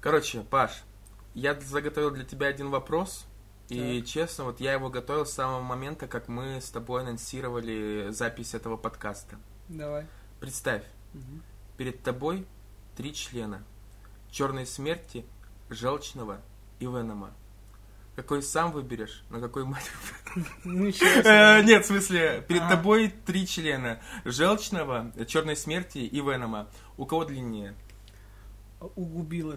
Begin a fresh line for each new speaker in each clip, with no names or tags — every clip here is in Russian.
Короче, Паш, я заготовил для тебя один вопрос. И честно, вот я его готовил с самого момента, как мы с тобой анонсировали запись этого подкаста.
Давай.
Представь,
Мгм.
перед тобой три члена. Черной смерти, желчного и Венома. Какой сам выберешь, на какой мать...
Ну.
Э, Нет, в смысле, перед тобой три члена. Желчного, черной смерти и Венома. У кого длиннее?
Угубила.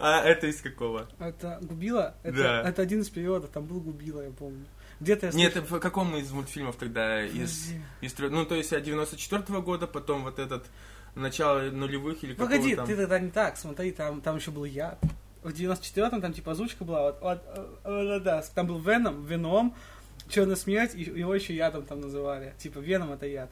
А это из какого?
Это Губила? Это,
Да.
это один из периодов, там был Губила, я помню. Где-то я
Нет,
слышал-
в каком из мультфильмов тогда? Из, из Ну, то есть от 94 года, потом вот этот начало нулевых или какого
Погоди,
там...
ты тогда не так, смотри, там, там еще был яд. В 94-м там типа озвучка была, вот, вот, э, э, да, там был Веном, Веном, Черная смерть, и его еще ядом там называли. Типа Веном это яд.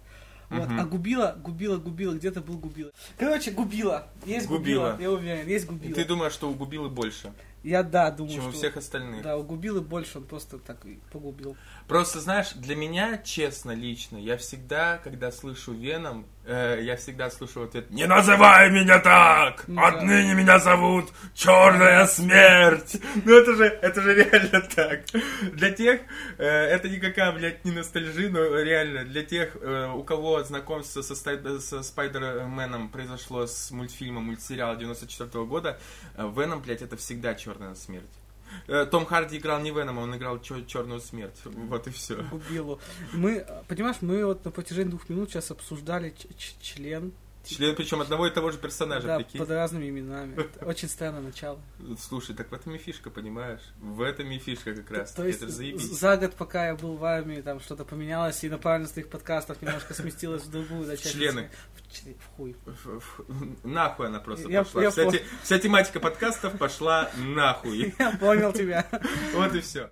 Вот.
Мгм.
А Губила, Губила, Губила, где-то был Губила. Короче, Губила. Есть Губила.
Губила.
я уверен, есть
И
Губила.
ты думаешь, что у Губилы больше,
Я да, думаю,
чем у всех остальных?
Да, у Губилы больше, он просто так и погубил.
Просто, знаешь, для меня, честно, лично, я всегда, когда слышу Веном, э, я всегда слышу в ответ «Не называй меня так!
Да.
Отныне меня зовут Черная Смерть!» Ну это же, это же реально так. Для тех, э, это никакая, блядь, не ностальжи, но реально, для тех, э, у кого знакомство со, со Спайдерменом произошло с мультфильма, мультсериала 94 года, э, Веном, блядь, это всегда Черная Смерть. Э, Том Харди играл не Венома, он играл Черную Смерть. Вот и все.
Губилу. Мы, понимаешь, мы вот на протяжении двух минут сейчас обсуждали член.
Член, причем одного и того же персонажа,
да,
прикинь.
под разными именами. Это очень странное начало.
Слушай, так в этом и фишка, понимаешь? В этом и фишка как раз.
То есть
это заебись.
за год, пока я был в армии, там что-то поменялось, и направленность твоих подкастов немножко сместилась в другую. да,
Члены.
В, в хуй.
Ф- ф- Нахуй она просто
Я-
пошла.
я
вся,
пон-
те- вся тематика подкастов пошла нахуй.
Я понял тебя.
Вот и все.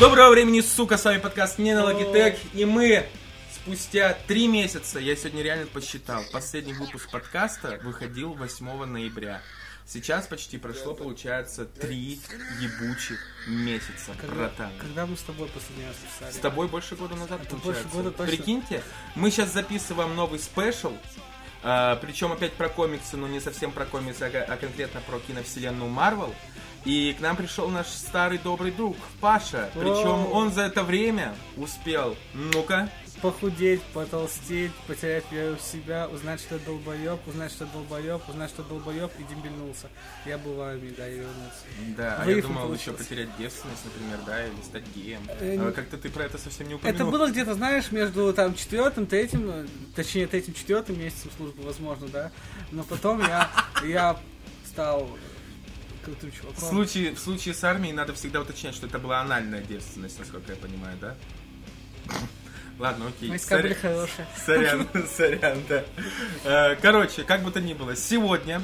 Доброго времени, сука, с вами подкаст не на Logitech, и мы спустя три месяца, я сегодня реально посчитал, последний выпуск подкаста выходил 8 ноября. Сейчас почти прошло, получается, три ебучих месяца,
Когда,
братан.
когда мы с тобой последний раз писали?
С тобой больше года назад,
Это
получается.
больше года точно.
Прикиньте, мы сейчас записываем новый спешл, а, причем опять про комиксы, но не совсем про комиксы, а, а конкретно про киновселенную Марвел. И к нам пришел наш старый добрый друг Паша. Причем он за это время успел, ну-ка,
Похудеть, потолстеть, потерять веру в себя, узнать, что это долбоеб, узнать, что это долбоеб, узнать, что это долбоеб, и дембельнулся. Я был в армии, да, и вернулся.
да, а я думал
получилось.
еще потерять девственность, например, да, или стать геем.
Э,
А Как-то ты про это совсем не
Это
упомянул.
было где-то, знаешь, между там четвертым, третьим, э, точнее третьим, четвертым месяцем службы, возможно, да. Но потом я, я стал
В случае, в случае с армией надо всегда уточнять, что это была анальная девственность, насколько я понимаю, да? Ладно, окей. Соря-
были хорошие.
Сорян, сорян, да. Э, Короче, как бы то ни было, сегодня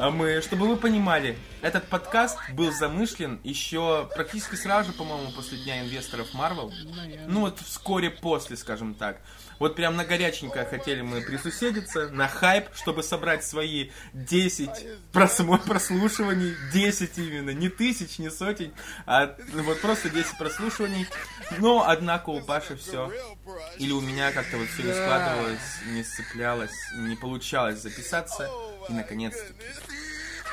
а, мы, чтобы вы понимали, этот подкаст был замышлен еще практически сразу же, по-моему, после Дня инвесторов Marvel. Ну вот вскоре после, скажем так. Вот прям на горяченько хотели мы присуседиться, на хайп, чтобы собрать свои 10 просмо- прослушиваний, 10 именно, не тысяч, не сотен, а вот просто 10 прослушиваний. Но, однако, у Паши все, или у меня как-то вот все не складывалось, не сцеплялось, не получалось записаться. И, наконец-таки,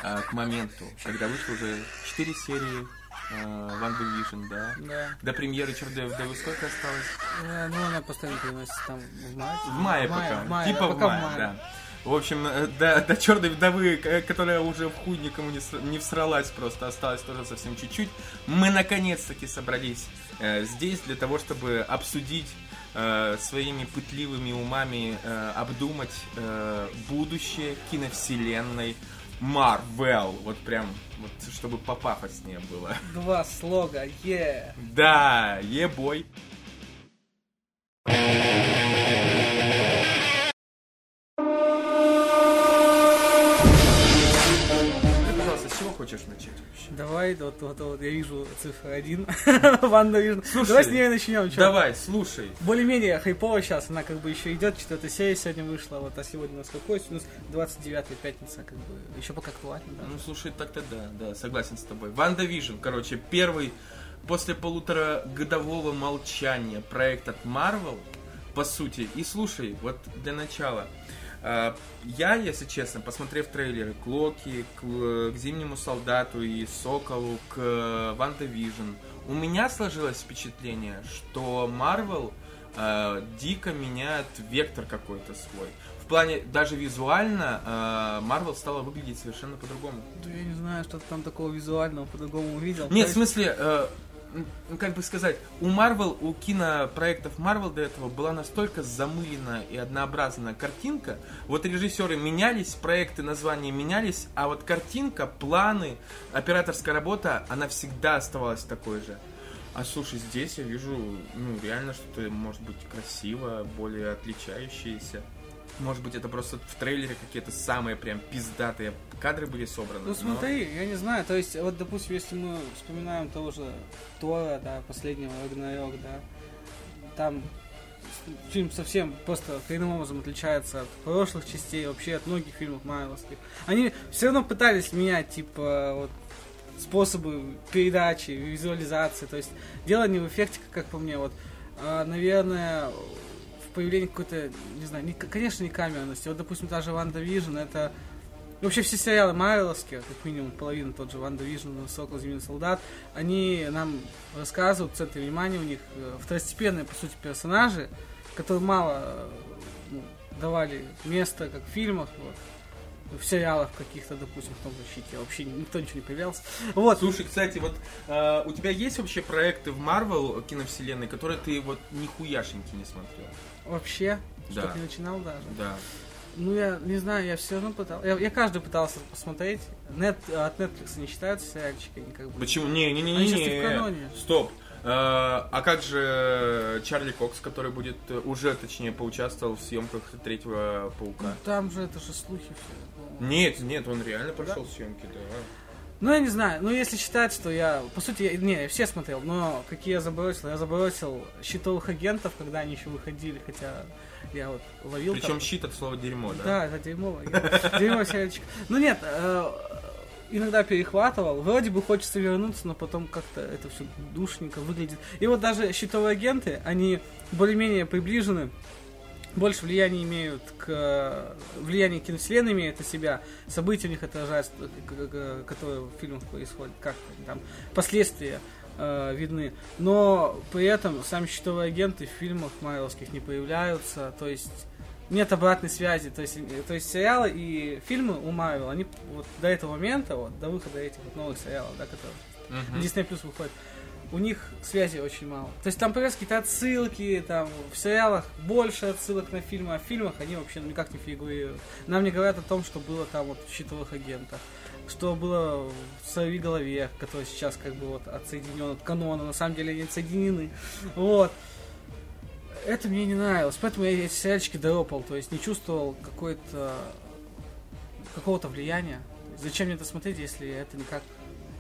а, к моменту, когда вышло уже 4 серии Ван Division, да,
Да.
до премьеры вдовы сколько осталось?
Э, Ну, она постоянно переносится там в мае.
В мае пока.
в мае,
типа в мае, да. В общем, э, до, до черной вдовы, которая уже в хуй никому не, не всралась, просто осталось тоже совсем чуть-чуть. Мы наконец-таки собрались э, здесь для того, чтобы обсудить э, своими пытливыми умами, э, обдумать э, будущее киновселенной Марвел. Вот прям, вот, чтобы попафоснее было.
Два слога, е.
Да, ебой. Ты,
Давай, вот, вот, вот, я вижу цифра один. WandaVision.
Слушай,
Давай с нее начнем. чё?
Давай, слушай.
Более-менее хайпово сейчас, она как бы еще идет, четвертая серия сегодня вышла, вот, а сегодня у нас какой? У нас 29 пятница, как бы, еще пока актуально, да.
Ну, слушай, так-то да, да, согласен с тобой. WandaVision, короче, первый после полуторагодового молчания проект от Marvel по сути. И слушай, вот для начала. Э, Я, если честно, посмотрев трейлеры к Локи, к, э, к Зимнему Солдату и Соколу, к э, WandaVision, у меня сложилось впечатление, что Марвел э, дико меняет вектор какой-то свой. В плане, даже визуально, Марвел стала выглядеть совершенно по-другому.
Да я не знаю, что ты там такого визуального по-другому увидел.
Нет, в смысле, э, ну, как бы сказать, у Марвел, у кинопроектов Марвел до этого была настолько замыленная и однообразная картинка. Вот режиссеры менялись, проекты, названия менялись, а вот картинка, планы, операторская работа, она всегда оставалась такой же. А слушай, здесь я вижу, ну, реально что-то, может быть, красиво, более отличающееся. Может быть, это просто в трейлере какие-то самые прям пиздатые кадры были собраны.
Ну смотри, но... я не знаю, то есть, вот, допустим, если мы вспоминаем того же Тора, да, последнего Рагнарёк, да, там фильм совсем просто коренным образом отличается от прошлых частей, вообще от многих фильмов Марвелских. Они все равно пытались менять, типа, вот, способы передачи, визуализации, то есть дело не в эффекте, как по мне, вот, а, наверное, появление какой-то, не знаю, не, конечно, не камерности. Вот, допустим, та же WandaVision, это... Вообще все сериалы Марвеловские, как минимум половина, тот же WandaVision, Сокол, Зимний Солдат, они нам рассказывают, в центре внимания у них э, второстепенные, по сути, персонажи, которые мало э, ну, давали место, как в фильмах, вот, в сериалах каких-то, допустим, в том же щите, вообще никто ничего не появлялся. Вот.
Слушай, кстати, вот э, у тебя есть вообще проекты в Марвел киновселенной, которые ты вот нихуяшеньки не смотрел?
Вообще?
Да.
Чтоб не начинал даже?
Да.
Ну, я не знаю, я все равно пытался. Я, я каждый пытался посмотреть. Нет, от Netflix не считаются сериальчики, они как бы.
Почему? Не, не, не,
Они
не,
не в каноне.
Стоп. А, а как же Чарли Кокс, который будет э, уже, точнее, поучаствовал в съемках третьего
Ну,
паука?
там же это же слухи все.
Нет, нет, он реально прошел съемки, да.
Ну, я не знаю. Ну, если считать, что я... По сути, я, не, я все смотрел, но какие я забросил? Я забросил щитовых агентов, когда они еще выходили, хотя я вот ловил
Причем
там...
щит от слова дерьмо, да?
Да, это дерьмово. Дерьмовый сериальчик. Ну, нет, э, иногда перехватывал. Вроде бы хочется вернуться, но потом как-то это все душненько выглядит. И вот даже щитовые агенты, они более-менее приближены больше влияния имеют к влияние киновселенной имеет на себя, события у них отражаются, к- которые в фильмах происходят, как там последствия э, видны. Но при этом сами щитовые агенты в фильмах марвелских не появляются, то есть нет обратной связи. То есть, э, то есть сериалы и фильмы у Марвел, они вот до этого момента, вот, до выхода этих вот новых сериалов, да, которые на Disney Plus выходит, у них связи очень мало. То есть там появляются какие-то отсылки, там в сериалах больше отсылок на фильмы, а в фильмах они вообще ну, никак не фигурируют. Нам не говорят о том, что было там вот в щитовых агентах, что было в «Сорви голове», который сейчас как бы вот отсоединен от канона, на самом деле они отсоединены. Вот. Это мне не нравилось, поэтому я эти сериальчики дропал, то есть не чувствовал какой-то какого-то влияния. Зачем мне это смотреть, если это никак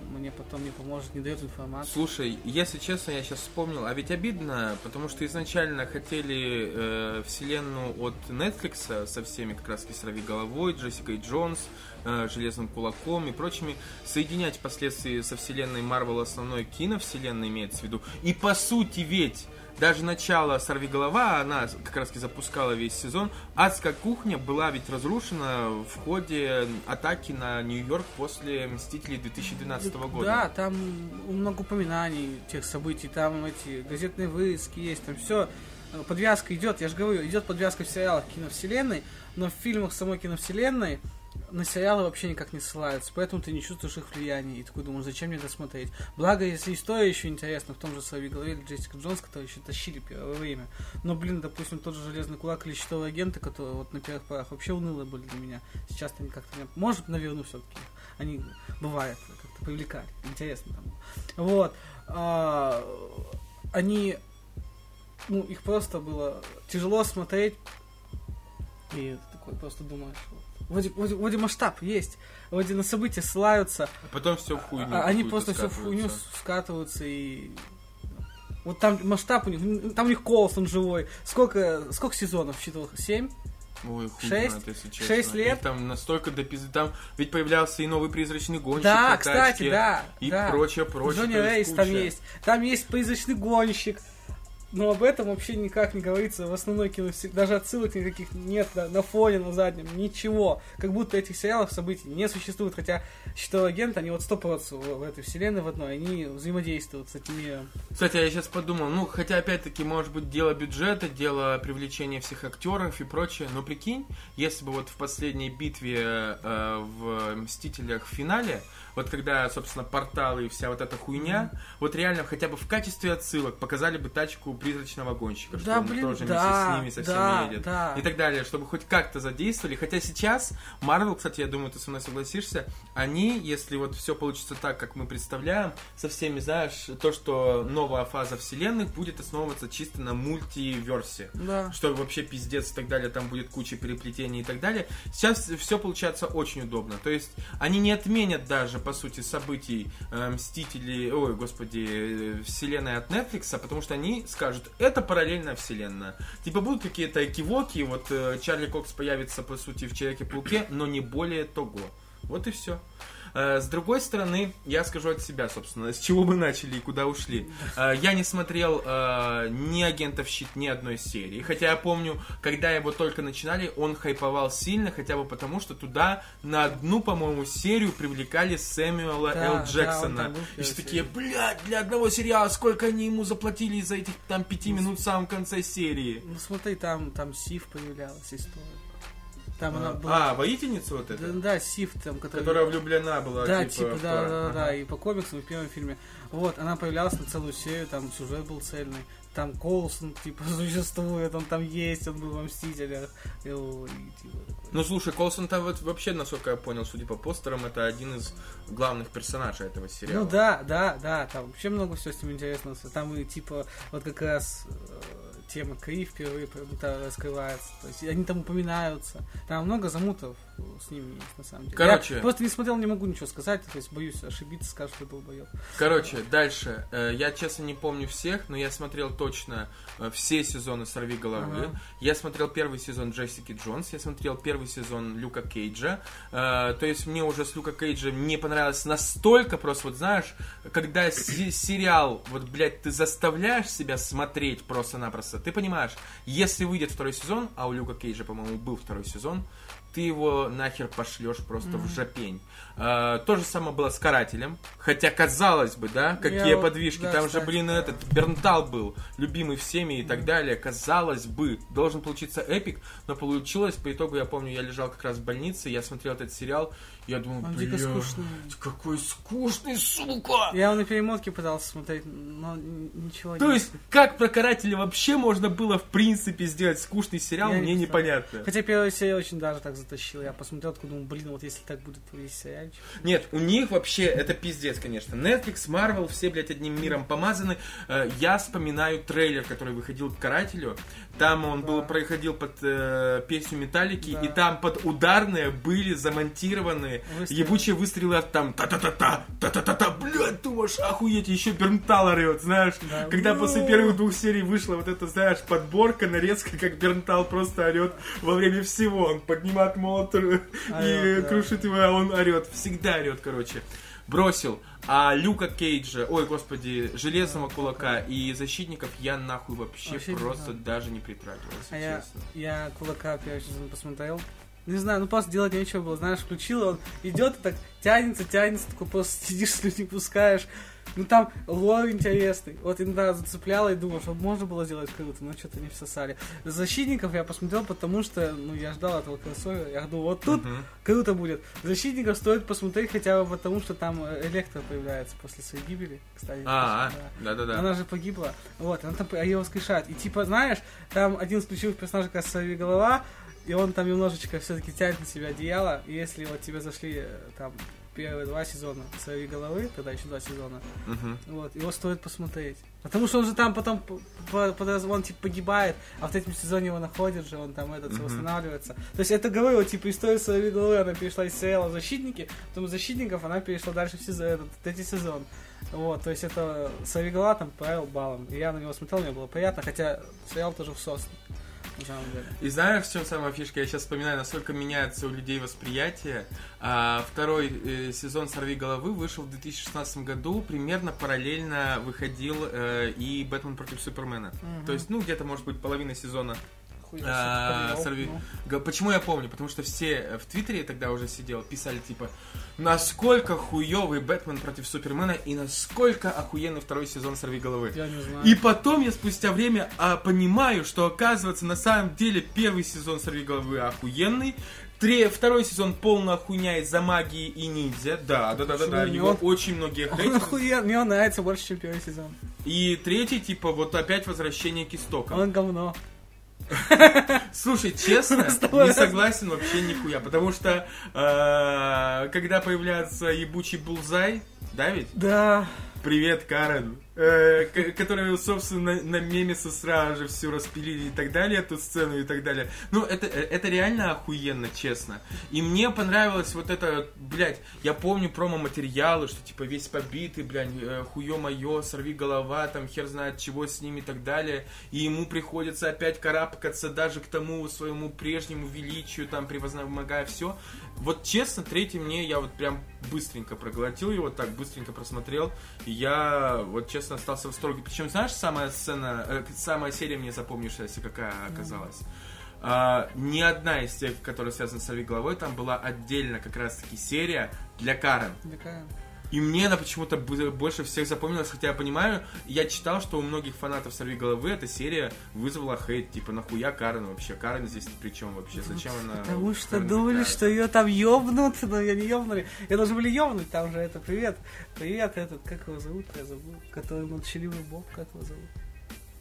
мне потом не поможет, не дает информацию.
Слушай, если честно, я сейчас вспомнил, а ведь обидно, потому что изначально хотели э, вселенную от Netflix со всеми как раз Срави головой, Джессикой Джонс, э, Железным кулаком и прочими соединять впоследствии со вселенной Марвел основной киновселенной имеется в виду. И по сути ведь даже начало «Сорви голова», она как раз запускала весь сезон. «Адская кухня» была ведь разрушена в ходе атаки на Нью-Йорк после «Мстителей» 2012 года.
Да, там много упоминаний тех событий, там эти газетные вырезки есть, там все. Подвязка идет, я же говорю, идет подвязка в сериалах киновселенной, но в фильмах самой киновселенной на сериалы вообще никак не ссылаются, поэтому ты не чувствуешь их влияния. И такой думаешь, зачем мне это смотреть? Благо, если история еще интересна, в том же «Сорви голове» или Джессика Джонс, которые еще тащили первое время. Но, блин, допустим, тот же «Железный кулак» или «Щитовые агенты», которые вот на первых порах вообще унылые были для меня. Сейчас они как-то... меня- Может, наверное, все-таки. Они, бывает, как-то привлекали. Интересно там. Вот. А, они... Ну, их просто было тяжело смотреть. И такой просто думаешь, Вроде, вроде, вроде масштаб есть, вроде на события ссылаются,
А потом все в хуйню.
а они просто все в хуйню
скатываются.
и... Вот там масштаб у них, там у них Колос, он живой. Сколько, сколько сезонов считал? Семь?
Ой, хуй
Шесть?
знает, если честно.
Шесть лет?
И там настолько до пизды. Там ведь появлялся и новый призрачный гонщик
Да, кстати, да.
И
да.
прочее, прочее.
Джонни Рейс там есть. Там есть призрачный гонщик. Но об этом вообще никак не говорится в основной кино. Даже отсылок никаких нет на, на фоне, на заднем, ничего. Как будто этих сериалов, событий не существует. Хотя «Щитовой агент», они вот стопоротся в, в этой вселенной в одной, они взаимодействуют с этим миром.
Кстати, я сейчас подумал, ну, хотя, опять-таки, может быть, дело бюджета, дело привлечения всех актеров и прочее, но прикинь, если бы вот в последней битве э, в «Мстителях» в финале вот когда, собственно, порталы и вся вот эта хуйня, вот реально хотя бы в качестве отсылок показали бы тачку призрачного гонщика,
да,
что
блин,
он тоже
да,
вместе с ними со
да,
всеми едет.
Да.
И так далее, чтобы хоть как-то задействовали. Хотя сейчас Марвел, кстати, я думаю, ты со мной согласишься, они, если вот все получится так, как мы представляем, со всеми, знаешь, то, что новая фаза вселенных будет основываться чисто на мультиверсе.
Да.
Что вообще пиздец и так далее, там будет куча переплетений и так далее. Сейчас все получается очень удобно. То есть они не отменят даже по сути, событий э, Мстителей, ой, господи, э, вселенной от Netflix, потому что они скажут, это параллельная вселенная. Типа будут какие-то экивоки, вот э, Чарли Кокс появится, по сути, в Человеке-пауке, но не более того. Вот и все. Э, с другой стороны, я скажу от себя, собственно, с чего мы начали и куда ушли. Э, я не смотрел э, ни агентов щит, ни одной серии. Хотя я помню, когда его только начинали, он хайповал сильно, хотя бы потому, что туда на одну, по-моему, серию привлекали Сэмюэла да, Л. Джексона. Да, и все такие, блядь, для одного сериала сколько они ему заплатили за этих там пяти ну, минут в самом конце серии.
Ну смотри, там, там Сив появлялась история. Там
а,
она была...
А, воительница вот эта?
Да, да Сиф там,
которая... Которая влюблена была,
Да,
типа,
типа,
в...
да, да, ага. да, и по комиксам, и в первом фильме. Вот, она появлялась на целую серию, там сюжет был цельный. Там Коулсон, типа, существует, он там есть, он был во Мстителях. И, и,
типа, ну, слушай, Колсон там вот вообще, насколько я понял, судя по постерам, это один из главных персонажей этого сериала.
Ну да, да, да, там вообще много всего с ним интересного. Там и, типа, вот как раз э, тема Кри впервые раскрывается. То есть они там упоминаются. Там много замутов с ними есть, на самом деле.
Короче.
Я просто не смотрел, не могу ничего сказать. То есть боюсь ошибиться, скажу, что долбоеб.
Короче, дальше. Э, я, честно, не помню всех, но я смотрел точно э, все сезоны «Сорви головы». Ага. Я смотрел первый сезон Джессики Джонс. Я смотрел первый сезон Люка Кейджа. Э, то есть мне уже с Люка Кейджем не понравилось настолько, просто вот знаешь, когда сериал, вот, блядь, ты заставляешь себя смотреть просто-напросто, просто. Ты понимаешь, если выйдет второй сезон, а у Люка Кейджа, по-моему, был второй сезон, ты его нахер пошлешь просто mm-hmm. в жопень. А, то же самое было с Карателем. Хотя, казалось бы, да, какие Я подвижки. Вот, да, Там кстати, же, блин, да. этот Бернтал был, любимый всеми и mm-hmm. так далее. Казалось бы, должен получиться эпик, но получилось, по итогу, я помню, я лежал как раз в больнице, я смотрел этот сериал, я думаю, Он дико скучный. Какой скучный, сука!
Я его на перемотке пытался смотреть, но ничего
То не есть, как про карателя вообще можно было, в принципе, сделать скучный сериал, я мне не непонятно.
Хотя первая серия очень даже так затащила. Я посмотрел, такой думал, блин, вот если так будет весь сериальчик.
Нет, у них вообще это пиздец, конечно. Netflix, Marvel, все, блядь, одним миром помазаны. Э, я вспоминаю трейлер, который выходил к карателю. Там он да. был, проходил под э, песню Металлики, да. и там под ударные были замонтированы выстрелы. ебучие выстрелы от там та-та-та-та, та-та-та-та, блядь, думаешь, охуеть, еще Бернтал орет, знаешь. Да. Когда после первых двух серий вышла вот эта, знаешь, подборка, нарезка, как Бернтал просто орет во время всего. Он поднимает молот и да. крушит его, а он орет. Всегда орет, короче бросил. А Люка Кейджа, ой, господи, Железного Кулака и Защитников я нахуй вообще, вообще просто не даже не притрагивался, а
честно. Я, я Кулака первый сезон посмотрел. Не знаю, ну просто делать нечего было, знаешь, включил, он идет и так тянется, тянется, такой просто сидишь, слюни пускаешь. Ну там лор интересный. Вот иногда зацепляла и думал, что можно было сделать круто, но что-то не всосали. Защитников я посмотрел, потому что, ну, я ждал этого кроссовера. Я думал, вот тут uh-huh. круто будет. Защитников стоит посмотреть хотя бы потому, что там Электро появляется после своей гибели, кстати.
А, да-да-да.
Она же погибла. Вот, она там, а ее воскрешает. И типа, знаешь, там один из ключевых персонажей, как голова, и он там немножечко все-таки тянет на себя одеяло. И если вот тебе зашли э, там первые два сезона своей головы, тогда еще два сезона, uh-huh. вот, его стоит посмотреть. Потому что он же там потом по, по, он типа погибает, а в третьем сезоне его находят же, он там этот uh-huh. восстанавливается. То есть это говорю, типа история своей головы, она перешла из сериала Защитники, потом из Защитников она перешла дальше в сезон, этот, третий сезон. Вот, то есть это Сорвиголова там правил балом. И я на него смотрел, мне было приятно, хотя сериал тоже в сосне. На самом деле.
И знаешь, в чем самая фишка? Я сейчас вспоминаю, насколько меняется у людей восприятие. А, второй э, сезон «Сорви головы» вышел в 2016 году. Примерно параллельно выходил э, и «Бэтмен против Супермена».
Мгм.
То есть, ну, где-то, может быть, половина сезона А, сорви.
ну.
Почему я помню? Потому что все в Твиттере тогда уже сидел, писали типа, насколько хуёвый Бэтмен против Супермена и насколько охуенный второй сезон Сорви головы.
Я не знаю.
И потом я спустя время а, понимаю, что оказывается на самом деле первый сезон Сорви головы охуенный. Тре- второй сезон полная хуйня из-за магии и ниндзя. Да, да, да, да, да. Его очень многие
Он
хейтят.
охуен, мне он нравится больше, чем первый сезон.
И третий, типа, вот опять возвращение к истокам.
Он говно.
Слушай, честно, не согласен вообще нихуя, потому что э, когда появляется ебучий булзай, да ведь?
Да.
Привет, Карен. Э, которые, собственно, на, на мемеса сразу же все распилили и так далее, эту сцену и так далее. Ну, это, э, это реально охуенно, честно. И мне понравилось вот это, блядь, я помню промо-материалы, что типа весь побитый, блядь, э, хуё моё, сорви голова, там хер знает чего с ним и так далее. И ему приходится опять карабкаться даже к тому своему прежнему величию, там, превознемогая все. Вот честно, третий мне, я вот прям быстренько проглотил его, так быстренько просмотрел. И я вот честно остался в восторге. Причем, знаешь, самая сцена, э, самая серия мне запомнившаяся какая оказалась? А, ни одна из тех, которые связаны с «Сорви головой», там была отдельно как раз-таки серия для Карен.
Такая.
И мне она почему-то больше всех запомнилась, хотя я понимаю, я читал, что у многих фанатов «Сорви головы» эта серия вызвала хейт, типа, нахуя Карен вообще? Карен здесь при чем вообще? Зачем она...
Потому что
Карен
думали,
такая?
что ее там ёбнут, но ее не ёбнули. Ее должны были ёбнуть, там же это, привет, привет, этот, как его зовут, я забыл, который молчаливый бог, как его зовут?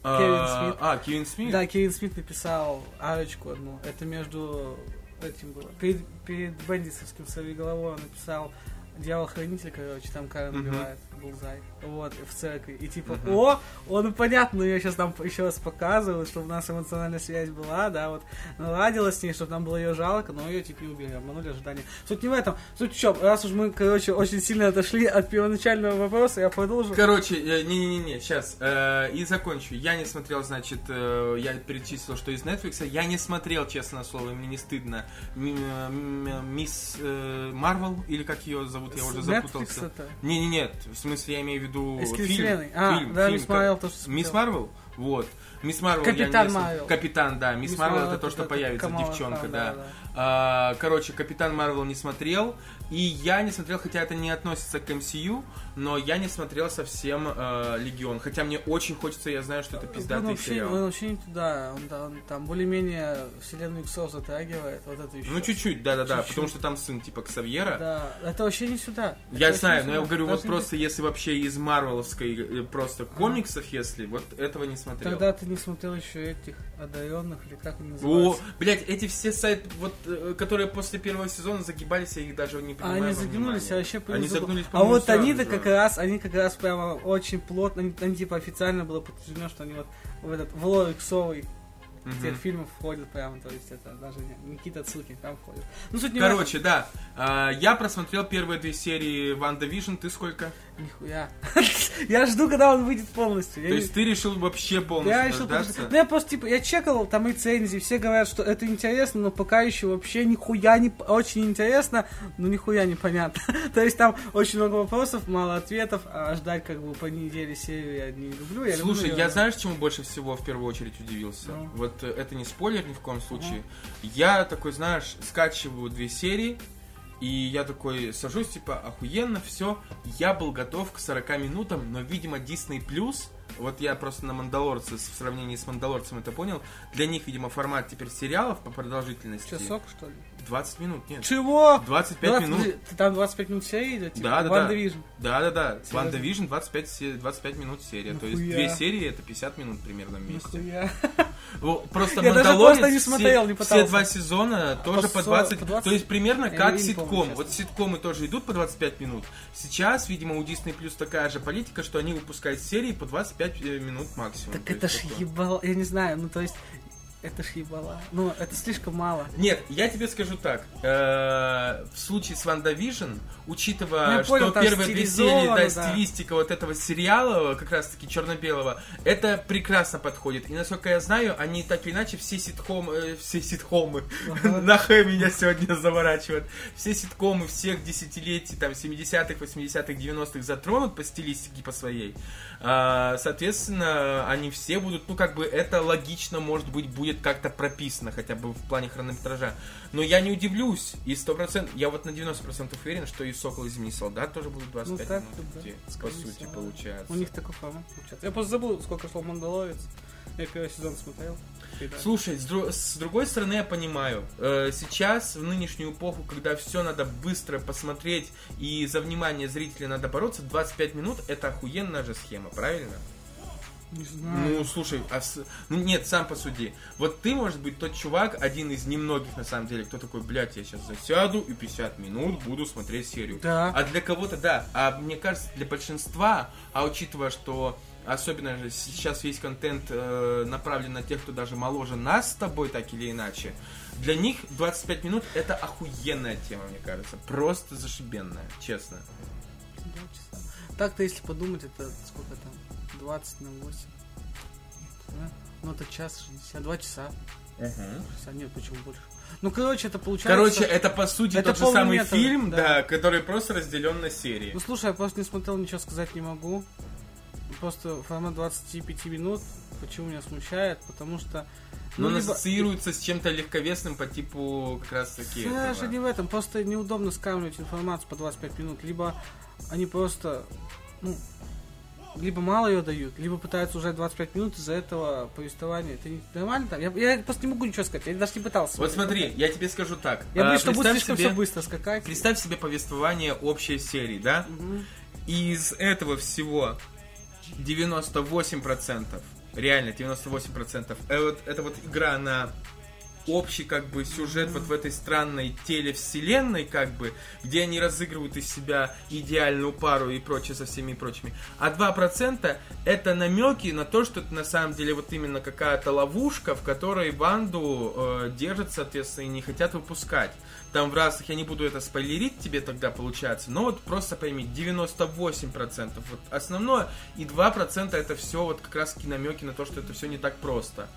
А,
Кевин Смит.
А, Кевин Смит?
Да, Кевин Смит написал арочку одну, это между этим было, перед, перед Бендисовским «Сорви головой» он написал Дьявол-хранитель, короче, там Карен убивает, Булзай, вот, в церкви. И типа,
Мгм.
о, он понятно, ее сейчас там еще раз показывают, чтобы у нас эмоциональная связь была, да, вот, наладилась с ней, чтобы нам было ее жалко, но ее теперь убили, обманули ожидания. Суть не в этом, суть в чем, раз уж мы, короче, очень сильно отошли от первоначального вопроса, я продолжу.
Короче, э, не-не-не, сейчас, и закончу. Я не смотрел, значит, э, я перечислил, что из Netflix. Я не смотрел, честное слово, мне не стыдно. М- м- Мисс э, Марвел, или как ее зовут, я уже запутался. Не-не-нет, в смысле, я имею в виду
Из
фильм.
киновселенной. А,
фильм,
да,
фильм,
Мисс Марвел тоже
Мисс. Марвел? Вот. Мисс Марвел
Капитан Марвел.
Капитан, да. Мисс
Мисс
Марвел это то, что
это
появится,
Камала
девчонка, да.
да, да.
А, короче, Капитан Марвел не смотрел. И я не смотрел, хотя это не относится к MCU, но я не смотрел совсем э, Легион. Хотя мне очень хочется, я знаю, что это
Он
пиздатый
вообще,
сериал.
он вообще не туда, он, он там более-менее вселенную Иксов затрагивает, вот это еще.
Ну, чуть-чуть, да-да-да, потому что там сын типа Ксавьера.
Да, это вообще не сюда.
Я
Это вообще
знаю, но я говорю, вот
Даже не-
просто если вообще из Марвеловской э, просто комиксов, если, вот этого не смотрел.
Тогда ты не смотрел еще этих одаренных, или как они
О,
называются.
блять, эти все сайты, вот, э, которые после первого сезона загибались, я их даже не
А
понимаю.
они
во
загнулись, а вообще
Они
забыл.
загнулись,
А вот они-то как раз, они как раз прямо очень плотно, они, они, типа официально было подтверждено, что они вот в этот в лор иксовый
Мгм.
тех фильмов входят прямо, то есть это даже не Никита Цукин там входит. Ну суть не.
Короче, да, а, я просмотрел первые две серии WandaVision, ты сколько?
Нихуя. Я жду, когда он выйдет полностью.
То
не-
есть ты решил вообще полностью
Я решил Ну, я просто, типа, я чекал там рецензии, все говорят, что это интересно, но пока еще вообще нихуя не... Очень интересно, но нихуя непонятно. То есть там очень много вопросов, мало ответов, а ждать как бы по неделе серию я не люблю. Я
Слушай, я знаешь, чему больше всего в первую очередь удивился?
Ну.
Вот это не спойлер ни в коем случае. Я такой, знаешь, скачиваю две серии, и я такой сажусь, типа, охуенно, все. Я был готов к 40 минутам, но, видимо, Disney Plus, вот я просто на Мандалорце, в сравнении с Мандалорцем это понял, для них, видимо, формат теперь сериалов по продолжительности.
Часок, что ли?
20 минут, нет.
Чего?
25
20
минут.
Ты Там 25 минут серии идет? Типа,
Да, да,
WandaVision.
да. Да-да-да,
Серьезно?
Ванда Вижн 25, се- 25 минут серия. То есть две серии это 50 минут примерно вместе.
Нихуя.
Во, Просто
Я даже просто не
все-
смотрел, не
все,
пытался.
два сезона тоже по
40,
20,
по 20?
То есть примерно как
не
ситком.
помню,
вот ситкомы тоже идут по 25 минут. Сейчас, видимо, у Disney Plus такая же политика, что они выпускают серии по 25 э, минут максимум.
Так
То
это ж ебало, я не знаю, ну то есть Это ж ебала. Ну, это слишком мало.
Нет, я тебе скажу так. Э, в случае с Ванда Вижн, учитывая,
Ну, я понял,
что
там
первое две серии, да,
да.
стилистика вот этого сериала, как раз таки черно-белого, это прекрасно подходит. И насколько я знаю, они так или иначе все ситкомы, э, все ситкомы,
Ага.
на Х меня сегодня заворачивают, все ситкомы всех десятилетий, там, 70-х, 80-х, 90-х затронут по стилистике по своей. А, Соответственно, они все будут, ну, как бы, это логично, может быть, будет как-то прописано, хотя бы в плане хронометража. Но я не удивлюсь, и 100%, я вот на 90% уверен, что и Сокол и Зимний Солдат тоже будут 25
Ну, так,
минут
да,
идти, по
скорее
сути,
всего.
получается.
У них такой формат получается. Я просто забыл, сколько шел Мандалорец. Я первый сезон смотрел. Да.
Слушай, с, дру- с другой стороны, я понимаю, э, сейчас, в нынешнюю эпоху, когда все надо быстро посмотреть и за внимание зрителя надо бороться, 25 минут это охуенная же схема, правильно?
Не знаю.
Ну, слушай, а с- ну нет, сам посуди. Вот ты, может быть, тот чувак, один из немногих, на самом деле, кто такой, блядь, я сейчас засяду и 50 минут буду смотреть серию.
Да.
А для кого-то, да. А мне кажется, для большинства, а учитывая, что особенно же сейчас весь контент э, направлен на тех, кто даже моложе нас с тобой, так или иначе, для них 25 минут это охуенная тема, мне кажется. Просто зашибенная, честно.
Часа. Так-то, если подумать, это сколько там? 20 на 8. Да? Ну, это час 60, 2 часа. Часа нет, почему больше? Ну, короче, это получается...
Короче, это по сути
Это
тот же самый
полуметр,
фильм,
да.
да, который просто разделен на серии.
Ну, слушай, я просто не смотрел, ничего сказать не могу. Просто формат 25 минут. Почему меня смущает? Потому что...
Но он
либо-
ассоциируется с чем-то легковесным по типу как раз таки
Даже
этого.
не в этом, просто неудобно скармливать информацию по 25 минут. Либо они просто, ну, либо мало ее дают, либо пытаются уже 25 минут из-за этого повествования. Это не нормально там? Я, я просто не могу ничего сказать, я даже не пытался.
Вот смотри, я тебе скажу так.
Я
А,
боюсь, что будет слишком
себе-
все быстро скакать.
Представь себе повествование общей серии, да?
Мгм.
И из этого всего 98%, реально 98%, э, вот, это вот игра на общий как бы сюжет вот в этой странной телевселенной как бы, где они разыгрывают из себя идеальную пару и прочее со всеми прочими. А 2% это намеки на то, что это на самом деле вот именно какая-то ловушка, в которой банду э, держат, соответственно, и не хотят выпускать. Там в разных, я не буду это спойлерить тебе тогда получается, но вот просто пойми, 98% вот основное, и 2% это все вот как раз намеки на то, что это все не так просто.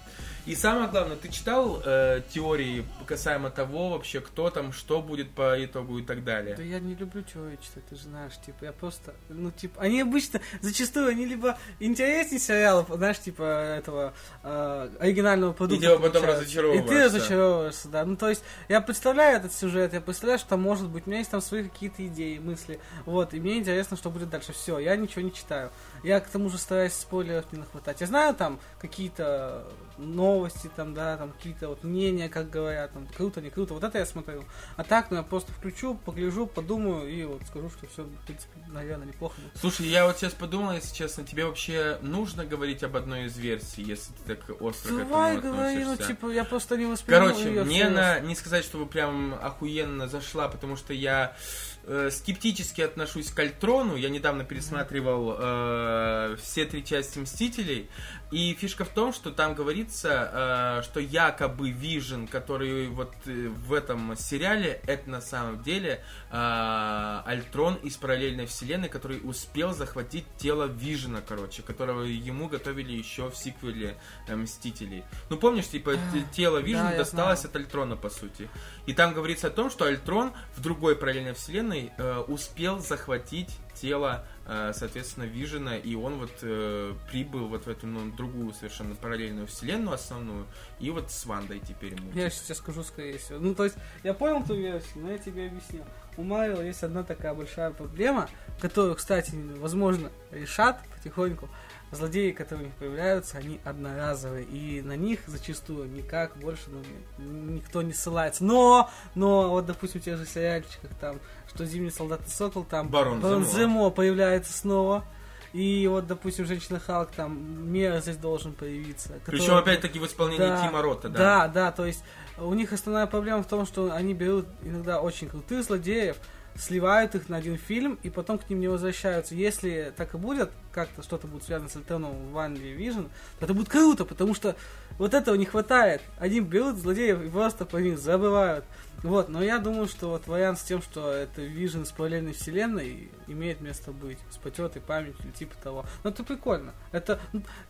И самое главное, ты читал э, теории касаемо того вообще, кто там, что будет по итогу и так далее?
Да я не люблю теории читать, ты же знаешь, типа, я просто, ну, типа, они обычно, зачастую, они либо интереснее сериалов, знаешь, типа, этого, э, оригинального продукта.
либо потом
получаются.
разочаровываешься.
И ты разочаровываешься, да. Ну, то есть, я представляю этот сюжет, я представляю, что там может быть, у меня есть там свои какие-то идеи, мысли, вот, и мне интересно, что будет дальше. Все, я ничего не читаю. Я к тому же стараюсь спойлеров не нахватать. Я знаю там какие-то новости, там, да, там какие-то вот мнения, как говорят, там, круто, не круто, вот это я смотрел. А так, ну, я просто включу, погляжу, подумаю и вот скажу, что все, в принципе, наверное, неплохо. будет.
Слушай, я вот сейчас подумал, если честно, тебе вообще нужно говорить об одной из версий, если ты так остро к
Давай,
этому
говори, ну, типа, я просто не воспринимаю
Короче,
её
мне она, не сказать, чтобы прям охуенно зашла, потому что я э, скептически отношусь к Альтрону. Я недавно пересматривал э, все три части Мстителей. И фишка в том, что там говорится, э, что якобы Вижен, который вот э, в этом сериале, это на самом деле э, Альтрон из параллельной вселенной, который успел захватить тело Вижена, короче, которого ему готовили еще в сиквеле Мстителей. Ну помнишь, типа, т- тело Вижена
я
досталось от Альтрона, по сути. И там говорится о том, что Альтрон в другой параллельной вселенной успел захватить тело, э, соответственно, Вижена, и он вот э, прибыл вот в эту ну, другую совершенно параллельную вселенную основную, и вот с Вандой теперь ему.
Я сейчас тебе скажу, скорее всего. Ну, то есть, я понял ту версию, но я тебе объясню. У Марвел есть одна такая большая проблема, которую, кстати, возможно, решат потихоньку. Злодеи, которые у них появляются, они одноразовые, и на них зачастую никак больше ну, ни- никто не ссылается. Но, но, вот, допустим, в тех же сериальчиках, там, что Зимний солдат и Сокол, там
Барон Земо.
Земо появляется снова. И вот, допустим, Женщина Халк, там, Мера здесь должен появиться.
Причем,
который-
опять-таки, в исполнении
Да,
Тима Рота, да.
Да, да, то есть у них основная проблема в том, что они берут иногда очень крутых злодеев, сливают их на один фильм и потом к ним не возвращаются. Если так и будет, как-то что-то будет связано с Альтроном в Ванда Вижн, то это будет круто, потому что вот этого не хватает. Они берут злодеев и просто по них забывают. Вот, но я думаю, что вот вариант с тем, что это Вижн с параллельной вселенной имеет место быть, с потертой памятью, типа того. Но это прикольно. Это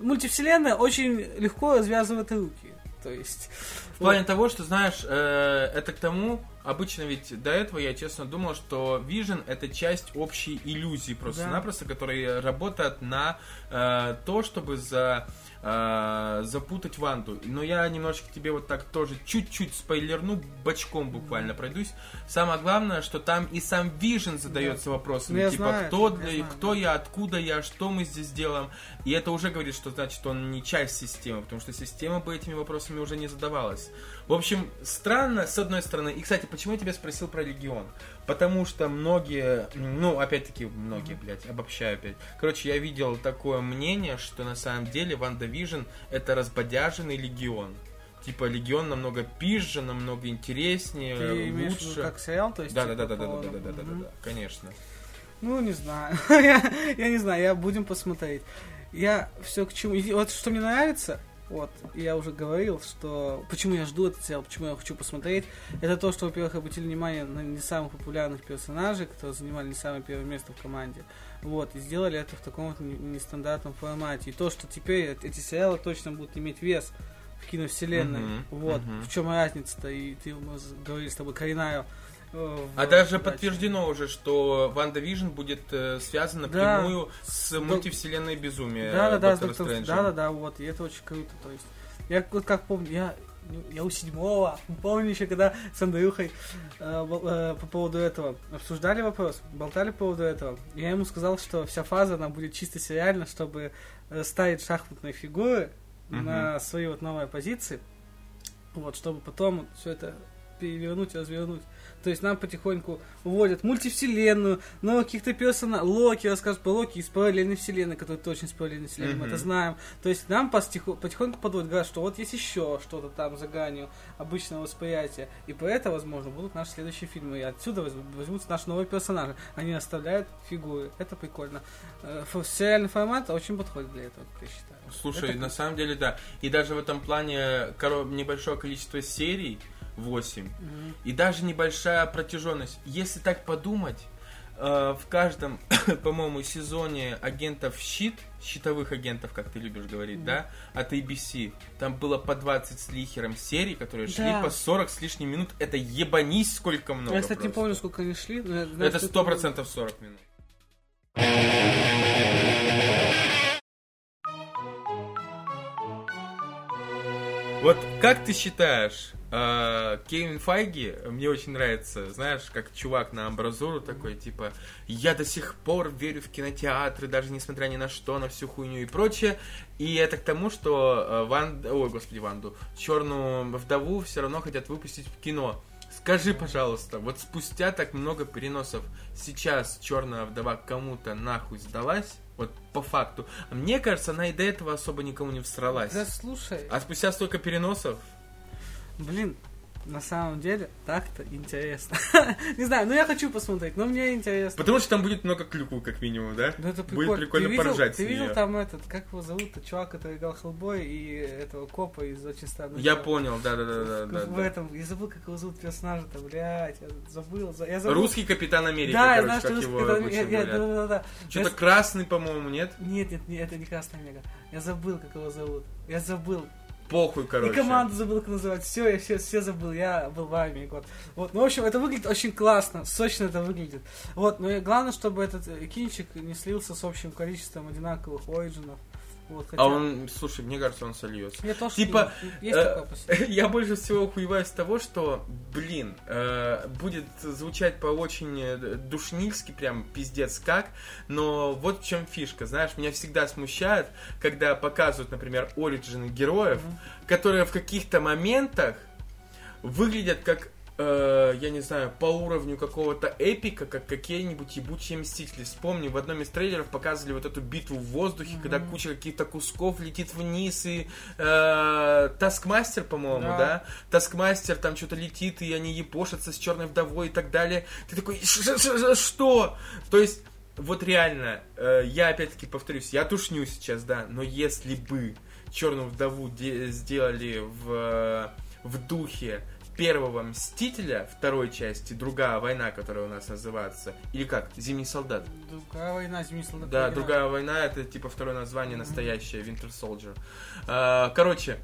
мультивселенная очень легко развязывает руки. То есть...
В плане того, что, знаешь, э, это к тому, обычно ведь до этого я честно думал, что Vision это часть общей иллюзии просто-напросто, да. которая работает на э, то, чтобы за э, запутать Ванду. Но я немножечко тебе вот так тоже чуть-чуть спойлерну, бочком буквально пройдусь. Самое главное, что там и сам Вижен задается да. вопросами,
ну,
типа,
знаю,
кто,
я
для,
знаю,
кто я, откуда я, что мы здесь делаем. И это уже говорит, что значит он не часть системы, потому что система бы этими вопросами уже не задавалась. В общем, странно, с одной стороны. И, кстати, почему я тебя спросил про Легион? Потому что многие, ну, опять-таки, многие, блядь, обобщаю опять. Короче, я видел такое мнение, что на самом деле Ванда Вижн это разбодяженный Легион. Типа Легион намного пизже, намного интереснее,
Ты имеешь
лучше.
виду как сериал, то есть?
Да, да,
типа,
да, да, да, да, да, да, да, да,
Мгм.
да, конечно.
Ну, не знаю. я, я не знаю, я будем посмотреть. Я все к чему. Вот что мне нравится, вот, я уже говорил, что почему я жду этот сериал, почему я хочу посмотреть, это то, что, во-первых, обратили внимание на не самых популярных персонажей, которые занимали не самое первое место в команде. Вот, и сделали это в таком вот не- нестандартном формате. И то, что теперь эти сериалы точно будут иметь вес в киновселенной.
Мгм,
вот,
мгм.
в чем разница-то, и ты мы говорили с тобой, Каринаю. Э,
А даже
в-
подтверждено уже, что Ванда Вижн будет э, связана
Да.
напрямую с
Док-
мультивселенной безумия
Да, да, да,
Стрэнджа.
да, да, да, вот, и это очень круто, то есть. Я вот как помню, я, я у седьмого, помню еще, когда с Андрюхой э, э, по поводу этого обсуждали вопрос, болтали по поводу этого. Я ему сказал, что вся фаза, она будет чисто сериально, чтобы э, ставить шахматные фигуры
Мгм.
на свои вот новые позиции, вот, чтобы потом все это перевернуть развернуть. То есть нам потихоньку вводят мультивселенную, новых каких-то персонажей. Локи расскажут про Локи из параллельной вселенной, который точно из параллельной вселенной, мы
Мгм.
это знаем. То есть нам постихо- потихоньку подводят, говорят, что вот есть еще что-то там за гранью обычного восприятия. И про это, возможно, будут наши следующие фильмы. И отсюда воз- возьмутся наши новые персонажи. Они оставляют фигуры. Это прикольно. Э, Сериальный формат очень подходит для этого, я считаю.
Слушай,
Это
на самом деле, да. И даже в этом плане небольшое количество серий, 8,
Мгм.
и даже небольшая протяженность. Если так подумать, э, в каждом, по-моему, сезоне агентов щит, щитовых агентов, как ты любишь говорить,
Мгм.
да, от ABC, там было по 20 с лихером серий, которые шли
Да.
по 40 с лишним минут. Это ебанись сколько много.
Я, кстати, не
просто.
помню, сколько они шли. но я знаю,
Это
что
сто процентов 40 минут. Вот как ты считаешь, Кевин Файги, мне очень нравится, знаешь, как чувак на амбразуру такой, типа, я до сих пор верю в кинотеатры, даже несмотря ни на что, на всю хуйню и прочее. И это к тому, что э, Ван, ой, господи, Ванду, Черную вдову все равно хотят выпустить в кино. Скажи, пожалуйста, вот спустя так много переносов, сейчас Черная вдова кому-то нахуй сдалась? Вот по факту. А Мне кажется, она и до этого особо никому не всралась.
Да слушай,
А спустя столько переносов,
блин, на самом деле так-то интересно. Не знаю, ну я хочу посмотреть, но мне интересно.
потому что там будет много клюквы, как минимум, да?
Ну, это
Будет
прикольно.
прикольно
ты видел,
поржать
Ты видел там этот, как его зовут, тот чувак, который играл Хеллбой и этого копа из очень странных
Я понял, да-да-да. да,
В
да.
этом, я забыл, как его зовут персонажа-то, блядь, я забыл, за- я забыл.
Русский Капитан Америка,
Да, я
короче,
знаю, что
как
русский,
его
я- я- да-да-да.
Что-то
Я-
красный, по-моему, нет?
Нет, нет, это не Красная Мега. Я забыл, как его зовут. Я забыл.
Похуй, короче.
И команду забыл, как называть. Все, я все, все забыл. Я был в армии год. Вот. Ну, в общем, это выглядит очень классно. Сочно это выглядит. Вот. Но и главное, чтобы этот э, кинчик не слился с общим количеством одинаковых оригинов. Вот, хотя...
А он, слушай, мне кажется, он сольется.
Я тоже
типа,
есть
э,
такое.
Я больше всего хуеваю с того, что, блин, э, будет звучать по очень э, душнильски, прям пиздец как, но вот в чем фишка, знаешь, меня всегда смущает, когда показывают, например, оригины героев,
Мгм.
которые в каких-то моментах выглядят как э, я не знаю, по уровню какого-то эпика, как какие-нибудь ебучие Мстители. Вспомни, в одном из трейлеров показывали вот эту битву в воздухе,
Мгм.
когда куча каких-то кусков летит вниз, и э, Таскмастер, по-моему,
Да.
да? Таскмастер там что-то летит, и они епошатся с черной вдовой и так далее. Ты такой, «Ш- ш- ш- что? То есть, вот реально, э, я опять-таки повторюсь, я тушню сейчас, да, но если бы черную вдову де- сделали в, э, в духе первого Мстителя второй части, другая война, которая у нас называется, или как, Зимний солдат.
Другая война, зимний солдат.
Да, другая война, это типа второе название настоящее, Winter Soldier. А, Короче,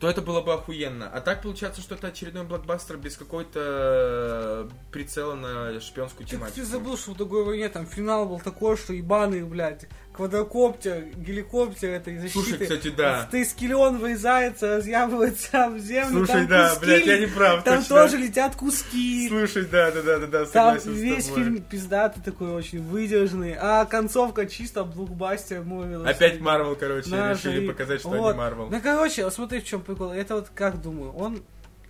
то это было бы охуенно. А так получается, что это очередной блокбастер без какой-то э, прицела на шпионскую тематику.
ты забыл, что в другой войне там финал был такой, что ебаный, блядь, квадрокоптер, геликоптер этой защиты.
Слушай, кстати, да.
Ты скелон вырезается, разъябывается в землю.
Слушай,
там
да,
куски
блядь, я не прав,
Там
точно.
тоже летят куски.
Слушай, да, да, да, да, да,
Там весь фильм пиздатый такой, очень выдержанный. А концовка чисто блокбастер муви.
Опять Марвел, короче,
Наш
решили
и-
показать, что
вот.
они Марвел.
Ну, короче, вот смотри, в чем прикол. Это вот как думаю, он,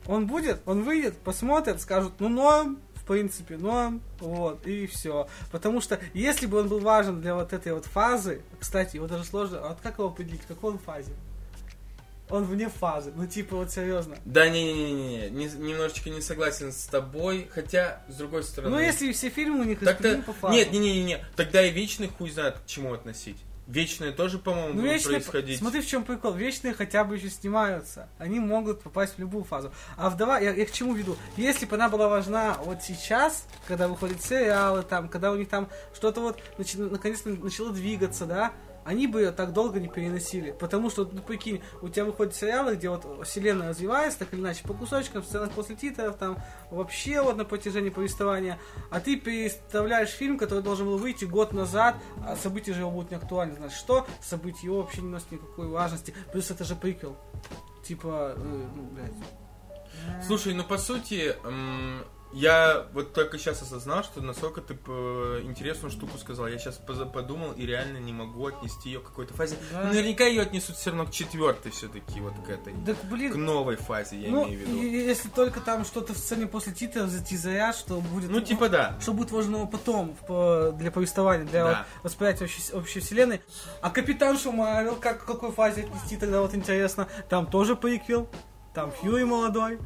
он будет, он выйдет, посмотрят, скажут, ну норм, принципе, норм, вот, и все. Потому что, если бы он был важен для вот этой вот фазы, кстати, его даже сложно, а вот как его определить, в какой он фазе? Он вне фазы, ну типа вот серьезно.
Да, не-не-не, не, немножечко не согласен с тобой, хотя, с другой стороны...
Ну если все фильмы у них
Так-то...
распределены по фазам.
Нет, не-не-не, тогда и Вечный хуй знает к чему относить. Вечные тоже, по-моему,
Ну,
будут
вечные,
происходить.
смотри, в чем прикол. Вечные хотя бы еще снимаются. Они могут попасть в любую фазу. А вдова, я, я к чему веду? Если бы она была важна вот сейчас, когда выходят сериалы, там, когда у них там что-то вот начи- наконец-то начало двигаться, да, они бы ее так долго не переносили. Потому что, ну, прикинь, у тебя выходят сериалы, где вот вселенная развивается, так или иначе, по кусочкам, сценах после титров, там, вообще вот на протяжении повествования. А ты переставляешь фильм, который должен был выйти год назад, а события же его будут не актуальны. Значит, что? События его вообще не носят никакой важности. Плюс это же приквел. Типа, э, ну, блядь.
Слушай, ну по сути, м, я вот только сейчас осознал, что насколько ты интересную штуку сказал. Я сейчас подумал и реально не могу отнести ее к какой-то фазе.
Да.
Ну, наверняка ее отнесут все равно к четвертой все-таки, вот к этой.
Так,
К
блин,
новой фазе, я
ну,
имею в виду.
если только там что-то в сцене после титров затизарят, что будет...
Ну, типа да.
что будет важно потом для повествования, для
Да.
восприятия общей, общей вселенной. А Капитаншу Марвел, как, к какой фазе отнести тогда, вот интересно. Там тоже приквел, там Фьюри молодой,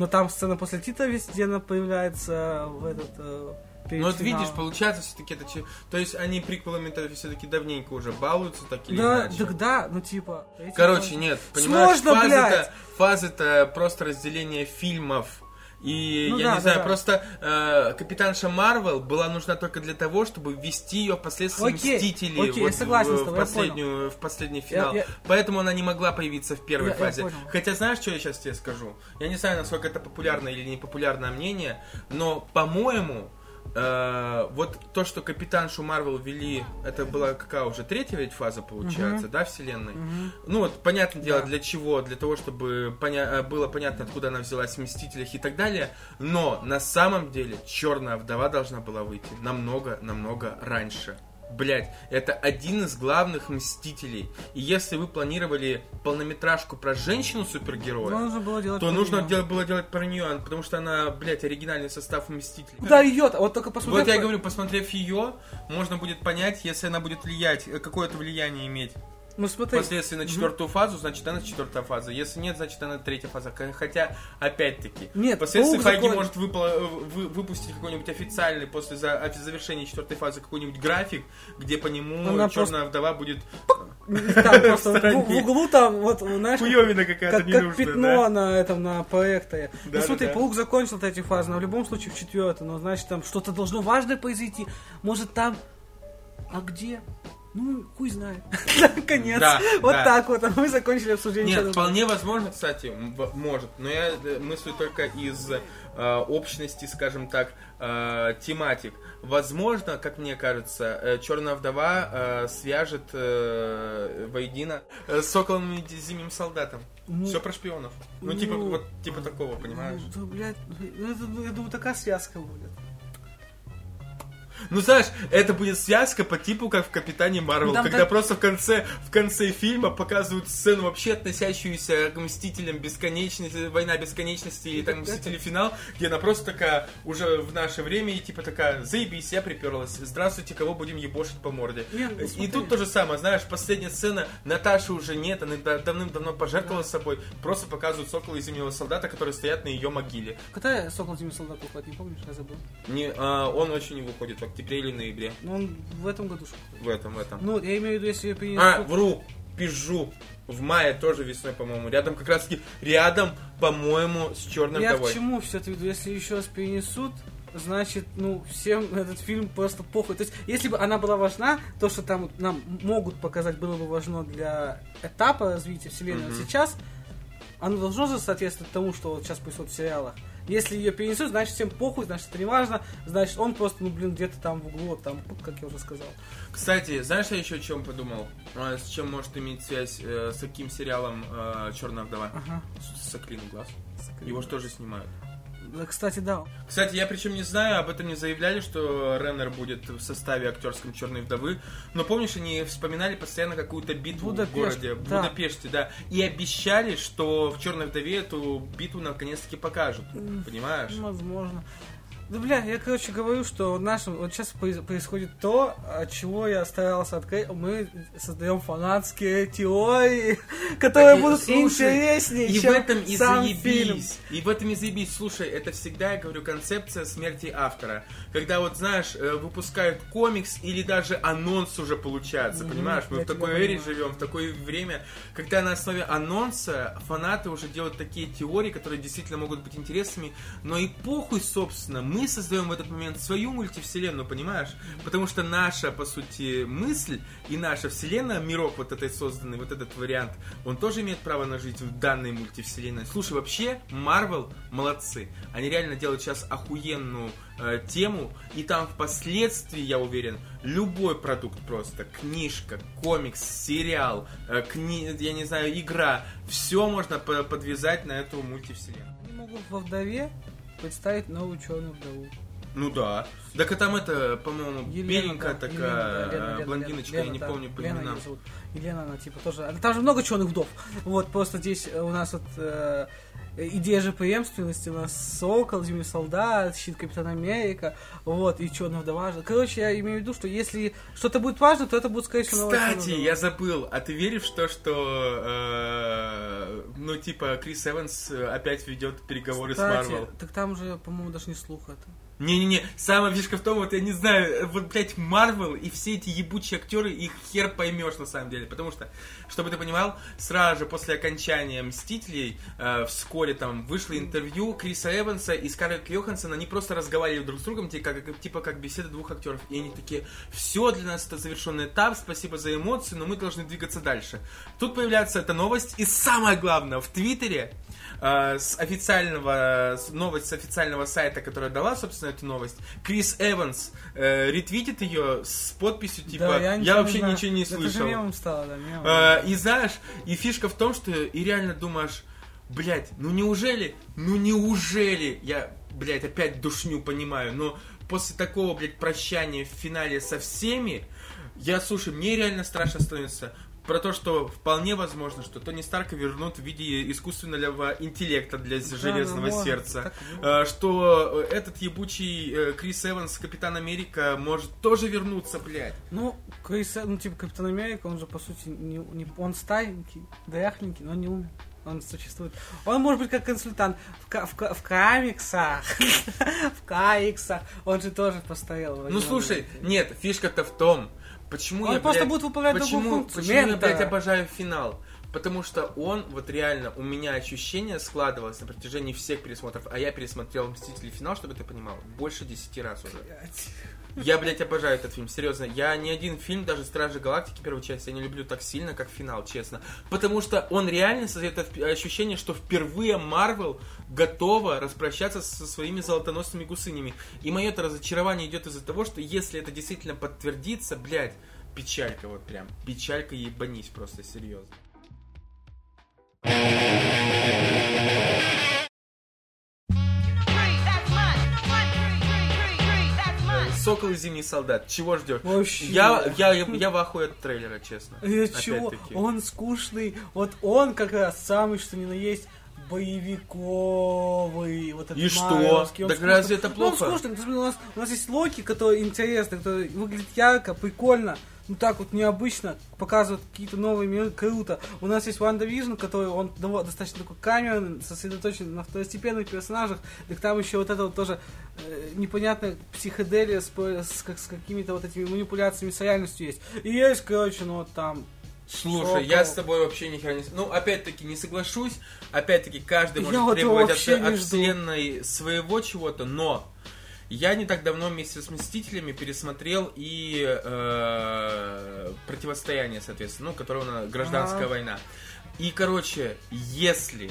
но там сцена после титра везде она появляется в этот... э,
Ну вот видишь, получается все-таки это... То есть они приквелами-то все-таки давненько уже балуются, так или
Да,
иначе.
так да, ну типа...
Короче,
фазы-
нет, понимаешь,
Сложно,
фазы-то, фазы-то просто разделение фильмов. И
Ну
я
да,
не
да,
знаю,
да.
просто э, Капитанша Марвел была нужна только для того, чтобы ввести ее впоследствии
Окей,
Мстителей
окей, я
вот
согласен
в,
с тобой,
в
я
последнюю, в последний финал.
я-
Поэтому она не могла появиться в первой
Я- я
фазе.
понял.
Хотя знаешь, что я сейчас тебе скажу? Я не знаю, насколько это популярное или непопулярное мнение, но, по-моему, э, вот то, что Капитаншу Марвел вели, это была какая уже третья ведь фаза получается, да, вселенной?
Мгм.
Ну вот, понятное дело,
Да.
для чего? Для того, чтобы поня- э, было понятно, откуда она взялась в Мстителях и так далее. Но на самом деле Черная вдова должна была выйти намного-намного раньше. Блять, это один из главных мстителей. И если вы планировали полнометражку про женщину-супергероя,
Ну, нужно было делать
то нужно дел- было делать про нее, потому что она, блять, оригинальный состав мстителей.
Куда идет? Вот только посмотри.
Вот я говорю, посмотрев ее, можно будет понять, если она будет влиять, э, какое-то влияние иметь
Ну смотри.
впоследствии на четвертую фазу, значит она четвертая фаза. Если нет, значит она третья фаза. Хотя, опять-таки,
Нет,
впоследствии Хайги
закон-
может выпла- э, вы- выпустить какой-нибудь официальный после за- завершения четвертой фазы какой-нибудь график, где по нему
Она
черная вдова будет
Там просто в, в углу там, вот, знаешь,
хуевина какая-то
как, как пятно
да?
на этом, на проекторе.
Да,
ну смотри,
да.
Паук закончил эти фазы, но в любом случае в четвертой, но значит там что-то должно важное произойти. Может там... А где? Ну, хуй знает. Конец.
Да,
вот
да.
так вот, а мы закончили обсуждение.
Нет, вполне возможно, кстати, может, но я э, мыслю только из э, общности, скажем так, э, тематик. Возможно, как мне кажется, Черная вдова э, свяжет э, воедино э, с Соколом и Зимним солдатом.
Ну,
Все про шпионов. Ну, типа,
ну,
вот, типа такого, понимаешь?
Ну, блядь, ну, это, ну, я думаю, такая связка будет.
Ну, знаешь, это будет связка по типу, как в Капитане Марвел,
Там
когда
так-
просто в конце, в конце фильма показывают сцену вообще относящуюся к Мстителям Бесконечности, Война Бесконечности или там Мстители Финал, где она просто такая, уже в наше время, и типа такая, заебись, я приперлась, здравствуйте, кого будем ебошить по морде.
Не, ну,
и тут то же самое, знаешь, последняя сцена, Наташи уже нет, она да- давным-давно пожертвовала собой, просто показывают Сокола и Зимнего Солдата, которые стоят на ее могиле.
Когда Сокол Зимний солдат выходит, не помнишь, я забыл.
Не, а, он очень не выходит в октябре или ноябре.
Ну, он в этом году.
В этом, в этом.
Ну, я имею в виду, если ее перенесут...
А, вру, пизжу. В мае тоже весной, по-моему. Рядом как раз таки, рядом, по-моему, с черным
Я
вдовой.
к чему все это веду? Если еще раз перенесут, значит, ну, всем этот фильм просто похуй. То есть, если бы она была важна, то, что там нам могут показать, было бы важно для этапа развития вселенной. Вот сейчас оно должно же соответствовать тому, что вот сейчас происходит в сериалах. Если ее перенесут, значит, всем похуй, значит, это не важно, значит, он просто, ну, блин, где-то там в углу, вот там, как я уже сказал.
Кстати, знаешь, я еще о чем подумал? А, С чем может иметь связь э, с таким сериалом Черная вдова?
Ага.
С Соколиным глаз. Его же тоже снимают.
Кстати, да.
Кстати, я причем не знаю, об этом не заявляли, что Реннер будет в составе актерском Черной вдовы. Но помнишь, они вспоминали постоянно какую-то битву
Будапешт,
в городе, в
да.
Будапеште, да. И обещали, что в Черной вдове эту битву наконец-таки покажут. Понимаешь?
Возможно. Да, бля, я, короче, говорю, что в нашем... Вот сейчас проис- происходит то, от чего я старался открыть. Мы создаем фанатские теории, которые
и,
будут
слушай,
интереснее,
И в
чем
этом и
сам
заебись.
фильм.
И в этом и заебись. Слушай, это всегда, я говорю, концепция смерти автора. Когда вот, знаешь, э, выпускают комикс или даже анонс уже получается,
Мгм,
понимаешь? Мы в такой эре
понимаю.
живем, в такое время, когда на основе анонса фанаты уже делают такие теории, которые действительно могут быть интересными, но и похуй, собственно, мы создаем в этот момент свою мультивселенную, понимаешь? Потому что наша, по сути, мысль и наша вселенная, мирок вот этой созданный, вот этот вариант, он тоже имеет право на жить в данной мультивселенной. Слушай, вообще, Марвел молодцы. Они реально делают сейчас охуенную э, тему, и там впоследствии, я уверен, любой продукт просто, книжка, комикс, сериал, э, кни- я не знаю, игра, все можно по- подвязать на эту мультивселенную.
Они могут во вдове представить новую черную вдову.
Ну да. Так а там это, по-моему, беленькая такая
Елена, да, Лена,
э,
Лена,
блондиночка,
Лена,
я не
да,
помню по
Лена
именам.
Елена, она типа тоже... Там же много черных вдов. Вот, просто здесь у нас вот э, идея же преемственности. У нас Сокол, Зимний солдат, Щит Капитан Америка, вот, и Черная вдова. Короче, я имею в виду, что если что-то будет важно, то это будет, скорее всего,
Кстати, я забыл, а ты веришь в то, что, э, ну, типа, Крис Эванс э, опять ведет переговоры
Кстати,
с Марвел?
так там же, по-моему, даже не слух это.
Не-не-не, самая фишка в том, вот я не знаю, вот, блядь, Марвел и все эти ебучие актеры, их хер поймешь на самом деле. Потому что, чтобы ты понимал, сразу же после окончания Мстителей, э, вскоре там вышло интервью Криса Эванса и Скарлетт Йоханссон, они просто разговаривали друг с другом, типа как, типа как беседа двух актеров. И они такие, все, для нас это завершенный этап, спасибо за эмоции, но мы должны двигаться дальше. Тут появляется эта новость, и самое главное, в Твиттере э, с официального, новость с официального сайта, которая дала, собственно, эту новость, Крис Эванс э, ретвитит ее с подписью, типа,
Да,
я,
ничего
вообще
знаю.
ничего не
Это же
слышал.
мемом стало, да, мемом.
Э, и знаешь, и фишка в том, что и реально думаешь, блядь, ну неужели, ну неужели, я, блядь, опять душню понимаю, но после такого, блядь, прощания в финале со всеми, я, слушай, мне реально страшно становится про то, что вполне возможно, что Тони Старка вернут в виде искусственного интеллекта для железного
ну,
сердца.
так.
Э, Что э, этот ебучий э, Крис Эванс, Капитан Америка, может тоже вернуться, блядь.
Ну, Крис, ну, типа, Капитан Америка, он же, по сути, не, не- он старенький, дряхленький, но не умер. Он существует. Он может быть как консультант в, в, в комиксах. в комиксах. Он же тоже постарел. в
Ну слушай, нет, фишка-то в том, почему
Он
я,
просто
блядь,
будет выполнять другую
почему,
функцию,
почему я,
ментора.
блядь, обожаю финал. Потому что он, вот реально, у меня ощущение складывалось на протяжении всех пересмотров, а я пересмотрел «Мстители. Финал», чтобы ты понимал, больше десяти раз уже.
Блядь.
Я, блядь, обожаю этот фильм, серьезно. Я ни один фильм, даже «Стражи Галактики» первую часть, я не люблю так сильно, как «Финал», честно. Потому что он реально создает ощущение, что впервые Марвел готова распрощаться со своими золотоносными гусынями. И мое это разочарование идет из-за того, что если это действительно подтвердится, блядь, печалька вот прям. Печалька ебанись просто, серьезно. Сокол и Зимний солдат. Чего ждешь?
Вообще.
Я, я, я, я в ахуе от трейлера, честно.
Я чего? Он скучный. Вот он как раз самый, что ни на есть, боевиковый. Вот этот
И что?
марвеловский. Он
Так
скучный.
разве это
Ну,
плохо?
он скучный. У нас, у нас есть Локи, который интересный, который выглядит ярко, прикольно. Ну так вот необычно, показывает какие-то новые миры, круто. У нас есть Ванда Вижн, который он достаточно такой камерный, сосредоточен на второстепенных персонажах. Так там еще вот это вот тоже э, непонятная психоделия с, с как- с какими-то вот этими манипуляциями с реальностью есть. И есть, короче, ну вот там
Слушай,
Сокол.
я с тобой вообще ни хера не... Ну, опять-таки, не соглашусь. Опять-таки, каждый
Я
может
его
требовать от, от вселенной своего чего-то, но я не так давно вместе с Мстителями пересмотрел и э, противостояние, соответственно, ну, которое гражданская
Ага.
война. И, короче, если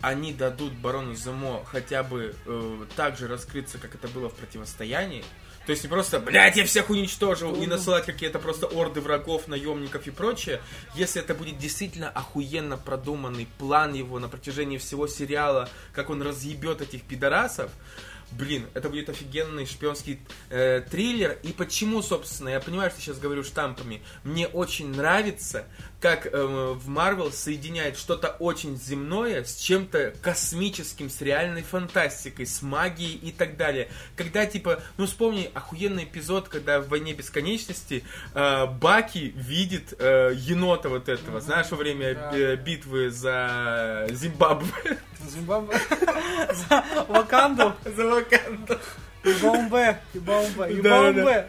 они дадут Барону Земо хотя бы э, так же раскрыться, как это было в противостоянии, то есть не просто, блядь, я всех уничтожил, и насылать какие-то просто орды врагов, наемников и прочее. Если это будет действительно охуенно продуманный план его на протяжении всего сериала, как он разъебет этих пидорасов, блин, это будет офигенный шпионский э, триллер. И почему, собственно, я понимаю, что сейчас говорю штампами, мне очень нравится, как э, в Марвел соединяет что-то очень земное с чем-то космическим, с реальной фантастикой, с магией и так далее. Когда, типа, ну вспомни охуенный эпизод, когда в «Войне бесконечности» э, Баки видит э, енота вот этого, знаешь, во время
Да.
э, битвы за Зимбабве.
Зимбабве. За Ваканду.
За Ваканду.
И Бомбе. И Бомбе. И
Да-да-да.
Бомбе.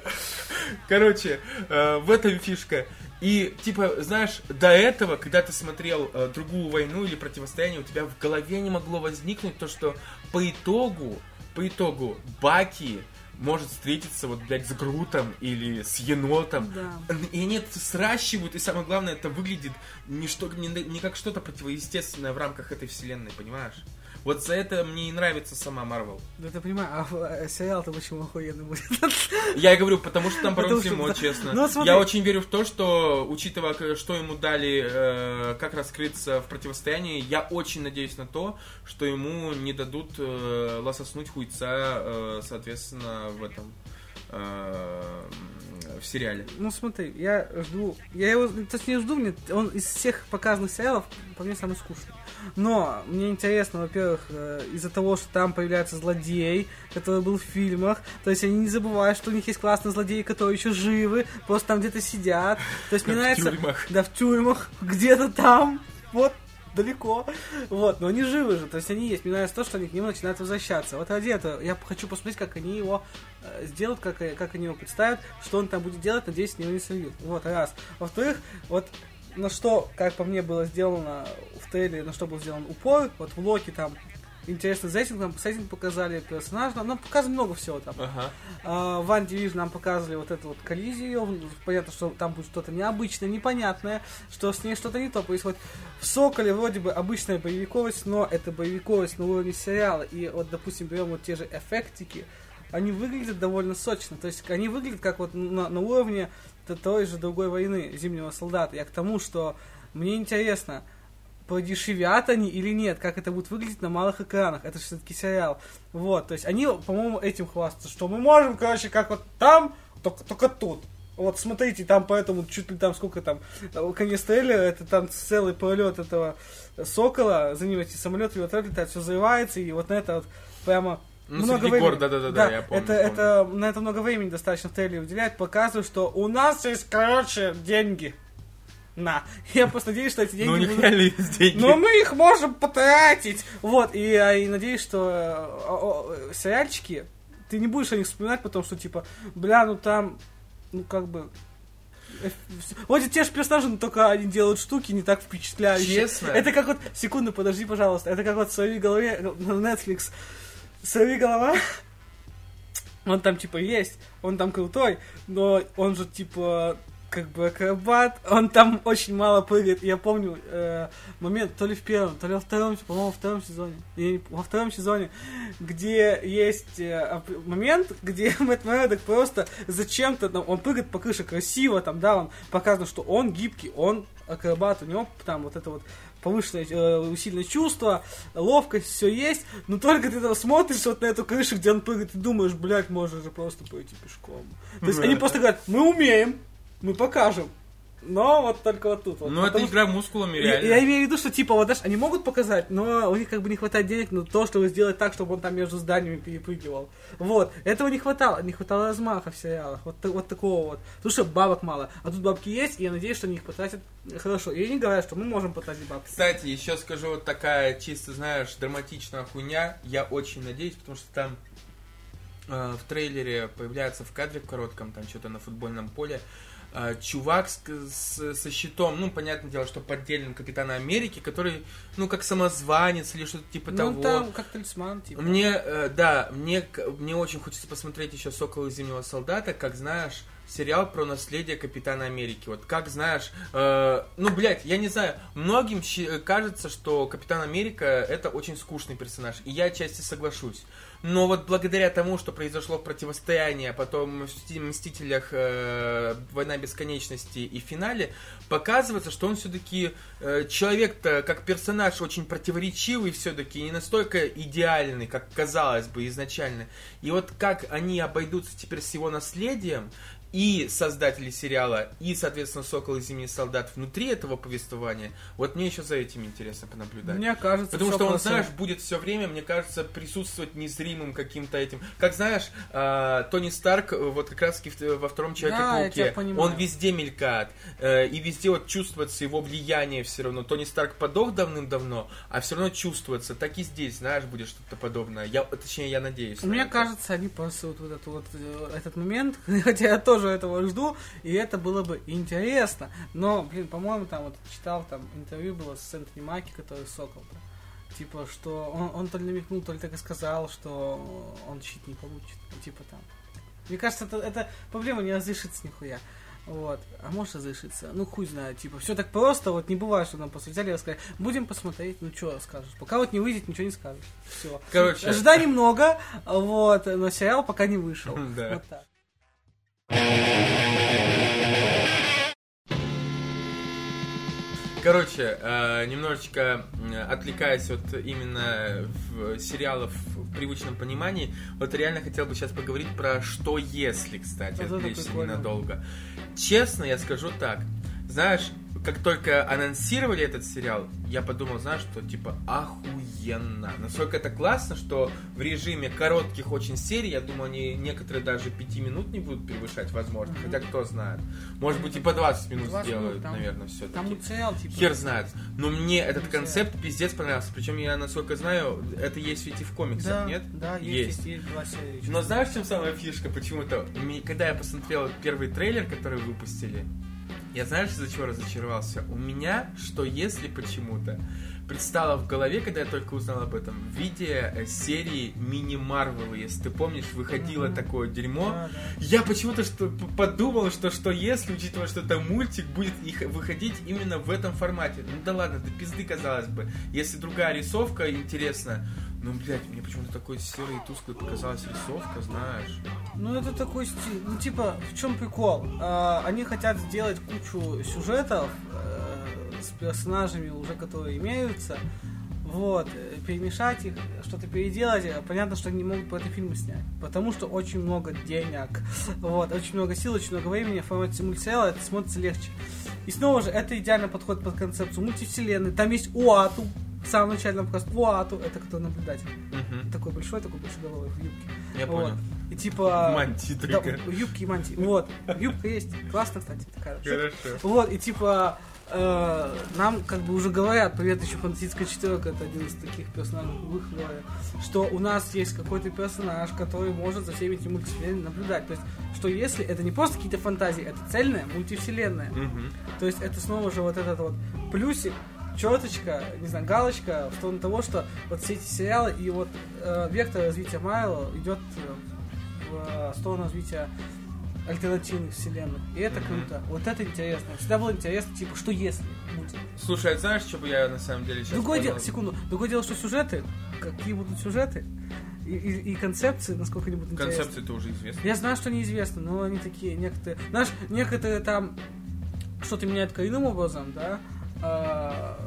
Короче, э, в этом фишка. И, типа, знаешь, до этого, когда ты смотрел э, другую войну или противостояние, у тебя в голове не могло возникнуть то, что по итогу, по итогу Баки может встретиться вот, блядь, с Грутом или с енотом.
Да.
И они это сращивают, и самое главное, это выглядит не, что, не, не как что-то противоестественное в рамках этой вселенной, понимаешь? Вот за это мне и нравится сама Марвел.
Да ты понимаешь, а э, сериал-то почему охуенный будет?
Я и говорю, потому что там Зимо,
да.
честно.
Ну, смотри.
Я очень верю в то, что, учитывая, что ему дали, э, как раскрыться в противостоянии, я очень надеюсь на то, что ему не дадут э, лососнуть хуйца, э, соответственно, в этом э, в сериале.
Ну смотри, я жду, я его, то есть не жду, мне, он из всех показанных сериалов по мне самый скучный. Но мне интересно, во-первых, э, из-за того, что там появляется злодей, который был в фильмах, то есть они не забывают, что у них есть классные злодеи, которые еще живы, просто там где-то сидят. То есть мне нравится... Да, в тюрьмах, где-то там, вот, далеко. Вот, но они живы же, то есть они есть. Мне нравится то, что они к нему начинают возвращаться. Вот ради этого я хочу посмотреть, как они его э, сделают, как, э, как они его представят, что он там будет делать, надеюсь, с него не сольют. Вот, раз. Во-вторых, вот на что, как по мне, было сделано в трейлере, на что был сделан упор, вот в Локи там интересный сеттинг, нам сеттинг показали, персонаж, нам, нам показывали много всего там.
Ага.
А, в Ван Division нам показывали вот эту вот коллизию. Понятно, что там будет что-то необычное, непонятное, что с ней что-то не то происходит. В Соколе вроде бы обычная боевиковость, но это боевиковость на уровне сериала. И вот, допустим, берем вот те же эффектики, они выглядят довольно сочно. То есть они выглядят как вот на, на уровне той же другой войны Зимнего солдата. Я к тому, что мне интересно, продешевят они или нет, как это будет выглядеть на малых экранах. Это все-таки сериал. Вот, то есть они, по-моему, этим хвастаются, что мы можем, короче, как вот там, только, только тут. Вот смотрите, там поэтому чуть ли там сколько там э, конец трейлера, это там целый полет этого сокола, за ним эти самолеты, вертолеты летают, все взрывается, и вот на это вот прямо
Ну,
много времени.
гор, да-да-да, я помню,
Это,
помню.
это на это много времени достаточно в трейлере уделяет, показывает, что у нас есть, короче, деньги. На. Я просто надеюсь, что эти деньги
Ну, у них реально есть деньги.
но мы их можем потратить. Вот, и, я и надеюсь, что э, сериальчики, ты не будешь о них вспоминать, потому что, типа, бля, ну там, ну как бы... Вот эти те же персонажи, но только они делают штуки не так впечатляющие.
Честно?
Это как вот, секунду, подожди, пожалуйста, это как вот в своей голове, на Netflix, своей голова, он там типа есть, он там крутой, но он же типа как бы акробат, он там очень мало прыгает. Я помню э, момент, то ли в первом, то ли во втором, по-моему, во втором сезоне. И во втором сезоне, где есть э, момент, где Мэтт Мэрдок просто зачем-то, ну, он прыгает по крыше красиво, там, да, он показано, что он гибкий, он акробат, у него там вот это вот повышенное э, усиленное чувство, ловкость, все есть, но только ты там смотришь вот на эту крышу, где он прыгает, и думаешь, блядь, можно же просто пойти пешком. То есть они просто говорят, мы умеем, мы покажем. Но вот только вот тут. Вот,
Ну, это игра мускулами,
я,
реально.
я имею в виду, что типа, вот знаешь, они могут показать, но у них как бы не хватает денег на то, чтобы сделать так, чтобы он там между зданиями перепрыгивал. Вот. Этого не хватало. Не хватало размаха в сериалах. Вот, вот такого вот. Потому что бабок мало. А тут бабки есть, и я надеюсь, что они их потратят хорошо. И они говорят, что мы можем потратить бабки.
Кстати, еще скажу вот такая чисто, знаешь, драматичная хуйня. Я очень надеюсь, потому что там э, в трейлере появляется в кадре в коротком, там что-то на футбольном поле, э, чувак с, с- со щитом, ну, понятное дело, что поддельным Капитана Америки, который, ну, как самозванец или что-то типа
ну,
того.
там как талисман, типа.
Мне, э, да, мне, мне очень хочется посмотреть еще «Сокол и Зимнего солдата», как знаешь, сериал про наследие Капитана Америки. Вот как знаешь, э, ну, блядь, я не знаю, многим кажется, что Капитан Америка это очень скучный персонаж, и я отчасти соглашусь. Но вот благодаря тому, что произошло а потом в «Мсти- Мстителях э, Война Бесконечности и финале, показывается, что он все-таки человек-то как персонаж очень противоречивый все-таки, не настолько идеальный, как казалось бы изначально. И вот как они обойдутся теперь с его наследием, и создатели сериала, и, соответственно, Сокол и Зимний солдат внутри этого повествования, вот мне еще за этим интересно понаблюдать.
Мне кажется,
Потому что он, знаешь, будет все время, мне кажется, присутствовать незримым каким-то этим. Как знаешь, а, Тони Старк, э, вот как раз во втором Человеке-пауке, он везде мелькает, э, и везде вот чувствуется его влияние все равно. Тони Старк подох давным-давно, а все равно чувствуется. Так и здесь, знаешь, будет что-то подобное. Я, точнее, я надеюсь. на
Мне кажется, они просто вот, этот вот э, этот момент, хотя я тоже этого жду, и это было бы интересно. Но, блин, по-моему, там вот читал там интервью было с Энтони Маки, который Сокол. да. Типа, что он, он то ли намекнул, то ли так и сказал, что он щит не получит. Ну, Типа там. Мне кажется, это, это проблема не разрешится нихуя. Вот. А может разрешится. Ну, хуй знает. Типа, все так просто. Вот не бывает, что нам после взяли и рассказали. Будем посмотреть. Ну, что скажешь? Пока вот не выйдет, ничего не скажешь. Все.
Короче.
Ожиданий много, вот, но сериал пока не вышел.
Да.
Вот так.
Короче, э, немножечко э, отвлекаясь от именно сериалов в привычном понимании, вот реально хотел бы сейчас поговорить про что если, кстати,
это
отвлечься ненадолго. Честно, я скажу так. Знаешь, как только анонсировали этот сериал, я подумал, знаешь, что типа охуенно. Насколько это классно, что в режиме коротких очень серий, я думаю, они некоторые даже пяти минут не будут превышать, возможно. Хотя кто знает. Может быть и по 20 минут
20 минут,
сделают,
там-
наверное, все-таки.
Там мультсериал, типа.
Хер знает. Но мне этот
Не
концепт пиздец понравился. Причем я, насколько знаю, это есть ведь и в комиксах,
Да,
нет?
да, есть, есть, есть серии.
Но знаешь, в чем самая фишка почему-то? Когда я посмотрел первый трейлер, который выпустили, я знаешь, из-за чего разочаровался? У меня, что если почему-то, предстало в голове, когда я только узнал об этом, в виде э, серии мини-марвелы, если ты помнишь, выходило
Мгм.
такое дерьмо.
Да, да.
Я почему-то что подумал, что что если, учитывая, что это мультик, будет их выходить именно в этом формате. Ну да ладно, да пизды казалось бы. Если другая рисовка интересна, ну, блядь, мне почему-то такой серый и тусклый показалась рисовка, знаешь.
Ну, это такой стиль. Ну, типа, в чем прикол? А, они хотят сделать кучу сюжетов э, с персонажами уже, которые имеются. Вот, э, перемешать их, что-то переделать. Э, Понятно, что они не могут по этой фильмы снять. Потому что очень много денег. Вот, очень много сил, очень много времени. В формате мультсериала это смотрится легче. И снова же, это идеально подходит под концепцию мультивселенной. Там есть Уату. В самом начале нам показывают Уату. Это кто наблюдатель.
Мгм.
Такой большой, такой большеголовый в юбке.
Я
Вот.
понял.
И типа...
Мантии
Да, юбки и мантии. Вот. Юбка есть. Классно, кстати, такая.
Хорошо.
Вот, и типа э, нам как бы уже говорят, привет, еще фантастическая четверка, это один из таких персонажей в их лоре, что у нас есть какой-то персонаж, который может за всеми этими мультивселенными наблюдать. То есть, что если это не просто какие-то фантазии, это цельная мультивселенная.
Мгм.
То есть это снова же вот этот вот плюсик, черточка, не знаю, галочка в сторону того, что вот все эти сериалы и вот э, вектор развития Марвел идет э, в сторону развития альтернативных вселенных. И это
Мгм.
круто. Вот это интересно. Всегда было интересно, типа, что если будет.
Слушай, а знаешь, что бы я на самом деле сейчас
Другое дело, секунду, другое дело, что сюжеты, какие будут сюжеты, и, и- и концепции, насколько они будут интересны.
Концепция-то уже известна.
Я знаю, что неизвестно, но они такие, некоторые... Знаешь, некоторые там что-то меняют коренным образом, да? А,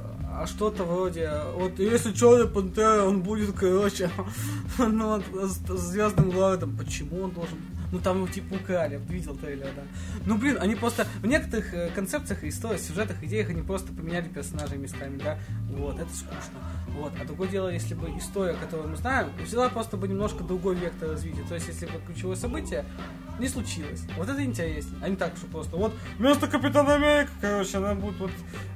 а что-то вроде... Вот если Черный Пантера, он будет, короче, ну, с Звездным Лордом. Почему он должен... Ну, там его типа украли, видел трейлер, да. Ну, блин, они просто... В некоторых э, концепциях, историях, сюжетах, идеях они просто поменяли персонажей местами, да. Вот, это скучно. Вот. А другое дело, если бы история, которую мы знаем, взяла просто бы немножко другой вектор развития. То есть, если бы ключевое событие не случилось. Вот это интереснее. А не так, что просто вот вместо Капитана Америка, короче, она будет вот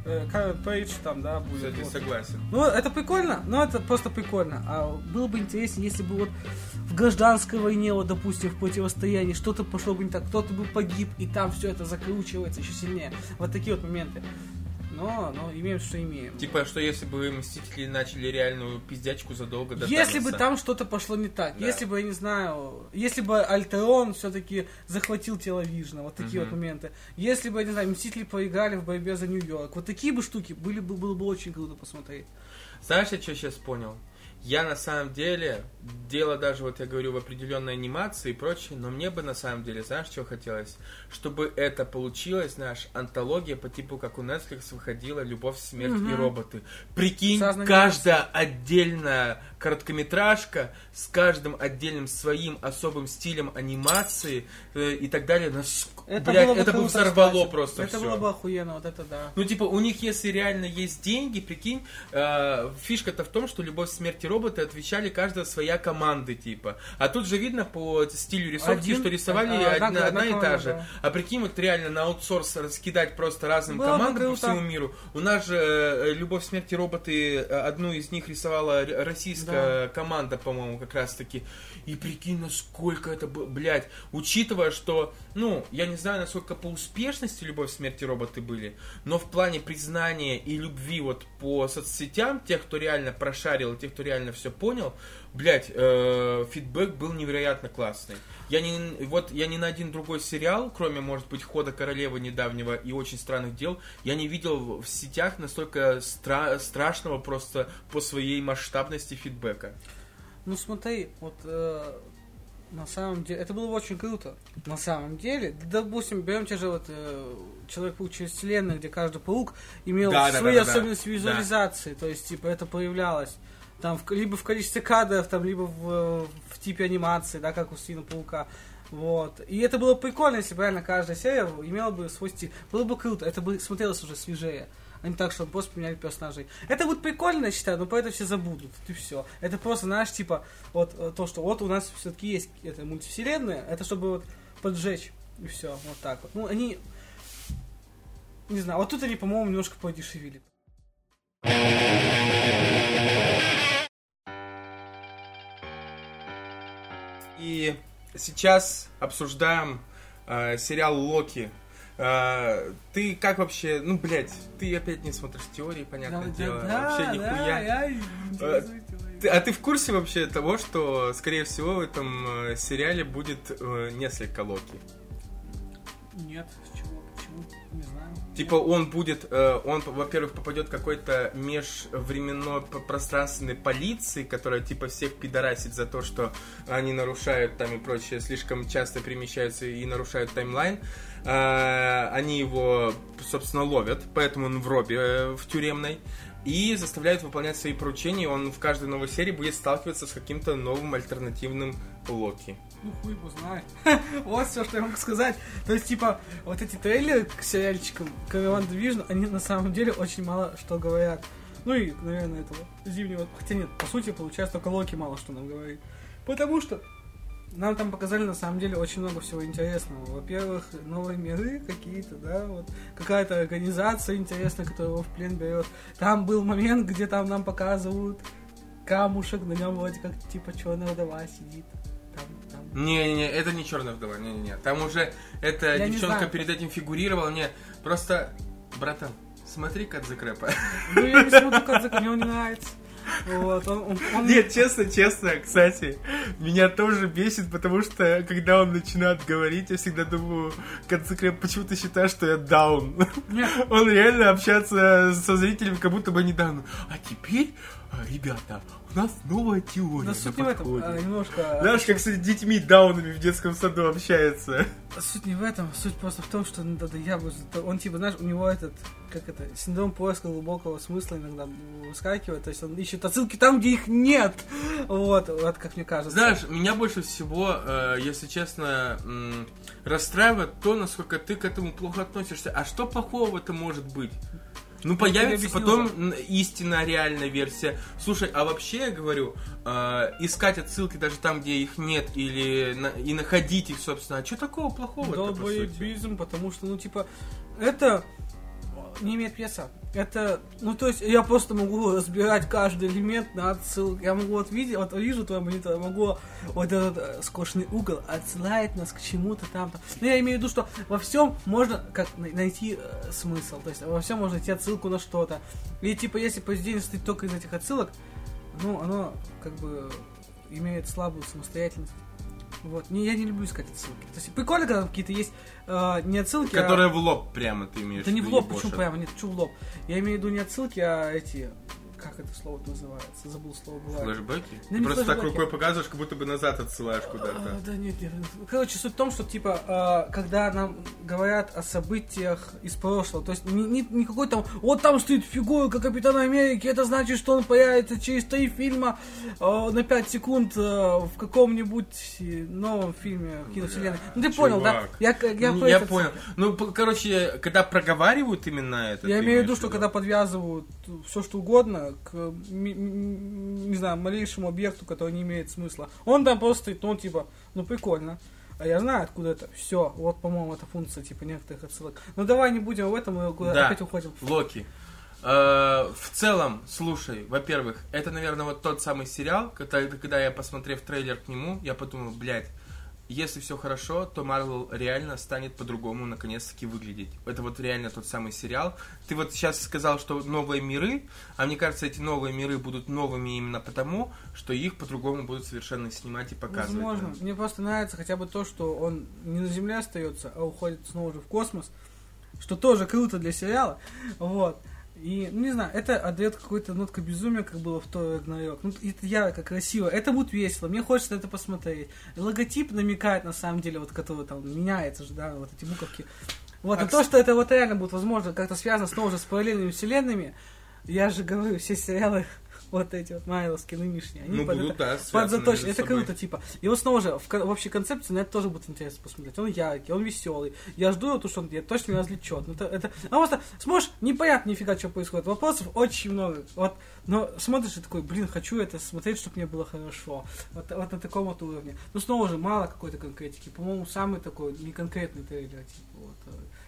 э, Пейдж там, да, будет.
Кстати,
вот.
согласен.
Ну, это прикольно, но это просто прикольно. А было бы интереснее, если бы вот в гражданской войне, вот, допустим, в противостоянии что-то пошло бы не так, кто-то бы погиб, и там все это закручивается еще сильнее. Вот такие вот моменты. Но, но имеем, что имеем.
Типа, что если бы Мстители начали реальную пиздячку задолго до
Если бы
Таноса?
там что-то пошло не так,
Да.
если бы, я не знаю, если бы Альтерон все-таки захватил тело Вижна, вот такие
Мгм.
вот моменты. Если бы, я не знаю, Мстители проиграли в борьбе за Нью-Йорк, вот такие бы штуки были бы, было бы очень круто посмотреть.
Знаешь, я что сейчас понял? Я на самом деле, дело даже, вот я говорю, в определенной анимации и прочее, но мне бы на самом деле, знаешь, что хотелось? Чтобы это получилось, знаешь, антология по типу, как у Netflix выходила «Любовь, смерть и
Мгм.
роботы». Прикинь, каждая отдельная короткометражка с каждым отдельным своим особым стилем анимации э, и так далее. Нас,
Это
блядь,
было бы
это бы взорвало
кстати.
просто
Это
все.
было бы охуенно, вот это да.
Ну, типа, у них, если реально есть деньги, прикинь, э, фишка-то в том, что «Любовь, смерть и роботы» отвечали каждая своя команды, типа. А тут же видно по стилю рисовки,
Один-
что рисовали
а,
одна,
одна-
одна и та
команда,
же.
да.
А прикинь, вот реально на аутсорс раскидать просто разным
Было бы
командам по всему миру. У нас же э, «Любовь, смерть и роботы», э, одну из них рисовала российская команда, по-моему, как раз-таки. И прикинь, насколько это блядь, учитывая, что, ну, я не знаю, насколько по успешности «Любовь, смерть и роботы» были, но в плане признания и любви вот по соцсетям, тех, кто реально прошарил, тех, кто реально все понял, блядь, э, фидбэк был невероятно классный. Я не, вот, я ни на один другой сериал, кроме, может быть, «Хода королевы» недавнего и «Очень странных дел», я не видел в сетях настолько стра- страшного просто по своей масштабности фидбэка.
Ну смотри, вот э, на самом деле, это было бы очень круто. На самом деле, да, допустим, берем те же вот э, Человек-паук через вселенную, где каждый паук имел
Да, да,
свои
да, да, да.
особенности визуализации, то есть, типа, это проявлялось. Там либо в количестве кадров, там, либо в, в типе анимации, да, как у Свина Паука. Вот. И это было прикольно, если бы реально каждая серия имела бы свой стиль. Было бы круто, это бы смотрелось уже свежее. А не так, что просто поменяли персонажей. Это будет прикольно, я считаю, но про это все забудут. И все. Это просто, знаешь, типа, вот э, то, что вот у нас все-таки есть это мультивселенная, это чтобы вот поджечь. И все, вот так вот. Ну, они. Не знаю, вот тут они, по-моему, немножко подешевили.
И сейчас обсуждаем э, сериал Локи. Э, ты как вообще, ну, блядь, ты опять не смотришь теории, понятное дело. вообще нихуя.
я
Э, Ты- а ты в курсе вообще того, что, скорее всего, в этом э, сериале будет э, несколько Локи?
Нет, с чего, почему, не знаю.
Типа он будет, э, он, во-первых, попадет какой-то межвременной пространственной полиции, которая типа всех пидорасит за то, что они нарушают там и прочее, слишком часто перемещаются и нарушают таймлайн. Э, они его, собственно, ловят, поэтому он в робе э, в тюремной. И заставляют выполнять свои поручения, он в каждой новой серии будет сталкиваться с каким-то новым альтернативным Локи.
Ну, хуй его знает. вот все, что я могу сказать. То есть, типа, вот эти трейлеры к сериальчикам к Ван Division, они на самом деле очень мало что говорят. Ну и, наверное, этого зимнего... Хотя нет, по сути, получается, только Локи мало что нам говорит. Потому что нам там показали на самом деле очень много всего интересного. Во-первых, новые миры какие-то, да, вот какая-то организация интересная, которая его в плен берет. Там был момент, где там нам показывают камушек, на нем вроде как типа черная вдова сидит. Там, там.
Не-не-не, это не черная вдова, не-не-не. Там уже эта
Я
девчонка перед этим фигурировала. Не, просто, братан, смотри как закрэпа.
Ну, я не смотрю, закон, мне он не нравится. Вот, он, он- он-
Нет, честно, честно, кстати, меня тоже бесит, потому что, когда он начинает говорить, я всегда думаю, концов, почему ты считаешь, что я даун?
Нет.
Он реально общается со зрителями, как будто бы не даун. А теперь, ребята, у нас новая теория. На
суть не в этом,
подходе».
а, немножко...
Знаешь, как с детьми даунами в детском саду общается.
Суть не в этом, суть просто в том, что ну, да, да, я бы... Он типа, знаешь, у него этот, как это, синдром поиска глубокого смысла иногда выскакивает, то есть он ищет отсылки там, где их нет. Вот, вот как мне кажется.
Знаешь, меня больше всего, э, если честно, расстраивает то, насколько ты к этому плохо относишься. А что плохого это может быть? Ну, появится потом н- истинная реальная версия. Слушай, а вообще я говорю, э, искать отсылки даже там, где их нет, или на- и находить их, собственно. А что такого плохого?
Долбоебизм, потому что, ну, типа, это не имеет веса. Это, ну, то есть, я просто могу разбирать каждый элемент на отсылку. Я могу вот видеть, вот вижу твой монитор, я могу вот этот э, скошенный угол отсылает нас к чему-то там-то. Но я имею в виду, что во всем можно как на- найти э, смысл. То есть, во всем можно найти отсылку на что-то. И, типа, если произведение состоит только из этих отсылок, ну, оно, как бы, имеет слабую самостоятельность. Вот. Не, я не люблю искать отсылки. То есть прикольно, когда какие-то есть э, не отсылки, а-
Которые в лоб прямо ты имеешь
Да не
в
лоб, почему прямо? Нет, что в лоб? Я имею в виду не отсылки, а эти... Как это слово называется? Забыл слово. бывает.
Флэшбэки? Ты
не
просто так
флешбеки.
рукой показываешь, как будто бы назад отсылаешь
А,
куда-то.
да нет, нет. Короче, суть в том, что типа, а, когда нам говорят о событиях из прошлого, то есть не, не, не какой там, вот там стоит фигурка Капитана Америки, это значит, что он появится через три фильма а, на 5 секунд а, в каком-нибудь новом фильме киновселенной. Ну ты понял, да?
чувак.
Я, я,
Ну, я понял. Ну, короче, когда проговаривают именно это.
Я имею в виду, что когда подвязывают все что угодно к не знаю, малейшему объекту, который не имеет смысла. Он там просто стоит, ну типа, ну прикольно. А я знаю, откуда это. Все, вот, по-моему, это функция типа некоторых отсылок. Ну давай не будем в этом, мы
Да.
опять уходим.
Локи. Э, В целом, слушай, во-первых, это, наверное, вот тот самый сериал, когда, когда я, посмотрев трейлер к нему, я подумал, блядь, если все хорошо, то Марвел реально станет по-другому наконец-таки выглядеть. Это вот реально тот самый сериал. Ты вот сейчас сказал, что новые миры, а мне кажется, эти новые миры будут новыми именно потому, что их по-другому будут совершенно снимать и показывать.
Возможно. Мне просто нравится хотя бы то, что он не на Земле остается, а уходит снова же в космос. Что тоже круто для сериала. Вот. И, ну, не знаю, это отдает какой-то нотка безумия, как было в Тор Рагнарёк. Ну, это ярко, красиво. Это будет весело. Мне хочется это посмотреть. Логотип намекает, на самом деле, вот который там меняется же, да, вот эти буковки. Вот,
А,
и то, что это вот реально будет, возможно, как-то связано снова же с параллельными вселенными, я же говорю, все сериалы вот эти вот майловские нынешние, они
Ну,
под
будут,
это-
да,
подзаточены.
между
Это
собой.
круто, типа. И вот снова же, в, в общей концепции на это тоже будет интересно посмотреть. Он яркий, он веселый. Я жду его, что он я точно развлечет. Ну, это, это... А просто сможешь, непонятно нифига, что происходит. Вопросов очень много. Вот, но смотришь и такой, блин, хочу это смотреть, чтобы мне было хорошо. Вот, вот на таком вот уровне. Ну, снова же, мало какой-то конкретики. По-моему, самый такой неконкретный трейлер. Типа,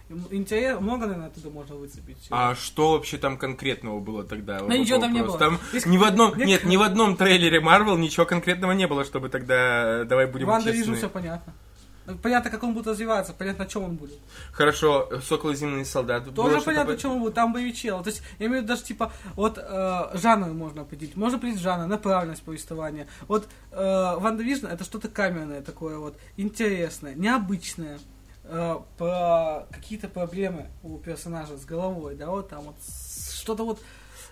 вот. Интересно, много, наверное, оттуда можно выцепить.
А что вообще там конкретного было тогда? Вот
ничего там не было.
Там
Есть-
ни в одном,
нет-
ни в одном трейлере Марвел ничего конкретного не было, чтобы тогда, э, давай будем
Ванда
честны.
вижу, все понятно. Понятно, как он будет развиваться, понятно, о чем он будет.
Хорошо, Сокол и Зимний Солдат.
Тоже понятно,
по-
о чем он будет. Там боевичело. То есть, я имею в виду даже, типа, вот э, жанр можно определить. Можно определить жанр, направленность повествования. Вот э, Ванда Вижн это что-то камерное такое вот, интересное, необычное. Э, про какие-то проблемы у персонажа с головой, да, вот там вот что-то вот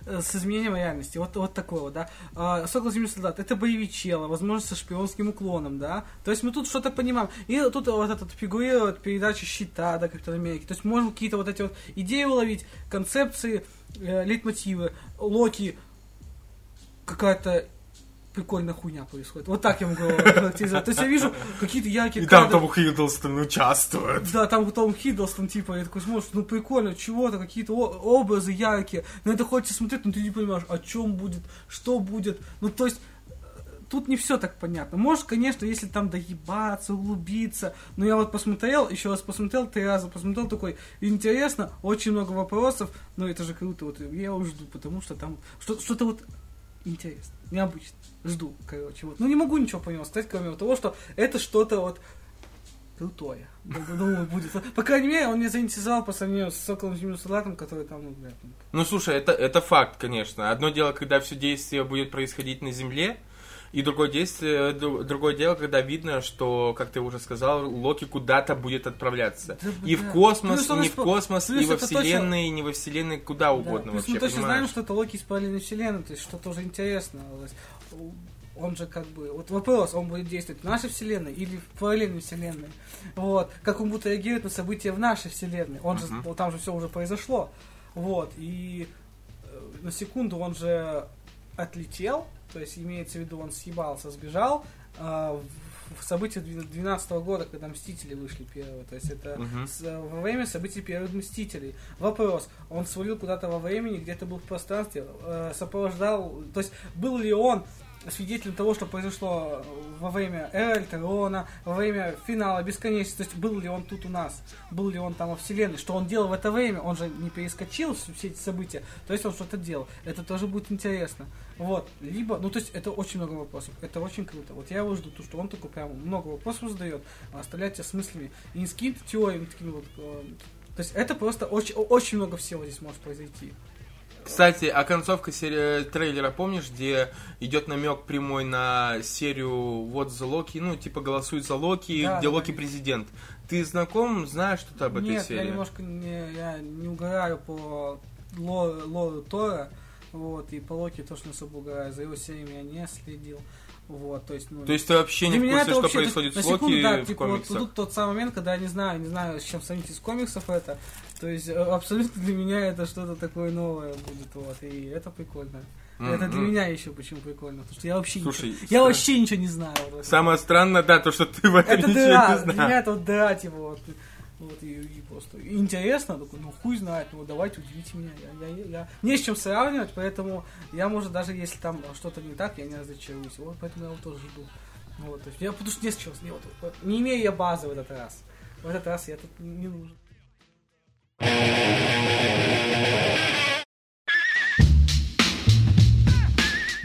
э, с изменением реальности, вот, вот такое вот, да. А, Сокол Зимний Солдат, это боевичело, возможно, со шпионским уклоном, да. То есть мы тут что-то понимаем. И тут вот этот фигурирует передача щита, да, Капитан Америки. То есть можем какие-то вот эти вот идеи уловить, концепции, э, лейтмотивы, Локи, какая-то прикольная хуйня происходит. Вот так я могу характеризовать. То есть я вижу какие-то яркие
И там
кадры.
Том Хиддлстон участвует.
Да, там Том Хиддлстон, типа, я такой смотришь, ну прикольно, чего-то, какие-то образы яркие, на это хочется смотреть, но ты не понимаешь, о чем будет, что будет. Ну, то есть, э, тут не все так понятно. Может, конечно, если там доебаться, углубиться, но я вот посмотрел, еще раз посмотрел, три раза посмотрел, такой, интересно, очень много вопросов, но это же круто, вот я его жду, потому что там что- что-то вот интересно, необычно. Жду, короче, вот. Ну, не могу ничего по нему сказать, кроме того, что это что-то вот крутое. Думаю, будет. По крайней мере, он не заинтересовал по сравнению с Соколом Зимним Солдатом, который там, ну, блядь, ну,
Ну, слушай, это, это факт, конечно. Одно дело, когда все действие будет происходить на Земле, и другое действие, дру- другое дело, когда видно, что, как ты уже сказал, Локи куда-то будет отправляться.
Да,
и
да.
в космос,
Плюс он
и не в космос, и во
это точно-
Вселенной, и не во Вселенной, куда
Да,
угодно
плюс
вообще,
мы точно
понимаешь?
знаем, что это Локи из параллельной вселенной, то есть что тоже интересно. Он же как бы... Вот вопрос, он будет действовать в нашей вселенной или в параллельной вселенной. Вот. Как он будет реагировать на события в нашей вселенной. Он же,
Мгм.
вот там же все уже произошло. Вот. И э, на секунду он же отлетел, то есть имеется в виду, он съебался, сбежал, а, в- события 2012 года, когда Мстители вышли первые. То есть это
Мгм.
с- во время событий первых Мстителей. Вопрос, он свалил куда-то во времени, где-то был в пространстве, э, сопровождал, то есть был ли он свидетелем того, что произошло во время Эры во время финала бесконечности, то есть был ли он тут у нас, был ли он там во вселенной, что он делал в это время, он же не перескочил все эти события, то есть он что-то делал, это тоже будет интересно. Вот, либо, ну то есть это очень много вопросов, это очень круто. Вот я его жду, то, что он такой прям много вопросов задает, оставлять тебя с мыслями, и не с какими-то теориями такими вот. э, То есть это просто очень, очень много всего здесь может произойти.
Кстати, а концовка сери- трейлера, помнишь, где идет намек прямой на серию вот за Локи, ну, типа голосуй за Локи,
Да,
где
да,
Локи
да.
президент. Ты знаком, знаешь что-то об этой
Нет,
серии?
я немножко не, я не угораю по ло- лору Тора, вот, и по Локи тоже не особо угораю, за его сериями я не следил. Вот, то есть, ну,
То есть ты вообще не в курсе, что
вообще,
происходит
на
с Локи
секунду, да,
в
типа, вот
комиксах?
тут тот самый момент, когда я не знаю, не знаю, с чем сравнить из комиксов это. То есть э, абсолютно для меня это что-то такое новое будет, вот, и это прикольно. Это для меня еще почему прикольно, потому что я вообще
Слушай,
ничего, я вообще ничего не знаю. вот.
Самое странное, да, то, что ты в этом
это
ничего
дыра,
не
для меня
знаешь.
это вот дыра, типа, вот, вот и, и просто. Интересно, такой, ну хуй знает, ну давайте удивите меня, я, я, я- не с чем сравнивать, поэтому я, может, даже если там что-то не так, я не разочаруюсь, вот, поэтому я его тоже жду. Вот, то есть я потому что не с чем, не, вот, вот, не имею я базы в этот раз, в этот раз я тут не нужен.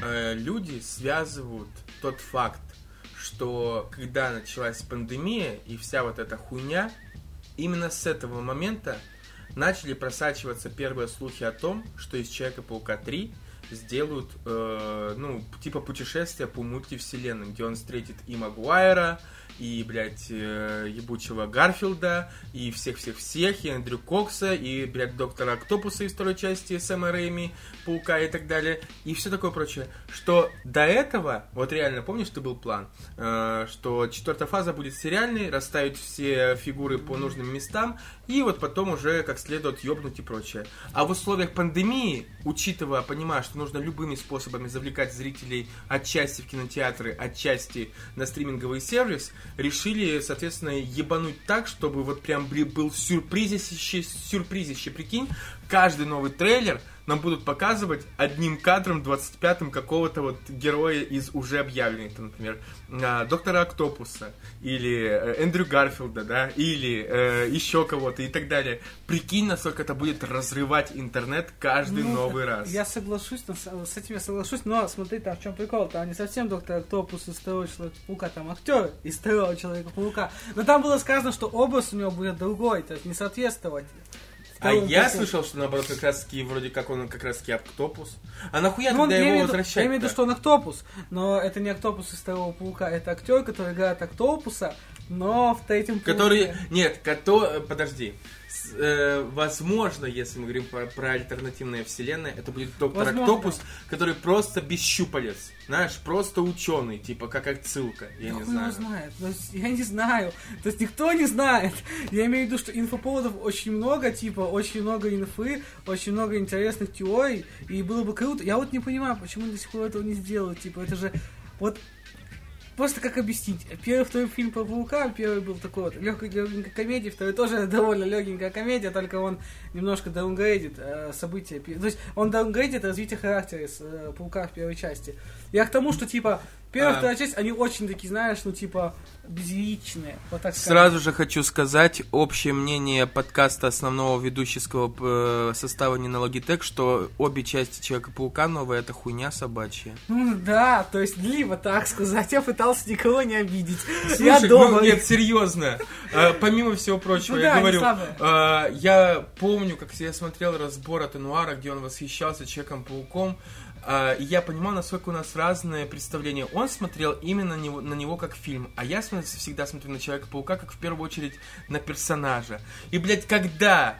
Э, Люди связывают тот факт, что когда началась пандемия и вся вот эта хуйня, именно с этого момента начали просачиваться первые слухи о том, что из Человека-паука 3 сделают, э, ну, типа путешествия по мультивселенным, где он встретит и Магуайра, и, блядь, э, ебучего Гарфилда, и всех-всех-всех, и Эндрю Кокса, и, блядь, доктора Октопуса из второй части Сэма Рэйми, Паука и так далее, и все такое прочее. Что до этого, вот реально, помнишь, что был план, э, что четвертая фаза будет сериальной, расставить все фигуры по нужным местам, и вот потом уже как следует ёбнуть и прочее. А в условиях пандемии, учитывая, понимая, что нужно любыми способами завлекать зрителей отчасти в кинотеатры, отчасти на стриминговый сервис, решили, соответственно, ебануть так, чтобы вот прям был сюрпризище, сюрпризище, прикинь, каждый новый трейлер нам будут показывать одним кадром 25-м какого-то вот героя из уже объявленных, например, а, доктора Октопуса, или э, Эндрю Гарфилда, да, или э, еще кого-то и так далее. Прикинь, насколько это будет разрывать интернет каждый
Ну,
новый раз.
Я соглашусь, с этим я соглашусь, но смотри, там в чем прикол, там не совсем доктор Октопус из второго Человека-паука, там актер из второго Человека-паука. Но там было сказано, что образ у него будет другой, то есть не соответствовать.
А я слышал, что наоборот как раз таки вроде как он как раз таки Октопус. А нахуя
Ну, он-
тогда
я,
его
виду, я
возвращать?
имею в виду, что он Октопус, но это не Октопус из второго паука, это актер, который играет Октопуса, но в третьем
Который...
пауке.
Нет, кото... подожди. Э, возможно, если мы говорим про, про альтернативные вселенные, это будет доктор
Возможно.
Октопус, который просто без щупалец. Знаешь, просто ученый, типа как отсылка. Я
Да
не знаю.
знает. Я не знаю. То есть никто не знает. Я имею в виду, что инфоповодов очень много, типа, очень много инфы, очень много интересных теорий, и было бы круто. Я вот не понимаю, почему до сих пор этого не сделают. Типа, это же вот Просто как объяснить? Первый, второй фильм про паука, первый был такой вот легкой, легенькой комедии, второй тоже довольно легенькая комедия, только он немножко даунгрейдит э, события. То есть он даунгрейдит развитие характера с э, паука в первой части. Я к тому, что типа Первая,
А.
вторая часть, они очень такие, знаешь, ну типа безъячные. Вот так сказать.
Сразу же хочу сказать общее мнение подкаста основного ведущего э, состава не на Logitech, что обе части Человека-паука новые это хуйня собачья.
Ну да, то есть либо так сказать, я пытался никого не обидеть.
Слушай,
я
ну,
дома.
нет, серьезно. А, помимо всего прочего,
Ну
я
да,
говорю, а, я помню, как я смотрел разбор от Энуара, где он восхищался Человеком-пауком, и я понимал, насколько у нас разные представления. Он смотрел именно на него, на него как фильм, а я всегда смотрю на Человека-паука как в первую очередь на персонажа. И, блядь, когда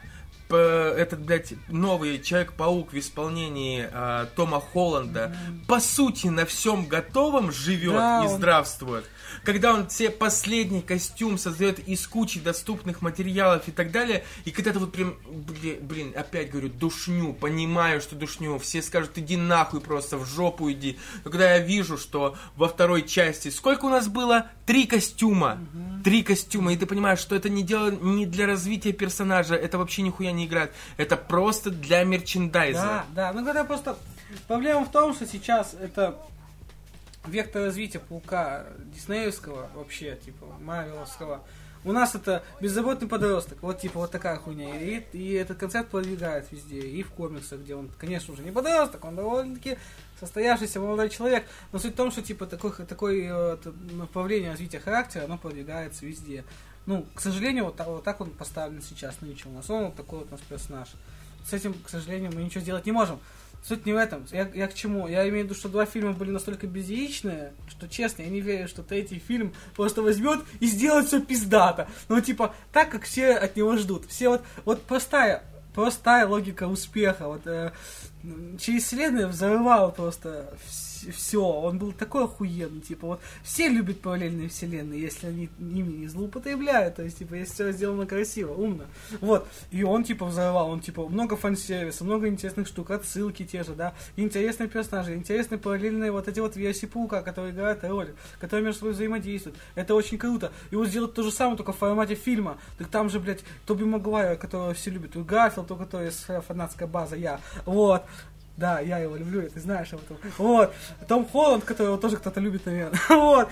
п- этот, блядь, новый Человек-паук в исполнении а, Тома Холланда по сути на всем готовом живет
Да,
и
он-
здравствует. Когда он себе последний костюм создает из кучи доступных материалов и так далее, и когда ты вот прям, блин, блин, опять говорю, душню, понимаю, что душню, все скажут, иди нахуй просто, в жопу иди. Но когда я вижу, что во второй части, сколько у нас было? Три костюма. Три костюма, и ты понимаешь, что это не дело не для развития персонажа, это вообще нихуя не играет. Это просто для мерчендайза.
Да, да. Ну когда просто проблема в том, что сейчас это вектор развития паука диснеевского вообще, типа, Марвеловского. У нас это беззаботный подросток, вот типа вот такая хуйня. И, и этот концепт продвигает везде, и в комиксах, где он, конечно, уже не подросток, он довольно-таки состоявшийся молодой человек. Но суть в том, что типа такой, такое э, направление развития характера, оно продвигается везде. Ну, к сожалению, вот вот так он поставлен сейчас нынче у нас. Он вот такой вот у нас персонаж. С этим, к сожалению, мы ничего сделать не можем. Суть не в этом. Я, я к чему? Я имею в виду, что два фильма были настолько безъяичные, что честно, я не верю, что третий фильм просто возьмет и сделает все пиздато. Ну, типа, так, как все от него ждут. Все вот, вот простая, простая логика успеха. Вот э, через вселенную взрывал просто все. Он был такой охуенный. Типа, вот все любят параллельные вселенные, если они ими не злоупотребляют. То есть, типа, если все сделано красиво, умно. Вот. И он, типа, взорвал. Он, типа, много фан-сервиса, много интересных штук, отсылки те же, да. Интересные персонажи, интересные параллельные вот эти вот версии Паука, которые играют роль, которые между собой взаимодействуют. Это очень круто. И вот сделать то же самое, только в формате фильма. Так там же, блядь, Тоби Магуайр, которого все любят, и Гарфилд, у которого есть своя фанатская база, я. Вот. Да, я его люблю, и ты знаешь об этом. Вот. Том Холланд, которого тоже кто-то любит, наверное. Вот.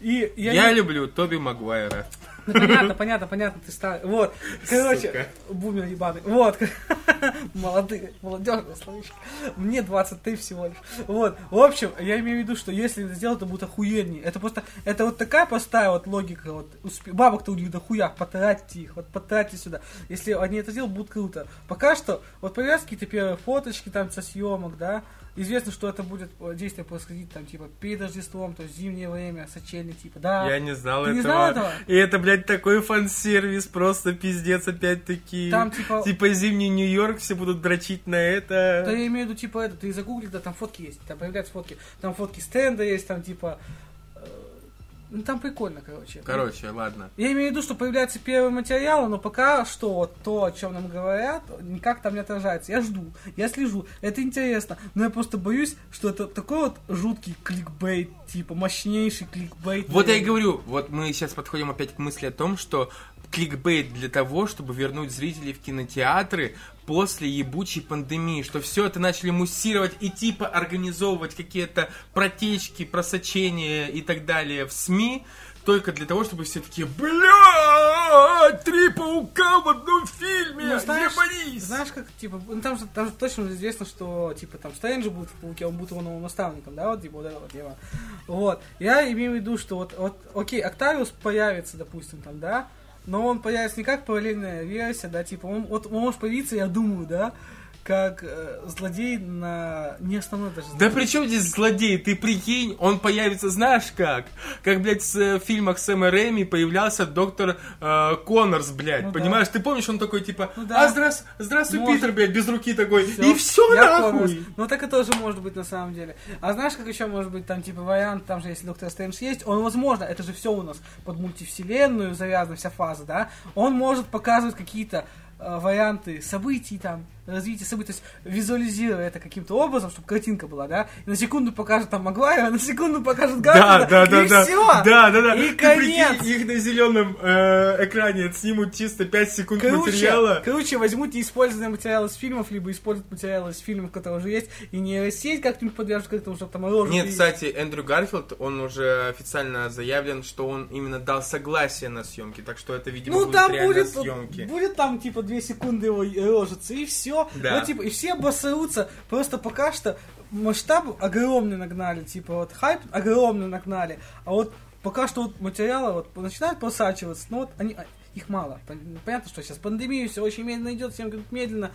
И я,
Я
не-
люблю Тоби Магуайра.
Ну, понятно, понятно, понятно, ты старый. Вот. Короче,
Сука.
бумер ебаный. Вот. Молодые, молодежные словечки. Мне 23 всего лишь. Вот. В общем, я имею в виду, что если это сделать, то будет охуеннее. Это просто, это вот такая простая вот логика. Вот, успе- бабок-то у них дохуя, потратьте их, вот потратьте сюда. Если они это сделают, будет круто. Пока что, вот появляются какие-то первые фоточки там со съемок, да, Известно, что это будет э, действие происходить там, типа, перед Рождеством, то есть зимнее время, сочельник, типа, да.
Я не знал
Ты
этого.
не знал этого?
И это, блядь, такой фан-сервис, просто пиздец опять-таки.
Там, типа-
Типа зимний Нью-Йорк, все будут дрочить на это.
Да я имею в виду, типа, это, ты загугли, да, там фотки есть, там появляются фотки, там фотки стенда есть, там, типа, ну, там прикольно, короче.
Короче, ладно.
Я имею в виду, что появляются первые материалы, но пока что вот то, о чем нам говорят, никак там не отражается. Я жду, я слежу, это интересно, но я просто боюсь, что это такой вот жуткий кликбейт, типа, мощнейший кликбейт.
Вот я и говорю, вот мы сейчас подходим опять к мысли о том, что кликбейт для того, чтобы вернуть зрителей в кинотеатры после ебучей пандемии, что все это начали муссировать и типа организовывать какие-то протечки, просочения и так далее в СМИ, только для того, чтобы все таки бля, три паука в одном фильме,
Ну, знаешь,
ебанись!»
знаешь, как, типа, ну, там же, там же точно известно, что, типа, там, Стрэнджи будет в Пауке, он будет его новым наставником, да, вот, типа, вот это вот тема. Вот. Я имею в виду, что вот, вот, окей, Октавиус появится, допустим, там, да, но он появится не как параллельная версия, да, типа, он, вот, он может появиться, я думаю, да, как э, злодей на... Не основной даже
Да
злодей.
при чем здесь злодей? Ты прикинь, он появится, знаешь как? Как, блядь, э, в фильмах Сэма Рэйми появлялся доктор э, Коннорс, блядь.
Ну да.
понимаешь? Ты помнишь, он такой, типа,
Ну да.
а, здрас, здравствуй,
Может.
Питер, блядь, без руки такой.
Всё.
И все
Я
нахуй!
Ну так это тоже может быть на самом деле. А знаешь, как еще может быть там типа вариант, там же если Доктор Стрэндж есть, он возможно, это же все у нас под мультивселенную завязана вся фаза, да? Он может показывать какие-то э, варианты событий там, развитие событий, то есть визуализируя это каким-то образом, чтобы картинка была, да, и на секунду покажет там Магуайра, на секунду покажет
Да,
Гарфилда,
да, да,
и
да.
все.
Да, да, да.
И
Ты
конец.
прикинь, их на зеленом э, экране снимут чисто 5 секунд
Круче,
материала.
круче возьмут неиспользованные материалы из фильмов, либо используют материалы из фильмов, которые уже есть, и нейросеть как-нибудь подвяжут, как-то уже там рожу.
Нет,
и-
кстати, Эндрю Гарфилд, он уже официально заявлен, что он именно дал согласие на съемки, так что это, видимо,
Ну
будут
там
реально
будет,
съемки.
будет там типа две секунды его рожицы и все.
Да.
Вот типа и все обосрутся. Просто пока что масштаб огромный нагнали, типа вот хайп огромный нагнали, а вот пока что вот материалы вот начинают просачиваться, но вот они а, их мало. Пон- Понятно, что сейчас пандемия, все очень медленно идет, всем идут медленно.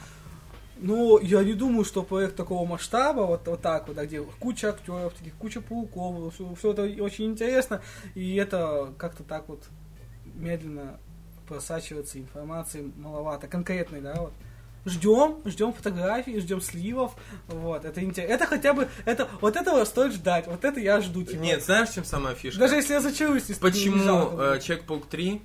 Но я не думаю, что проект такого масштаба, вот, вот так вот, да, где куча актеров, таких, куча пауков, все, это очень интересно, и это как-то так вот медленно просачивается информации маловато, конкретной, да, вот. Ждем, ждем фотографий, ждем сливов, вот, это интересно. Это хотя бы, это, вот этого стоит ждать, вот это я жду, типа.
Нет, знаешь, чем самая фишка?
Даже если я зачаруюсь, не
Почему э. Человек-паук 3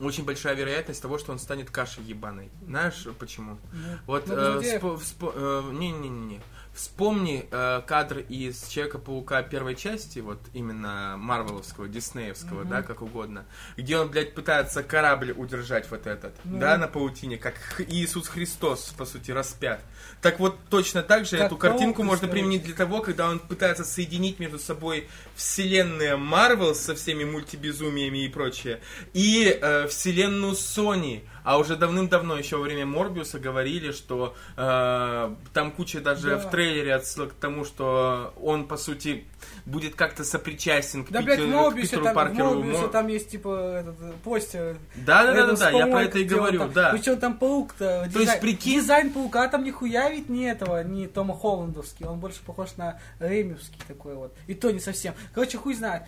очень большая вероятность того, что он станет кашей ебаной. Знаешь почему?
Ну,
Вот,
ну,
э, вспо- вспо- э, не-не-не-не. Вспомни э, кадр из Человека-паука первой части, вот именно Марвеловского, Диснеевского,
Мгм.
да, как угодно, где он, блядь, пытается корабль удержать вот этот,
Ну.
да, на паутине, как Иисус Христос, по сути, распят. Так вот, точно так же
Как
эту картинку
паук,
можно применить для того, когда он пытается соединить между собой вселенная Марвел со всеми мультибезумиями и прочее, и э, вселенную Sony. А уже давным-давно, еще во время Морбиуса, говорили, что э, там куча даже
Да.
в трейлере отсылок к тому, что он, по сути, будет как-то сопричастен к,
Да,
Питеру-
блядь, в
к
Мобиусе
Питеру
там,
Паркеру.
Мобиусе
Мо-
там есть, типа, этот, э, постер.
Да, да, да,
Это
да,
с
да, я про это и говорю,
там-
да.
Причем там паук-то,
То есть, прикинь-
дизайн паука там нихуя ведь не этого, не Тома Холландовский, он больше похож на Ремевский такой вот. И то не совсем. Короче, хуй знает.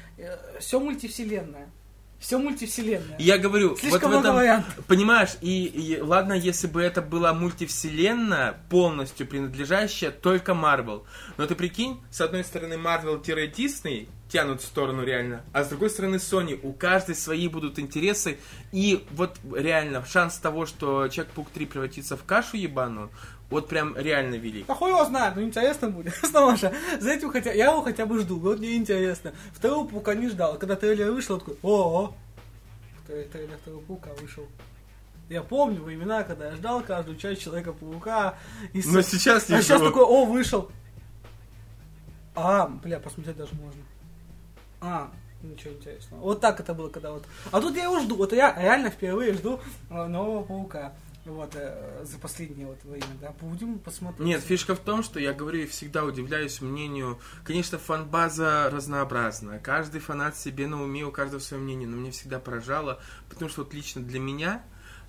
Все мультивселенная. Все мультивселенная.
Я говорю,
Слишком
вот в этом,
вариантов.
понимаешь, и, и ладно, если бы это была мультивселенная, полностью принадлежащая только Марвел. Но ты прикинь, с одной стороны Марвел-Дисней тянут в сторону реально, а с другой стороны Sony. У каждой свои будут интересы. И вот реально шанс того, что Человек-паук 3 превратится в кашу ебаную, вот прям реально велик.
Да хуй его знает, ну интересно будет. Же, за этим хотя, я его хотя бы жду, вот мне интересно. Второго паука не ждал, когда трейлер вышел, такой, о трейлер второго паука вышел. Я помню времена, когда я ждал каждую часть Человека-паука. И
Но
с-
сейчас не
а сейчас такой, о, вышел. А, бля, посмотреть даже можно. А, ничего интересного. Вот так это было, когда вот... А тут я его жду. Вот я реально впервые жду э, нового паука. Вот, э, за последнее вот время, да. Будем посмотреть.
Нет, фишка в том, что я говорю и всегда удивляюсь мнению. Конечно, фан-база разнообразна. Каждый фанат себе на уме, у каждого свое мнение. Но мне всегда поражало, потому что вот лично для меня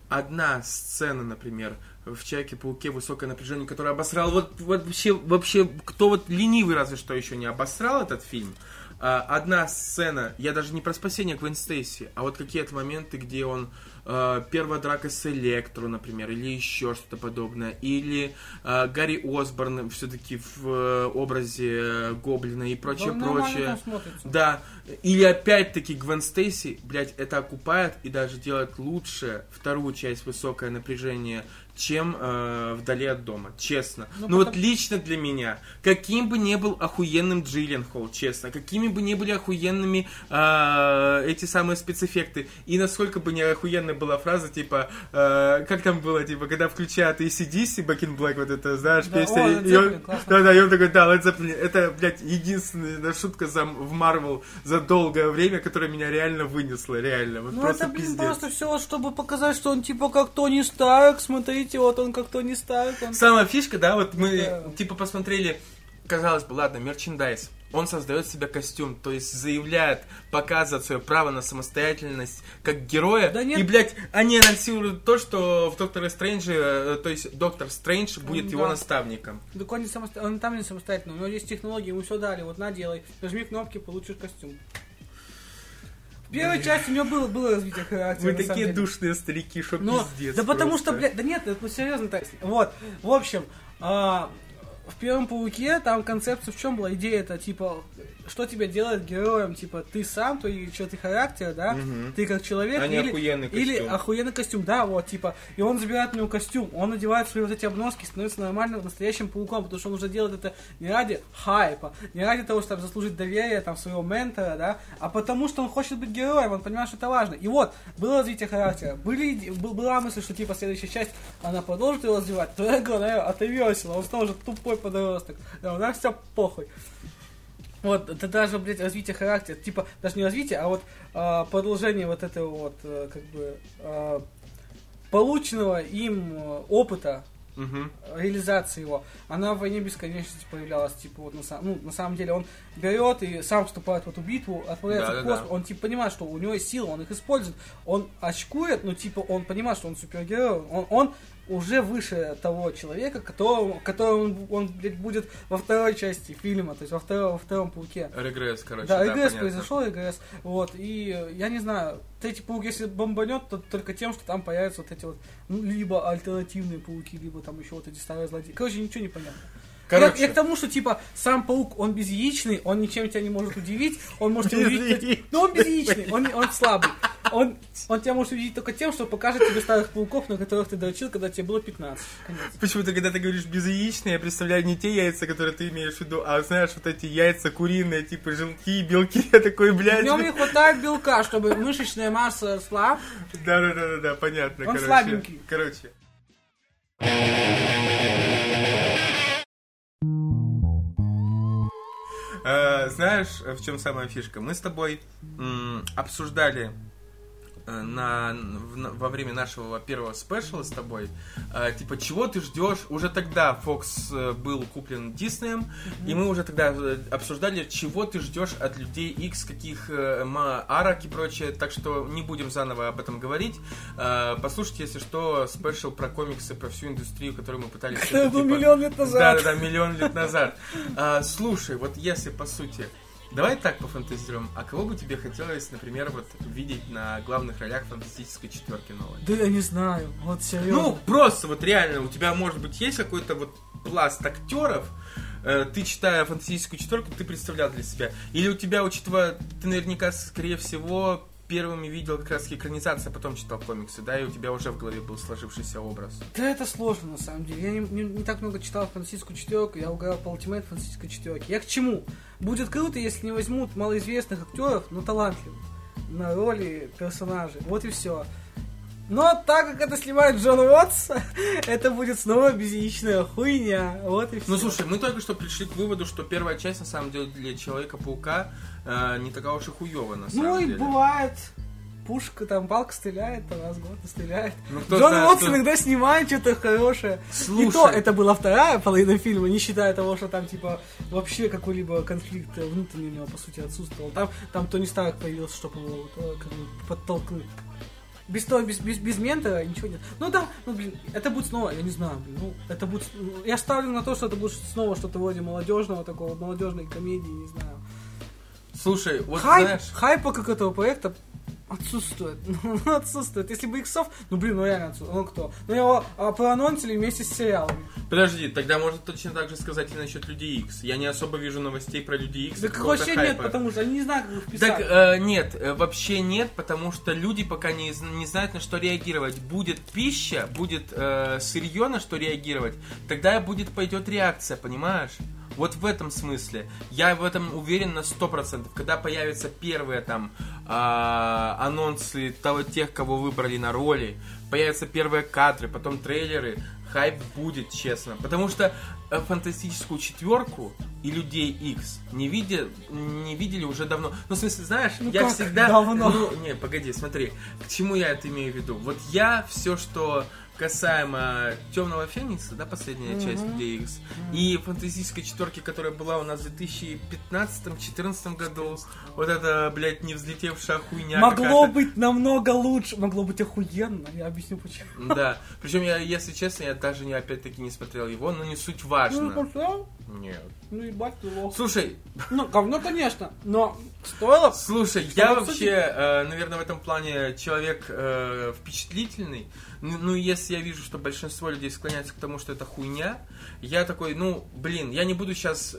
одна сцена, например, в Человеке-пауке высокое напряжение, которое обосрал вот, вот вообще, вообще, кто вот ленивый разве что еще не обосрал этот фильм. А, одна сцена, я даже не про спасение Гвен Стейси, а вот какие-то моменты, где он э, первая драка с Электро, например, или еще что-то подобное, или э, Гарри Осборн все-таки в э, образе э, Гоблина и прочее,
Да,
прочее. Да, или опять-таки Гвен Стейси, блядь, это окупает и даже делает лучше вторую часть высокое напряжение, чем э, вдали от дома, честно.
Ну,
Ну, вот
потом-
лично для меня, каким бы ни был охуенным Джилленхол, честно, какими бы ни были охуенными э, эти самые спецэффекты, и насколько бы не охуенная была фраза, типа, э, как там было, типа, когда включают ACDC, Back in Black, вот это, знаешь,
Да,
песня,
о,
и- он- да, да, и он такой, да, Led Zeppelin, это, блядь, единственная шутка за, в Марвел за долгое время, которая меня реально вынесла, реально, вот
Ну
просто
это, блин,
пиздец.
просто все, чтобы показать, что он типа как Тони Старк. Смотрите, вот он как Тони Старк. Он...
Самая фишка, да, вот мы,
Да.
типа, посмотрели, казалось бы, ладно, мерчендайз, он создает себе костюм, то есть заявляет, показывает свое право на самостоятельность как героя.
Да нет.
И, блядь, они анонсируют то, что в Докторе Стрэнджи, э, то есть Доктор Стрэндж будет
Ну,
его
да.
наставником.
Так он, не самосто- он там не самостоятельно, у него есть технологии, ему все дали, вот на, делай, нажми кнопки, получишь костюм. В первой части у него было, было развитие характера.
Вы такие душные старики, что
Но,
пиздец.
да потому
просто.
что, блядь, да нет, это серьезно так. Вот, в общем, а, в первом пауке там концепция в чем была? Идея это типа что тебя делает героем, типа, ты сам, твои черты характера, да,
Мгм.
ты как человек,
А
или,
охуенный
или
костюм.
охуенный костюм, да, вот, типа, и он забирает у него костюм, он надевает свои вот эти обноски, становится нормальным настоящим пауком, потому что он уже делает это не ради хайпа, не ради того, чтобы заслужить доверие, там, своего ментора, да, а потому что он хочет быть героем, он понимает, что это важно. И вот, было развитие характера, были, была мысль, что, типа, следующая часть, она продолжит его развивать, то я говорю, «Э, это весело, он снова же тупой подросток, да, у нас все похуй. Вот, это даже, блядь, развитие характера, типа, даже не развитие, а вот а, продолжение вот этого вот, э, как бы, а, полученного им э, опыта,
Мгм.
реализации его, она в «Войне бесконечности» появлялась, типа, вот на, сам- ну, на самом деле он берет и сам вступает в эту битву, отправляется в
Да-да-да.
космос, он, типа, понимает, что у него есть силы, он их использует, он очкует, ну, типа, он понимает, что он супергерой, он, он уже выше того человека, которого, которого он, он, блядь, будет во второй части фильма, то есть во втором, во втором пауке.
Регресс, короче.
Да, регресс
понятно.
произошел, регресс. Вот, и я не знаю, третий паук, если бомбанет, то только тем, что там появятся вот эти вот, ну, либо альтернативные пауки, либо там еще вот эти старые злодеи. Короче, ничего не понятно.
Короче.
Я, я к тому, что, типа, сам паук, он безяичный, он ничем тебя не может удивить, он может тебя удивить...
Безяичный.
Ну, он безяичный, он, он слабый. Он, он тебя может удивить только тем, что покажет тебе старых пауков, на которых ты дрочил, когда тебе было 15. Конец.
Почему-то, когда ты говоришь безяичные, я представляю не те яйца, которые ты имеешь в виду, а знаешь, вот эти яйца куриные, типа желтки, белки, я такой,
В
блядь.
нем не хватает белка, чтобы мышечная масса росла.
Да-да-да-да, понятно.
Он
короче.
слабенький.
Короче. Знаешь, в чем самая фишка? Мы с тобой обсуждали э, на, в- на- во время нашего первого спешала с тобой, э, типа, чего ты ждешь? Уже тогда Fox э, был куплен Диснеем, и мы уже тогда э, обсуждали, чего ты ждешь от людей X, каких э, арок и прочее, так что не будем заново об этом говорить. Э, послушайте, если что, спешл про комиксы, про всю индустрию, которую мы пытались...
Это был
типа,
миллион лет назад.
Да-да-да, миллион лет назад. Слушай, вот если по сути, давай так пофантазируем, а кого бы тебе хотелось, например, вот видеть на главных ролях фантастической четверки новой?
Да я не знаю, вот серьезно.
Ну, просто вот реально, у тебя, может быть, есть какой-то вот пласт актеров, э, ты, читая фантастическую четверку, ты представлял для себя. Или у тебя, учитывая, ты наверняка, скорее всего, первыми видел как раз экранизацию, а потом читал комиксы, да, и у тебя уже в голове был сложившийся образ.
Да это сложно на самом деле. Я не, не- не так много читал фантастическую четверку, я угорал по Ultimate фантастической четверке. Я к чему? Будет круто, если не возьмут малоизвестных актеров, но талантливых на роли персонажей. Вот и все. Но так как это снимает Джон Уотс, это будет снова безяичная хуйня. Вот и все.
Ну слушай, мы только что пришли к выводу, что первая часть на самом деле для Человека-паука э, не такая уж и хуёвая на самом
Ну и
деле.
бывает. Пушка, там, палка стреляет, там, раз в год стреляет.
Ну, кто
Джон
знает,
Уотс
что-
иногда снимает что-то хорошее. И
Слушай.
то, это была вторая половина фильма, не считая того, что там, типа, вообще какой-либо конфликт внутренний у него, по сути, отсутствовал. Там, там Тони Старк появился, чтобы его э, как бы подтолкнуть. Без того, без, без, без ментора ничего нет. Ну да, ну блин, это будет снова, я не знаю, блин, ну, это будет... ну, Я ставлю на то, что это будет снова что-то вроде молодежного такого, молодежной комедии, не знаю.
Слушай, вот
Хайп,
знаешь...
хайпа как этого проекта отсутствует. Ну, отсутствует. Если бы иксов, ну блин, ну реально отсутствует. Ну кто? Ну его а, проанонсили вместе с сериалами.
Подожди, тогда можно точно так же сказать и насчет Людей Икс. Я не особо вижу новостей про Людей Икс.
Да
какого-то
вообще нет,
хайпа.
потому что они не знают, как их вписать.
Так, э, нет, э, вообще нет, потому что люди пока не, не знают, на что реагировать. Будет пища, будет э, сырье, на что реагировать, тогда будет пойдет реакция, понимаешь? Вот в этом смысле. Я в этом уверен на 100%. Когда появятся первые там а, анонсы того, тех, кого выбрали на роли, появятся первые кадры, потом трейлеры, хайп будет, честно. Потому что э, фантастическую четверку и людей X не, видя, не видели уже давно. Ну, в смысле, знаешь,
Ну
я всегда...
давно?
Ну, не, погоди, смотри. К чему я это имею в виду? Вот я все, что касаемо Темного Феникса, да, последняя
Мгм.
часть Людей X, и фантастической четверки, которая была у нас в 2015-2014 году, вот это, блядь, не взлетевшая хуйня
Могло быть намного лучше, могло быть охуенно, я объясню почему.
Да. Причем я, если честно, я даже не, опять-таки не смотрел его, но не суть
Ну,
важно.
посмотрел?
Нет.
Ну, ебать ты лох.
Слушай,
Ну, говно, конечно, но стоило...
Слушай, я вообще, э, наверное, в этом плане человек э, впечатлительный. Ну, если я вижу, что большинство людей склоняются к тому, что это хуйня, я такой, ну, блин, я не буду сейчас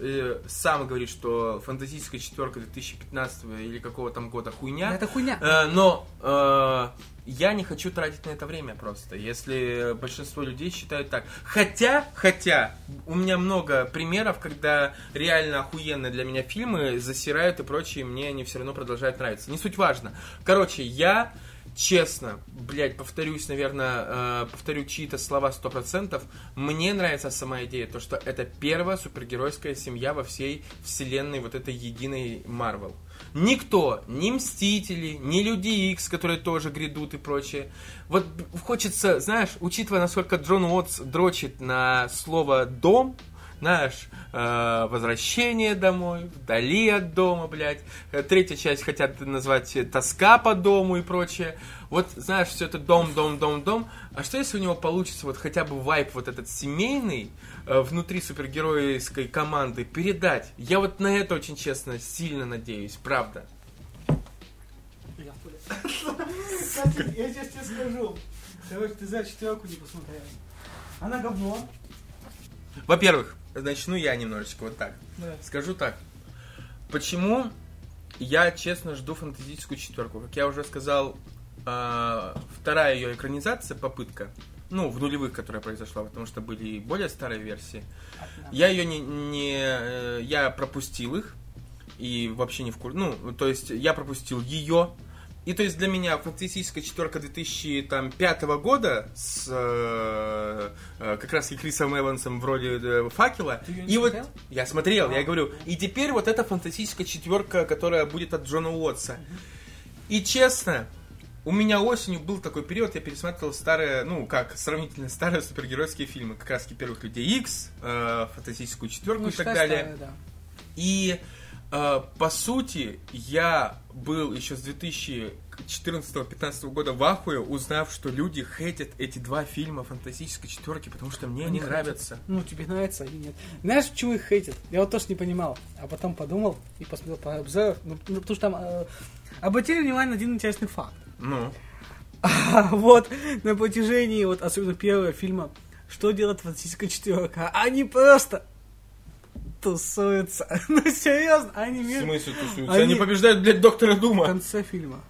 сам говорить, что фантастическая четверка 2015 или какого там года хуйня.
Это хуйня.
Э, но э, я не хочу тратить на это время просто, если большинство людей считают так. Хотя, хотя, у меня много примеров, когда реально охуенные для меня фильмы засирают и прочее, мне они все равно продолжают нравиться. Не суть важно. Короче, я честно, блядь, повторюсь, наверное, э, повторю чьи-то слова сто процентов. Мне нравится сама идея, то, что это первая супергеройская семья во всей вселенной вот этой единой Марвел. Никто, ни Мстители, ни Люди Икс, которые тоже грядут и прочее. Вот хочется, знаешь, учитывая, насколько Джон Уотс дрочит на слово «дом», знаешь, э, возвращение домой, вдали от дома, блядь. Э, Третья часть хотят назвать тоска по дому и прочее. Вот, знаешь, все это дом, дом, дом, дом. А что если у него получится вот хотя бы вайп вот этот семейный э, внутри супергеройской команды передать? Я вот на это очень честно сильно надеюсь, правда.
Кстати, я сейчас тебе скажу. Короче, ты за четверку не посмотрел. Она говно.
Во-первых, начну я немножечко вот так.
Да.
Скажу так. Почему я честно жду фантастическую четверку? Как я уже сказал, э, вторая ее экранизация, попытка, ну, в нулевых, которая произошла, потому что были и более старые версии. Я ее не, не э, я пропустил их и вообще не в курсе. Ну, то есть я пропустил ее. И то есть для меня фантастическая четверка 2005 года с э, э, как раз и Крисом Эвансом в роли э, факела.
Ты её не
и вот
смотрел?
я смотрел,
А.
я говорю. И теперь вот эта фантастическая четверка, которая будет от Джона Уотса. И честно, у меня осенью был такой период, я пересматривал старые, ну как, сравнительно старые супергеройские фильмы, как раз первых Людей Икс, э, фантастическую четверку
Ну,
и так далее.
старая, да.
И по сути я был еще с 2014-2015 года в ахуе, узнав, что люди хейтят эти два фильма фантастической четверки, потому что мне они,
хейтят.
нравятся.
Ну, тебе нравится или нет. Знаешь, почему их хейтят? Я вот тоже не понимал. А потом подумал и посмотрел по обзорам. Ну, ну, потому что там э, обратили внимание на один интересный факт.
Ну,
вот на протяжении, вот особенно первого фильма, что делает фантастическая четверка? Они просто тусуются. Ну, серьезно, они
в смысле тусуются?
Они-
Они, побеждают, блядь, доктора
В
Дума.
конце фильма.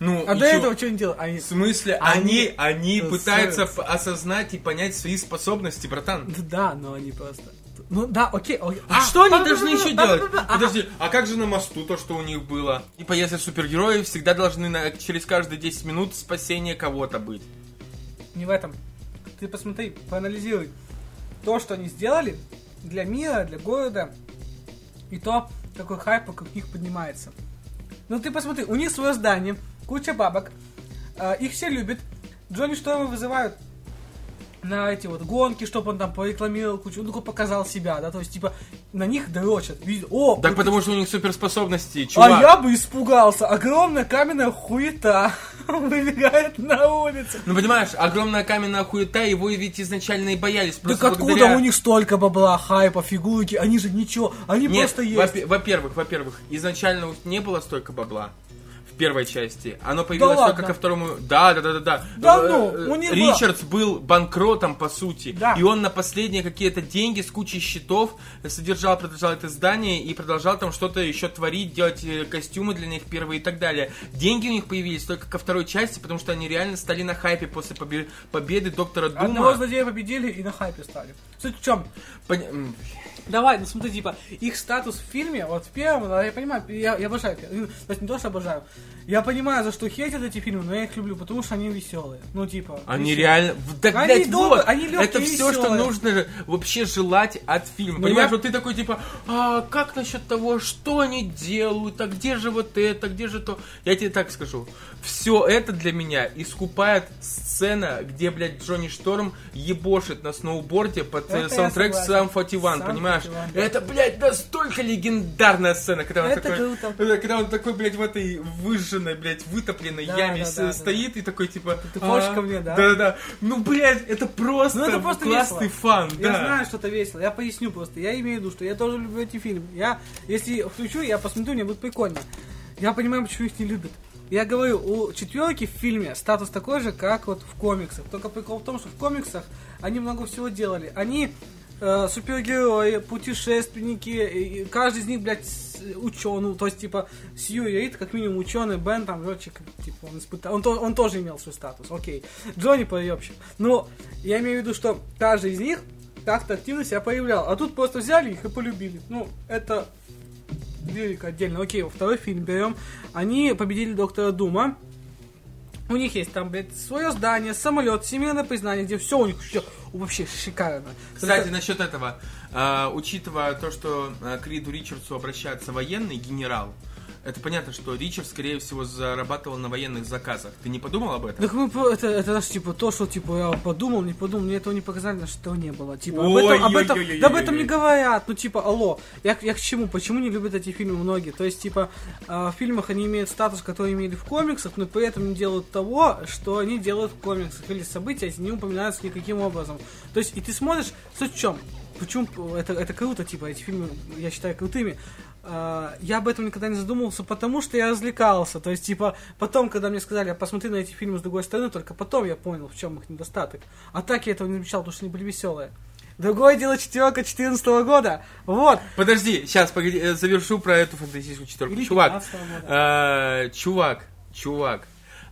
Ну,
А
и
до
чё?
этого что они делают? Они...
В смысле,
Они
они, они пытаются осознать и понять свои способности, братан.
Да, но они просто... Ну да, окей, окей.
А что они должны еще делать? Подожди, а как же на мосту то, что у них было? Типа, если супергерои всегда должны на- через каждые 10 минут спасение кого-то быть.
Не в этом. Ты посмотри, проанализируй. То, что они сделали для мира, для города, и то, какой хайп вокруг них поднимается. Ну ты посмотри, у них свое здание, куча бабок, э, их все любят. Джонни Шторма вызывают на эти вот гонки, чтобы он там порекламировал кучу, ну, показал себя, да, то есть, типа, на них дрочат. Видят, о,
Так
вот
потому что у них суперспособности,
а
чувак.
я бы испугался. Огромная каменная хуета выбегает на улицу.
Ну понимаешь, огромная каменная хуета, его ведь изначально и боялись.
Так откуда
благодаря-
у них столько бабла, хайпа, фигурки? Они же ничего, они
Нет,
просто есть.
во- во-первых, во-первых, изначально не было столько бабла первой части. Оно появилось
ладно.
только ко второму. Да, да, да, да, да.
Да
Э,
ну,
э,
у них
Ричардс был банкротом, по сути.
Да.
И он на последние какие-то деньги с кучей счетов содержал, продолжал это здание и продолжал там что-то еще творить, делать э, костюмы для них первые и так далее. Деньги у них появились только ко второй части, потому что они реально стали на хайпе после побе- победы доктора Дума.
Одного злодея победили и на хайпе стали. Суть в чем?
Пон-
Давай, ну смотри, типа, их статус в фильме, вот в первом, да, я понимаю, я, я обожаю, ну, то есть не то, что обожаю, я понимаю, за что хейтят эти фильмы, но я их люблю, потому что они веселые, ну, типа.
Они
веселые.
реально... Так,
Они
блядь,
добрые,
вот,
они легкие
это все, что
веселые.
нужно вообще желать от фильма.
Ну,
Понимаешь,
я-
вот ты такой, типа, а как насчет того, что они делают, а где же вот это, где же то... Я тебе так скажу. Все это для меня искупает сцена, где, блядь, Джонни Шторм ебошит на сноуборде под
Это
саундтрек. Сам 41,
Sum
понимаешь?
41.
Это, блядь, настолько легендарная сцена, когда он
Это
такой...
круто.
э, Когда он такой, блядь, в этой выжженной, блядь, вытопленной
Да,
яме
да, да,
стоит и такой, типа...
Ты хочешь
«А,
ко мне, да?»
Да-да-да. Ну, блядь, это просто,
Ну, это просто
классный
весело.
фан,
Я
да.
знаю, что это весело. Я поясню просто. Я имею в виду, что я тоже люблю эти фильмы. Я, если включу, я посмотрю, мне будет прикольно. Я понимаю, почему их не любят. Я говорю, у четверки в фильме статус такой же, как вот в комиксах. Только прикол в том, что в комиксах они много всего делали. Они э, супергерои, путешественники, и- и каждый из них, блядь, ученый, то есть, типа, Сьюи Рид, как минимум ученый, Бен, там, летчик, типа, он испытал, он, он тоже имел свой статус, окей. Джонни проебщик. Но я имею в виду, что каждый из них как-то активно себя проявлял. А тут просто взяли их и полюбили. Ну, это лирика отдельно. Окей, во второй фильм берем. Они победили доктора Дума. У них есть там, блядь, свое здание, самолет, семейное признание, где все у них все вообще шикарно.
Кстати,
Только-
насчет этого, а, учитывая то, что а, к Риду Ричардсу обращается военный генерал, это понятно, что Ричард, скорее всего, зарабатывал на военных заказах. Ты не подумал об этом?
Так мы это, это наш, типа, то, что, типа, я подумал, не подумал, мне этого не показали, что не было. Типа, об этом, об этом, да об этом не говорят. Ну, типа, алло, я, я к чему? Почему не любят эти фильмы многие? То есть, типа, в фильмах они имеют статус, который имели в комиксах, но при этом не делают того, что они делают в комиксах. Или события эти не упоминаются никаким образом. То есть, и ты смотришь, суть в чем? Почему это, это круто, типа, эти фильмы я считаю крутыми. А, я об этом никогда не задумывался, потому что я развлекался. То есть, типа, потом, когда мне сказали, «А посмотри на эти фильмы с другой стороны, только потом я понял, в чем их недостаток. А так я этого не замечал, потому что они были веселые. Другое дело четверка 14 года. Вот.
Подожди, сейчас, погоди, э, завершу про эту фантастическую четверку.
Или
чувак,
15-го года.
э, чувак, чувак,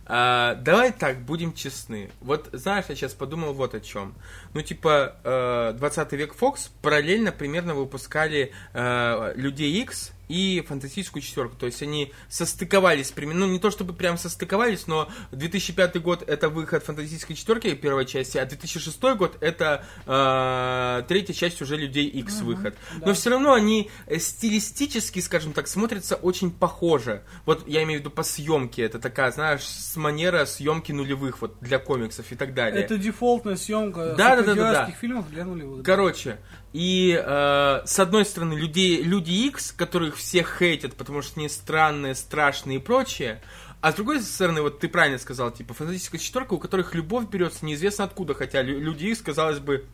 э, давай так, будем честны. Вот, знаешь, я сейчас подумал вот о чем. Ну, типа, э, 20 век Fox параллельно примерно выпускали э, Людей X и Фантастическую четверку. То есть они состыковались, примерно, ну, не то чтобы прям состыковались, но 2005 год это выход Фантастической четверки первой части, а 2006 год это э, третья часть уже Людей X выход.
да.
Но все равно они э, стилистически, скажем так, смотрятся очень похоже. Вот я имею в виду по съемке. Это такая, знаешь, с манера съемки нулевых вот для комиксов и так далее.
Это дефолтная съемка
Да, да, да, да, да.
фильмов для нулевых.
Короче, и э, с одной стороны, людей, люди X, которых все хейтят, потому что они странные, страшные и прочее, а с другой стороны, вот ты правильно сказал, типа, фантастическая четверка, у которых любовь берется неизвестно откуда, хотя лю- люди X, казалось бы,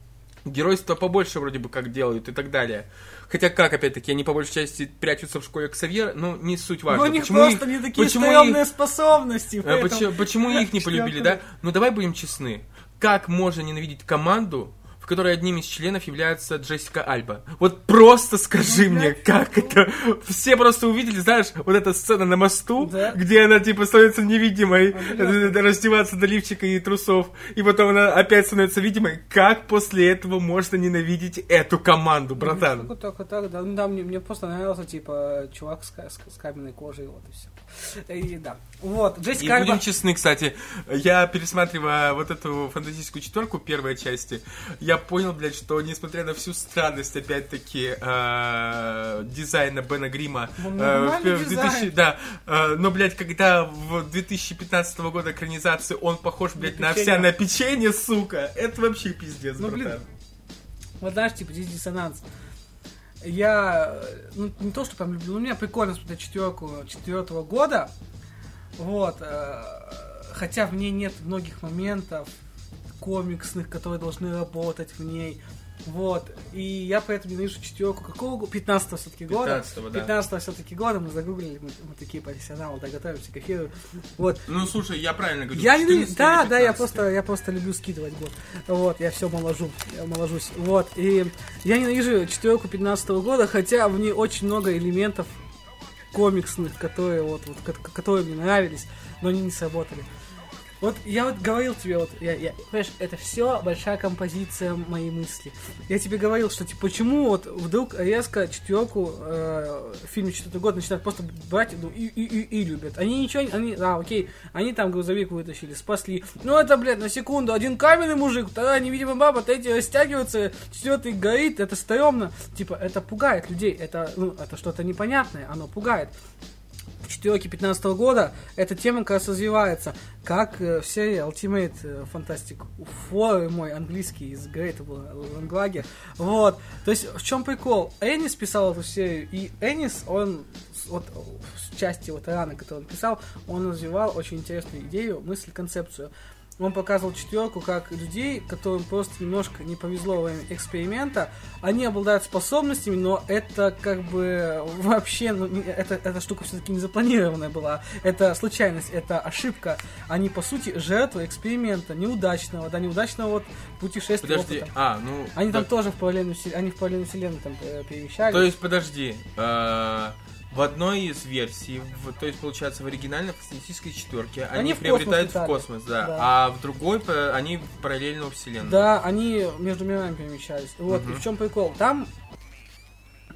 геройство побольше вроде бы как делают и так далее. Хотя как, опять-таки, они по большей части прячутся в школе Ксавьер, но не суть важно.
Но у них
Почему
просто
их-
не такие
почему
стрёмные
их-
способности.
а
поэтому-
почему, почему их не полюбили, да? Ну давай будем честны. Как можно ненавидеть команду, в которой одним из членов является Джессика Альба? Вот просто скажи мне, как это? Все просто увидели, знаешь, вот эта сцена на мосту,
Да.
где она типа становится невидимой,
Обязательно.
э, раздеваться до лифчика и трусов, и потом она опять становится видимой. Как после этого можно ненавидеть эту команду, братан?
Ну, только так, да. Ну, да, мне, мне просто нравился, типа, чувак с, с, с каменной кожей, вот и все. И да. Вот,
И
Джессика Альба...
будем честны, кстати, я пересматривая вот эту фантастическую четверку первой части, я понял, блядь, что несмотря на всю странность, опять-таки, э, дизайна Бена Грима,
Ну,
э,
нормальный
в 2000
дизайн.
да, э, но, блядь, когда в 2015 года экранизации он похож, блядь, на
печенье.
овсяное печенье, сука, это вообще пиздец,
Ну, блин. Вот знаешь, типа, здесь диссонанс. Я, ну, не то, что прям люблю, но мне прикольно смотреть четверку четвертого года. Вот. э, Хотя в ней нет многих моментов комиксных, которые должны работать в ней. Вот. И я поэтому ненавижу четверку. Какого года? 15 все-таки года.
15-го, да.
15 все-таки года мы загуглили, мы, мы такие профессионалы, да, готовимся к эфиру. Вот.
Ну, слушай, я правильно говорю.
Я не
14
да, да, я
15.
просто, я просто люблю скидывать год. Вот, я все моложу, я моложусь. Вот, и я ненавижу четверку 15 года, хотя в ней очень много элементов комиксных, которые вот, вот, ко- которые мне нравились, но они не сработали. Вот я вот говорил тебе, вот, я, я, понимаешь, это все большая композиция моей мысли. Я тебе говорил, что типа почему вот вдруг резко четверку э, в четвертый год начинают просто брать ну, и, и, и, и любят. Они ничего, они, а, окей, они там грузовик вытащили, спасли. Ну это, блядь, на секунду, один каменный мужик, вторая невидимая баба, третий растягивается, четвертый горит, это стрёмно. Типа, это пугает людей, это, ну, это что-то непонятное, оно пугает. Четверки 15 года эта тема как раз развивается, как э, в серии Ultimate э, Fantastic Four, мой английский из Great Language. Вот. То есть, в чем прикол? Энис писал эту серию, и Энис, он вот в части вот раны, которую он писал, он развивал очень интересную идею, мысль, концепцию он показывал четверку как людей, которым просто немножко не повезло во время эксперимента. Они обладают способностями, но это как бы вообще, ну, это, эта штука все-таки не запланированная была. Это случайность, это ошибка. Они, по сути, жертвы эксперимента, неудачного, да, неудачного вот путешествия
Подожди,
опыта.
а, ну...
Они
так,
там тоже в параллельную, они в параллельную вселенную там э, перемещались.
То есть, подожди, э, в одной из версий, в, то есть, получается, в оригинальной фантастической четверке они,
Они в
приобретают
космос
в космос, да,
Да.
а в другой по- они в параллельную вселенную.
Да, они между мирами перемещались. Вот,
Мгм.
и в чем прикол? Там,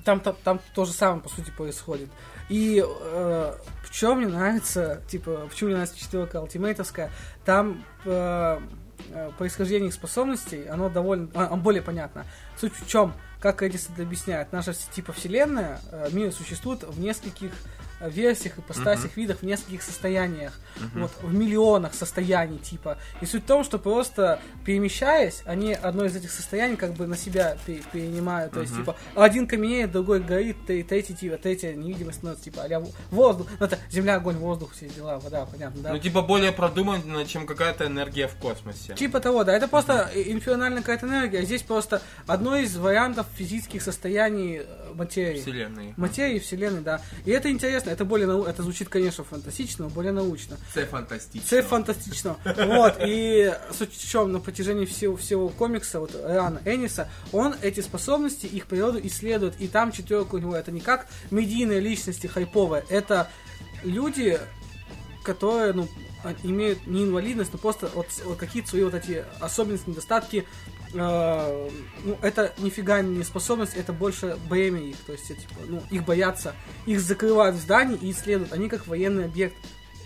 там, там, там то же самое, по сути, происходит. И э, в чем мне нравится, типа, почему мне нравится четверка ультимейтовская, там э, э, происхождение их способностей, оно довольно, а, оно более понятно. Суть в чем, как Эдисон объясняет, наша типа вселенная, э, мир существует в нескольких версиях, ипостасях, видах, в нескольких состояниях,
Мгм.
вот, в миллионах состояний, типа. И суть в том, что просто перемещаясь, они одно из этих состояний как бы на себя пе- перенимают. То есть, типа, один каменеет, другой горит, т- третий, типа, третья невидимость становится, типа, а воздух. Ну, это земля, огонь, воздух, все дела, вода, понятно, да?
Ну, типа, более продуманно, чем какая-то энергия в космосе.
Типа того, да. Это просто и- инфернальная какая-то энергия. а Здесь просто одно из вариантов физических состояний э, материи.
Вселенной.
Материи, вселенной, да. И это интересно, это более нау- это звучит, конечно, фантастично, но более научно.
Це фантастично.
Це фантастично. Вот, и в чем, на протяжении всего, всего комикса, вот Рана Эниса, он эти способности, их природу исследует, и там четверка у него, это не как медийные личности хайповые, это люди, которые, ну, а- имеют не инвалидность, но просто вот, с- вот какие-то свои вот эти особенности, недостатки, э, ну, это нифига не способность, это больше бремя их, то есть, это, типа, ну, их боятся, их закрывают в здании и исследуют, они как военный объект,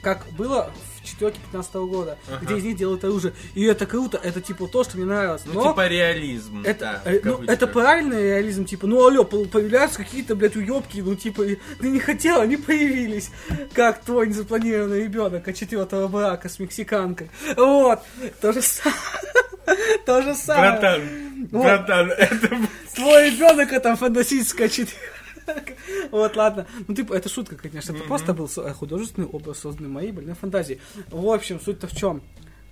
как было в четверке 15 года,
Ага.
где из них делают оружие. И это круто, это типа то, что мне нравилось.
Ну,
Но
типа реализм.
это,
да,
э, ну, это правильный реализм, типа, ну алло, по- появляются какие-то, блядь, уебки, ну типа, ты не хотел, они появились, как твой незапланированный ребенок от четвертого брака с мексиканкой. Вот, то же самое. То же самое.
Братан,
Вот.
братан, это...
Твой ребенок это фантастическая четверка. Вот, ладно. Ну, типа, это шутка, конечно. Это просто был художественный образ, созданный моей больной фантазией. В общем, суть-то в чем?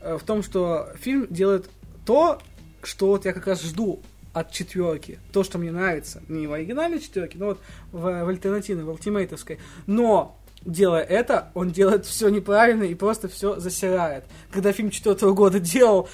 В том, что фильм делает то, что вот я как раз жду от четверки. То, что мне нравится. Не в оригинальной четверке, но вот в, в альтернативной, в ультимейтовской. Но делая это, он делает все неправильно и просто все засирает. Когда фильм четвертого года делал,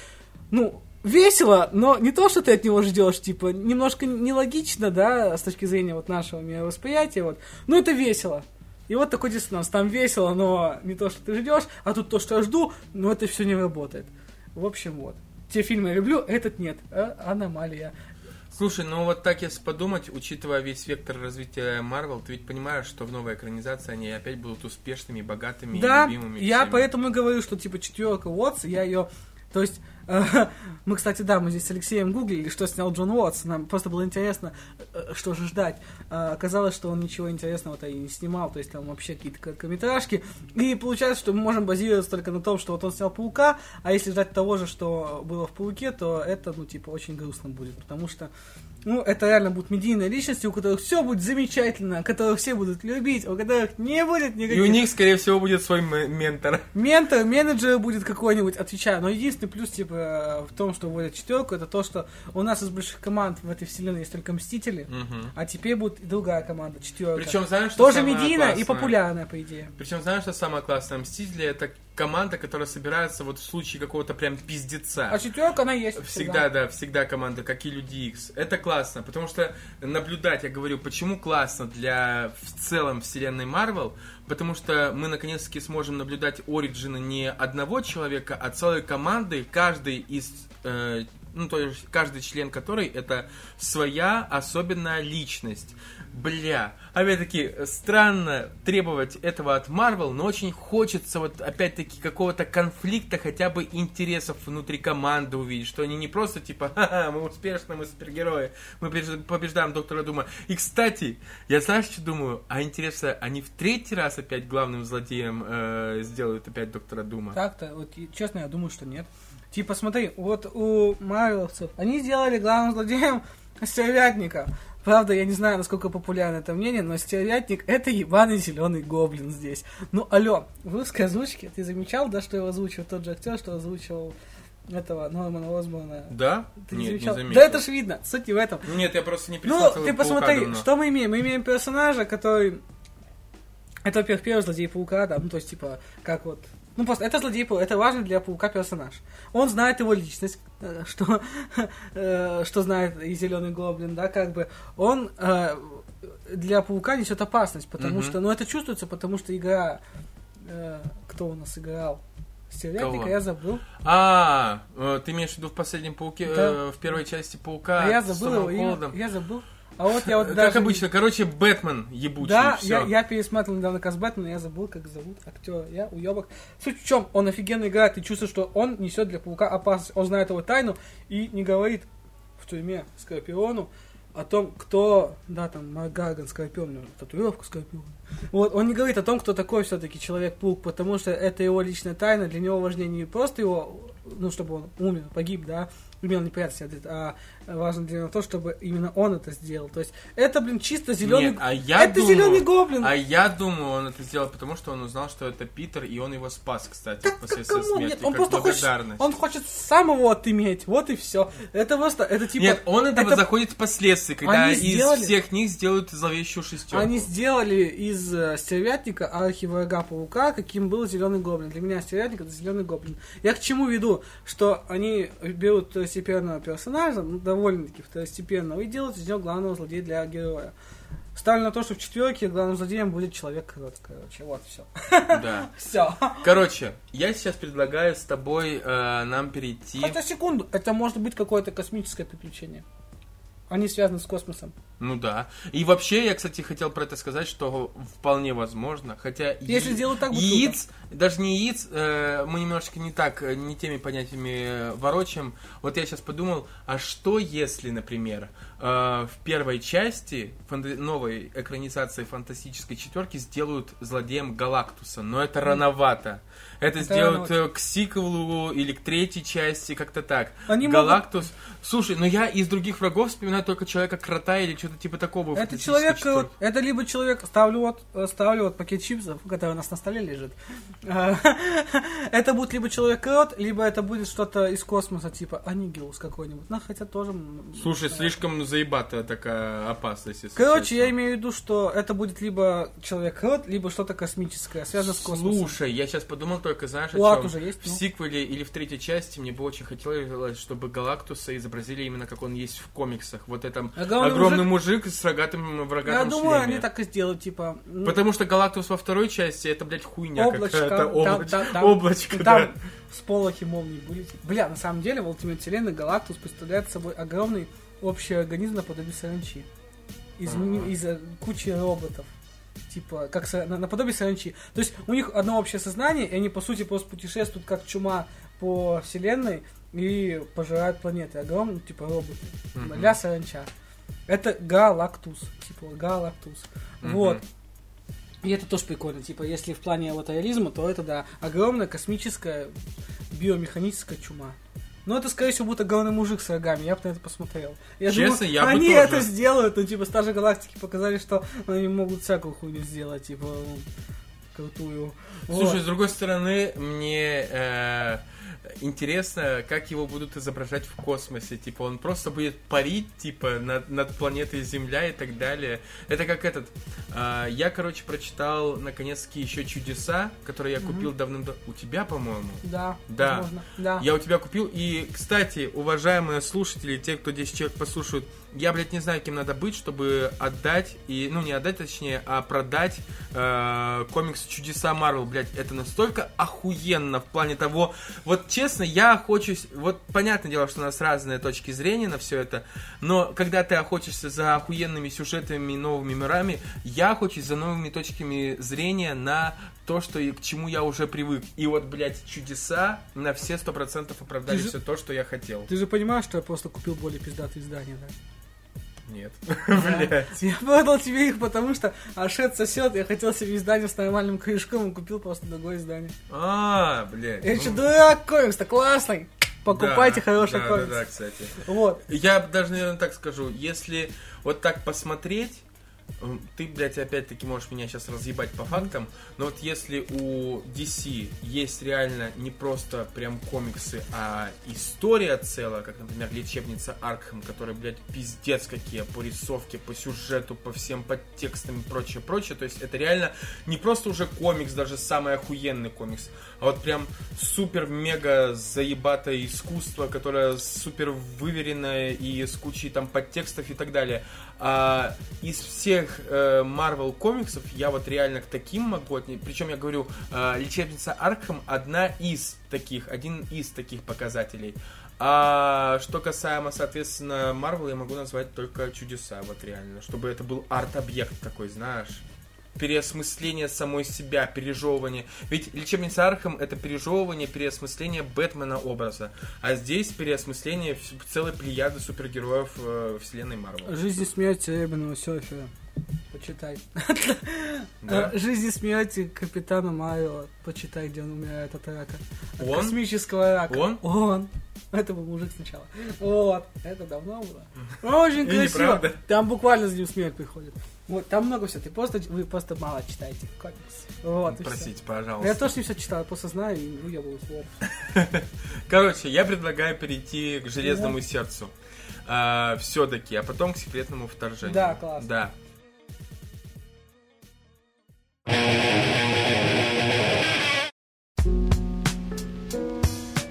ну, весело, но не то, что ты от него ждешь, типа, немножко нелогично, да, с точки зрения вот нашего мировосприятия, вот, но это весело. И вот такой диссонанс. Там весело, но не то, что ты ждешь, а тут то, что я жду, но это все не работает. В общем, вот. Те фильмы я люблю, этот нет. А- аномалия.
Слушай, ну вот так если подумать, учитывая весь вектор развития Марвел, ты ведь понимаешь, что в новой экранизации они опять будут успешными, богатыми
Да,
и любимыми.
я
всеми.
поэтому и говорю, что типа четверка Уотс, я ее. То есть, э, мы, кстати, да, мы здесь с Алексеем гуглили, что снял Джон Уотс. Нам просто было интересно, э, что же ждать. Оказалось, что он ничего интересного-то и не снимал, то есть там вообще какие-то короткометражки. И получается, что мы можем базироваться только на том, что вот он снял Паука, а если ждать того же, что было в Пауке, то это, ну, типа, очень грустно будет, потому что ну, это реально будут медийные личности, у которых все будет замечательно, которых все будут любить, у которых не будет никаких...
И у них, скорее всего, будет свой ментор.
Ментор, менеджер будет какой-нибудь, отвечаю. Но единственный плюс, типа, в том, что вводят четверку, это то, что у нас из больших команд в этой вселенной есть только Мстители,
Мгм.
а теперь будет и другая команда, четверка.
Причем, знаешь, что
Тоже медийная и популярная, по идее.
Причем, знаешь, что самое классное? Мстители это команда, которая собирается вот в случае какого-то прям пиздеца.
А четверка, она есть.
Всегда, да, всегда команда, как и Люди Икс. Это классно, потому что наблюдать, я говорю, почему классно для в целом вселенной Марвел, потому что мы наконец-таки сможем наблюдать оригины не одного человека, а целой команды, каждый из э, ну, то есть каждый член которой это своя особенная личность. Бля, опять-таки, странно требовать этого от Марвел, но очень хочется вот опять-таки какого-то конфликта, хотя бы интересов внутри команды увидеть, что они не просто типа, ха-ха, мы успешны, мы супергерои, мы побеждаем Доктора Дума. И, кстати, я знаешь, что думаю? А интересно, они в третий раз опять главным злодеем э, сделают опять Доктора Дума?
Так-то, вот честно, я думаю, что нет. Типа, смотри, вот у Марвеловцев, они сделали главным злодеем Стервятника. Правда, я не знаю, насколько популярно это мнение, но стервятник это ебаный зеленый гоблин здесь. Ну, алло, в русской озвучке ты замечал, да, что его озвучил тот же актер, что озвучил этого Нормана Осборна?
Да?
Ты
Нет, не
замечал?
заметил.
Да это ж видно, суть не в этом.
Нет, я просто не
Ну, ты посмотри,
давно.
что мы имеем? Мы имеем персонажа, который... Это, во-первых, первый злодей Паука, да, ну, то есть, типа, как вот... Ну, просто это злодей это важный для Паука персонаж. Он знает его личность, э, что, э, что знает и Зеленый Гоблин, да, как бы. Он э, для Паука несет опасность, потому что... Ну, это чувствуется, потому что игра... кто у нас играл? Стервятника, я забыл.
А, ты имеешь в виду в последнем пауке,
Да.
э, в первой части паука
А я забыл его? Я забыл. А вот я вот
Как
даже...
обычно, короче, Бэтмен ебучий,
Да, я, я пересматривал недавно Каз Бэтмена, я забыл, как зовут актера. Я уебок. Суть в чем, он офигенно играет, ты чувствуешь, что он несет для паука опасность. Он знает его тайну и не говорит в тюрьме Скорпиону о том, кто, да, там, Марк Гарган, Скорпион, у него татуировка Скорпиона. Вот, он не говорит о том, кто такой все-таки Человек-паук, потому что это его личная тайна, для него важнее не просто его, ну, чтобы он умер, погиб, да, имел неприятности, а важно для то, чтобы именно он это сделал. То есть, это, блин, чисто зеленый...
Нет, а я
это
думаю,
зеленый гоблин!
А я думаю, он это сделал потому, что он узнал, что это Питер, и он его спас, кстати,
Так
после своей смерти,
Нет, он
как
просто хочет, он хочет сам его отыметь, вот и все. Это просто, это типа...
Нет, он этого
это-
заходит впоследствии, когда
Они
из
сделали-
всех них сделают зловещую шестерку.
Они сделали из э, стервятника архиврага паука, каким был зеленый гоблин. Для меня стервятник это зеленый гоблин. Я к чему веду? Что они берут второстепенного персонажа, ну, довольно-таки второстепенного, и делают из него главного злодея для героя. Ставлю на то, что в четверке главным злодеем будет человек крот, короче. Вот, все.
Да.
Все.
Короче, я сейчас предлагаю с тобой э, нам перейти...
Хотя секунду, это может быть какое-то космическое приключение. Они связаны с космосом.
Ну да. И вообще, я, кстати, хотел про это сказать, что вполне возможно, хотя...
Если
я-
сделают так,
Яиц, даже не яиц, э, мы немножечко не так, э, не теми понятиями э, ворочаем. Вот я сейчас подумал, а что если, например, э, в первой части фанта- новой экранизации фантастической четверки сделают злодеем Галактуса, но это рановато. Это,
Это
сделают
рановато.
э, к сиквелу или к третьей части, как-то так.
Они могут-
Галактус. Слушай, ну я из других врагов вспоминаю только человека крота или что-то типа такого. в
Это человек,
четверке.
вот, это либо человек, ставлю вот, э, ставлю вот пакет чипсов, который у нас на столе лежит. А, Это будет либо человек крот, либо это будет что-то из космоса, типа Анигилус какой-нибудь. Ну, хотя тоже...
Слушай, слишком заебатая такая опасность,
Короче, я имею в виду, что это будет либо человек крот, либо что-то космическое, связанное с космосом.
Слушай, я сейчас подумал только, знаешь, о чем?
уже есть,
В
ну.
сиквеле или в третьей части мне бы очень хотелось, чтобы Галактуса изобразили именно как он есть в комиксах. Вот этом
Огромный
огромный мужик, с рогатым в
Я думаю,
шлеме.
они так и сделают, типа... м,
Потому что Галактус во второй части это, блядь, хуйня
Облачко,
какая-то.
там-
Облач-
да- там-
Облачко,
Там
да.
с полохи молнии были. типа. Бля, на самом деле в Ultimate Вселенной Галактус представляет собой огромный общий организм наподобие саранчи. Из, ми-
Ага.
из э, кучи роботов. Типа, как са- на- наподобие саранчи. То есть у них одно общее сознание, и они, по сути, просто путешествуют как чума по вселенной и пожирают планеты. Огромные, типа, роботы.
Мгм.
Ля саранча. Это Галактус. Типа, Галактус.
Мгм.
Вот. И это тоже прикольно. Типа, если в плане вот то это, да, огромная космическая биомеханическая чума. Но это, скорее всего, будет огромный мужик с рогами. Я бы на это посмотрел. Я
Честно,
думаю,
я бы
они
тоже.
это сделают. Ну, типа, Стажи Галактики показали, что они могут всякую хуйню сделать, типа, крутую.
Слушай,
Вот.
с другой стороны, мне э, интересно, как его будут изображать в космосе. Типа, он просто будет парить, типа, над, над планетой Земля и так далее. Это как этот... э, я, короче, прочитал, наконец-таки, еще «Чудеса», которые я купил давным-давно. У тебя, по-моему?
Да,
Да.
возможно. Да.
Я у тебя купил. И, кстати, уважаемые слушатели, те, кто 10 человек послушают, я, блядь, не знаю, кем надо быть, чтобы отдать, и, ну, не отдать, точнее, а продать э, комикс «Чудеса Марвел», блядь, это настолько охуенно в плане того... Вот, честно я охочусь... Вот понятное дело, что у нас разные точки зрения на все это, но когда ты охотишься за охуенными сюжетами и новыми мирами, я охочусь за новыми точками зрения на то, что и к чему я уже привык. И вот, блядь, чудеса на все сто процентов оправдали
Ты же-
все то, что я хотел.
Ты же понимаешь, что я просто купил более пиздатые издания, да?
Нет.
Да.
Блядь.
Я продал тебе их, потому что Ашет сосет, я хотел себе издание с нормальным корешком и купил просто другое издание.
А, блядь.
Я
ну,
еще дурак, комикс-то классный. Покупайте
да,
хороший
да,
комикс.
Да, да, кстати.
Вот.
Я даже, наверное, так скажу, если вот так посмотреть, ты, блядь, опять-таки можешь меня сейчас разъебать по фактам, но вот если у DC есть реально не просто прям комиксы, а история целая, как, например, лечебница Аркхэм, которая, блядь, пиздец какие по рисовке, по сюжету, по всем подтекстам и прочее, прочее, то есть это реально не просто уже комикс, даже самый охуенный комикс, а вот прям супер-мега заебатое искусство, которое супер выверенное и с кучей там подтекстов и так далее. А из всех э, Marvel комиксов я вот реально к таким могу отнести. Причем я говорю, э, лечебница Аркхэм одна из таких, один из таких показателей. А что касаемо, соответственно, Marvel, я могу назвать только чудеса, вот реально. Чтобы это был арт-объект такой, знаешь переосмысление самой себя, пережевывание. Ведь лечебница Архам это пережевывание, переосмысление Бэтмена образа. А здесь переосмысление целой плеяды супергероев э, вселенной Марвел.
Жизнь и смерть серебряного серфера. Почитай.
Да?
Э, Жизнь и смерть Капитана Марвел. Почитай, где он умирает от рака. От
Он?
Космического рака.
Он?
Он. Это был мужик сначала. Вот. Это давно было. Очень красиво. Там буквально за ним смерть приходит. Вот, там много всего. Ты просто, вы просто мало читаете комикс. Вот.
Простите,
Я
пожалуйста.
тоже не все читал, я просто знаю и выебываю слово.
Короче, я предлагаю перейти к железному сердцу. все-таки, а потом к секретному вторжению.
Да, классно.
Да.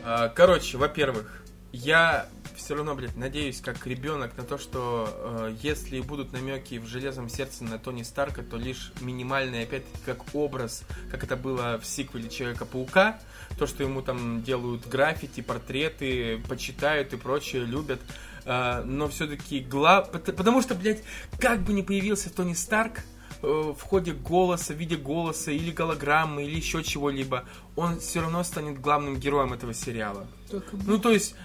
А, Короче, во-первых, я все равно, блядь, надеюсь, как ребенок, на то, что э, если будут намеки в железном сердце на Тони Старка, то лишь минимальный, опять-таки, как образ, как это было в сиквеле Человека-паука, то, что ему там делают граффити, портреты, почитают и прочее, любят. Э, но все-таки глав... пот- Потому что, блядь, как бы ни появился Тони Старк, э, в ходе голоса, в виде голоса или голограммы, или еще чего-либо, он все равно станет главным героем этого сериала.
Только
Ну, то есть,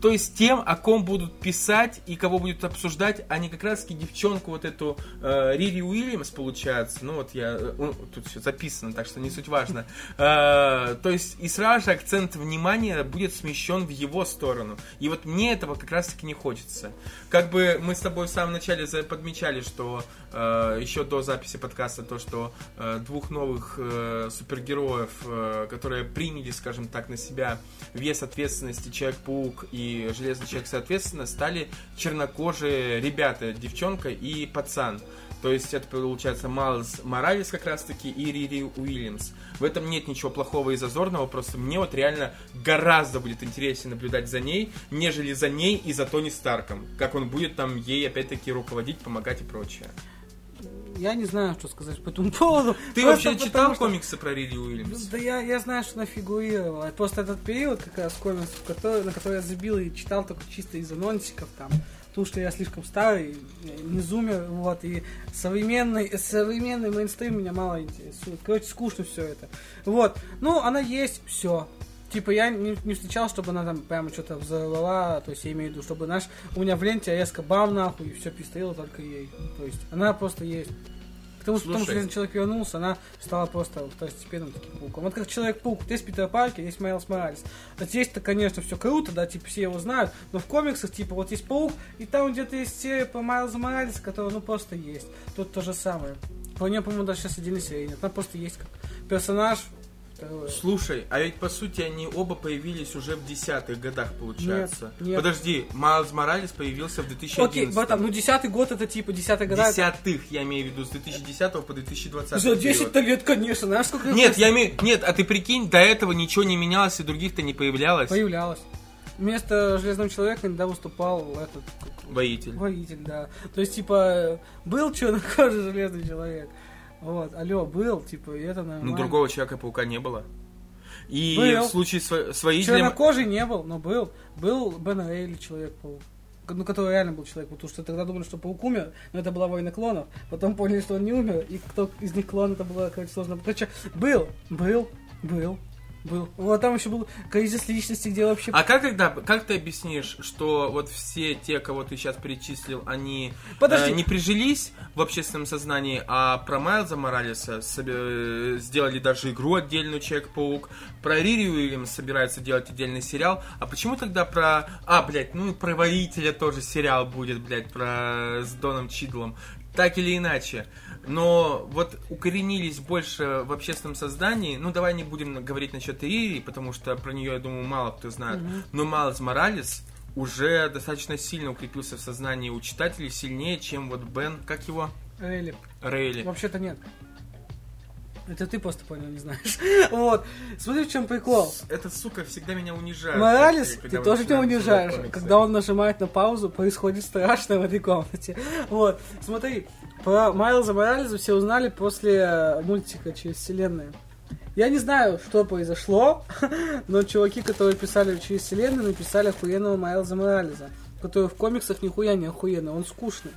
то есть тем, о ком будут писать и кого будут обсуждать, а не как раз таки девчонку вот эту э, Рири Уильямс, получается. Ну, вот я... ну, тут все записано, так что не суть важно. Э, то есть, и сразу же акцент внимания будет смещен в его сторону. И вот мне этого как раз таки не хочется. Как бы мы с тобой в самом начале подмечали, что э, еще до записи подкаста, то, что э, двух новых э, супергероев, э, которые приняли, скажем так, на себя вес ответственности Человек-паук и Железный Человек, соответственно, стали чернокожие ребята, девчонка и пацан. То есть это получается Майлз Моралес как раз таки и Рири Уильямс. В этом нет ничего плохого и зазорного, просто мне вот реально гораздо будет интереснее наблюдать за ней, нежели за ней и за Тони Старком. Как он будет там ей опять-таки руководить, помогать и прочее.
Я не знаю, что сказать по этому поводу.
Ты
Просто
вообще читал
что-
комиксы про Рири Уильямс?
Да я, я знаю, что она фигурировала. Просто этот период как раз комиксов, который, на который я забил и читал только чисто из анонсиков там. Потому что я слишком старый, не зумер, вот, и современный, современный мейнстрим меня мало интересует. Короче, скучно все это. Вот. Ну, она есть, все. Типа я не, не встречал, чтобы она там прямо что-то взорвала, то есть я имею в виду, чтобы наш, у меня в ленте резко бам нахуй, и все пестрело только ей. То есть она просто есть. Потому что потом
Слушай.
Железный Человек вернулся, она стала просто второстепенным таким пауком. Вот как Человек-паук, вот есть Питер Паркер, есть Майлз Моралес. Вот здесь-то, конечно, все круто, да, типа все его знают, но в комиксах, типа, вот есть паук, и там где-то есть серия по Майлзу Моралесу, которая, ну, просто есть. Тут то же самое. По нее, по-моему, даже сейчас отдельной серии нет. Она просто есть как персонаж.
Слушай, а ведь по сути они оба появились уже в десятых годах, получается.
Нет, нет.
Подожди, Майлз Моралес появился в 2011.
Окей, братан, ну десятый год это типа десятый года.
Десятых, я имею в виду, с 2010 по 2020.
За
период.
10 лет, конечно, знаешь, сколько
Нет, я имею... Нет, а ты прикинь, до этого ничего не менялось и других-то не появлялось.
появлялась. Вместо Железного Человека иногда выступал этот
Воитель.
Воитель, да. То есть, типа, был чернокожий железный человек. Вот, алло, был, типа, и это нормально.
Ну, другого Человека-паука не было. И
Был.
в случае с, во- с водителем...
Чернокожий не был, но был. Был Бен Рейли, Человек-паук. Ну, который реально был человек, потому что тогда думали, что паук умер, но это была война клонов. Потом поняли, что он не умер, и кто из них клон, это было, короче, сложно. Короче, был, был, был, был. Вот там еще был кризис личности, где вообще...
А как тогда, как ты объяснишь, что вот все те, кого ты сейчас перечислил, они
Подожди.
э, не прижились в общественном сознании, а про Майлза Моралеса себе- э, сделали даже игру отдельную Человек-паук, про Рири Уильямс собираются делать отдельный сериал, а почему тогда про... А, блядь, ну и про Водителя тоже сериал будет, блядь, про... с Доном Чидлом. Так или иначе. Но вот укоренились больше в общественном создании. Ну, давай не будем говорить насчет Рири, потому что про нее, я думаю, мало кто знает. Но Майлз Моралес уже достаточно сильно укрепился в сознании у читателей, сильнее, чем вот Бен, как его?
Рейли.
Рейли.
Вообще-то нет. Это ты просто понял, не знаешь. Вот. Смотри, в чем прикол.
Этот сука всегда меня унижает.
Моралес,
когда
ты тоже
начинаем
унижаешь. Когда он нажимает на паузу, происходит страшное в этой комнате. Вот, смотри, про Майлза Морализа все узнали после э, мультика через вселенную. Я не знаю, что произошло, но чуваки, которые писали через вселенную, написали охуенного Майлза Морализа, который в комиксах нихуя не охуенный, он скучный.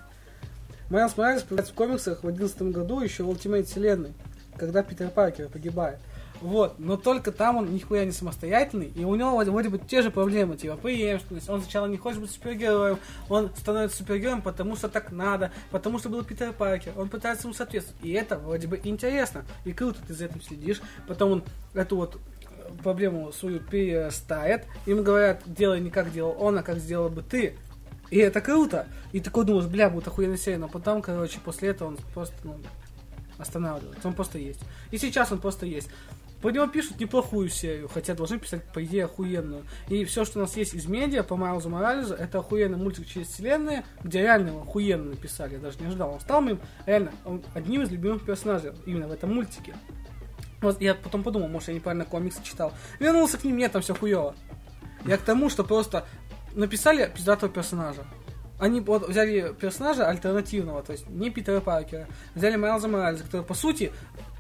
Майлз Моралес появляется в комиксах в 2011 году еще в Ultimate вселенной, когда Питер Паркер погибает. Вот, но только там он нихуя не самостоятельный, и у него вроде, бы те же проблемы, типа преемственность. Он сначала не хочет быть супергероем, он становится супергероем, потому что так надо, потому что был Питер Паркер, он пытается ему соответствовать. И это вроде бы интересно, и круто ты за этим следишь. Потом он эту вот э, проблему свою перестает, им говорят, делай не как делал он, а как сделал бы ты. И это круто. И такой думаешь, бля, будет охуенная серия, но потом, короче, после этого он просто, ну, останавливается. Он просто есть. И сейчас он просто есть. По нему пишут неплохую серию, хотя должны писать, по идее, охуенную. И все, что у нас есть из медиа по Майлзу Морализу, это охуенный мультик через вселенные, где реально его охуенно написали. Я даже не ожидал. Он стал моим, реально, он одним из любимых персонажей именно в этом мультике. Вот я потом подумал, может, я неправильно комиксы читал. Вернулся к ним, нет, там все хуево. Я к тому, что просто написали пиздатого персонажа. Они вот взяли персонажа альтернативного, то есть не Питера Паркера, взяли Майлза Морализа, который по сути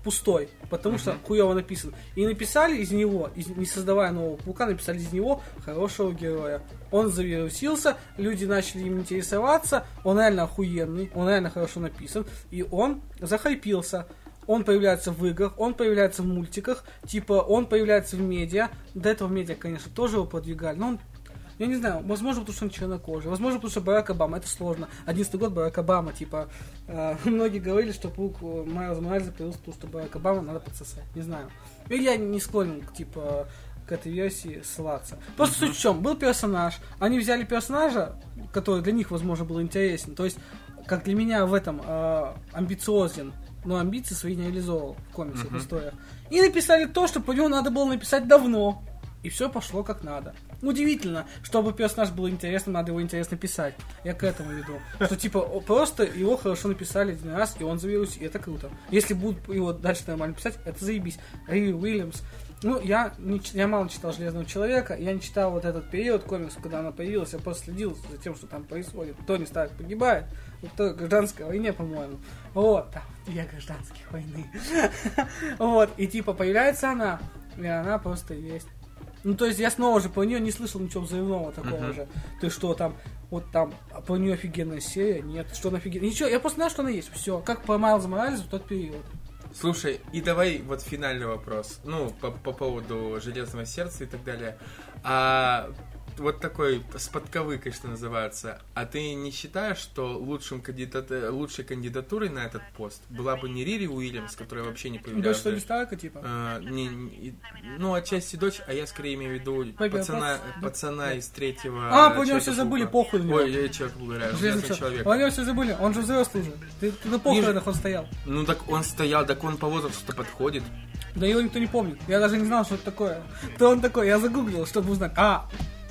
пустой, потому что хуево написан. И написали из него, из- не создавая нового паука, написали из него хорошего героя. Он завирусился, люди начали им интересоваться, он реально охуенный, он реально хорошо написан, и он захайпился. Он появляется в играх, он появляется в мультиках, типа он появляется в медиа. До этого в медиа, конечно, тоже его продвигали, но он я не знаю, возможно, потому что он чернокожий, возможно, потому что Барак Обама, это сложно. 11 год Барак Обама, типа, э, многие говорили, что паук э, Майлза Морализа появился, потому что Барак Обама надо подсосать, не знаю. Или я не склонен, типа, к этой версии ссылаться. Просто суть в чем, был персонаж, они взяли персонажа, который для них, возможно, был интересен, то есть, как для меня в этом э, амбициозен, но амбиции свои не реализовал в комиксах, в историях. И написали то, что по нему надо было написать давно. И все пошло как надо. Удивительно, чтобы персонаж был интересным, надо его интересно писать. Я к этому веду. Что типа просто его хорошо написали один раз, и он завирусил, и это круто. Если будут его дальше нормально писать, это заебись. Риви Уильямс. Ну, я, не я мало читал Железного Человека, я не читал вот этот период комиксов, когда она появилась, я просто следил за тем, что там происходит. Тони Старк погибает, во второй гражданской войне, по-моему. Вот, да, две гражданских войны. Вот, и типа появляется она, и она просто есть. Ну, то есть я снова же про нее не слышал ничего взрывного такого
Мгм.
же. Есть что там, вот там, а про нее офигенная серия, нет, что она офигенная. Ничего, я просто знаю, что она есть, все. Как по Майлзу Морализу в тот период.
Слушай, и давай вот финальный вопрос. Ну, по, по поводу Железного сердца и так далее. А вот такой с подковыкой, что называется. А ты не считаешь, что лучшим кандидат... лучшей кандидатурой на этот пост была бы не Рири Уильямс, которая вообще не
Дочь
появлялась?
Тони Старка, типа.
А, не- не- ну, отчасти дочь, а я скорее имею в виду
Пойми,
пацана,
вопрос-
пацана из третьего...
А, по нему все забыли, похуй него.
Ой, я человек говорю,
Железный человек.
человек.
О нем все забыли, он же взрослый уже. Ты, ты на похоронах он стоял.
Ну так он стоял, так он по возрасту подходит.
Да его никто не помнит. Я даже не знал, что это такое. Кто он такой? Я загуглил, чтобы узнать. А,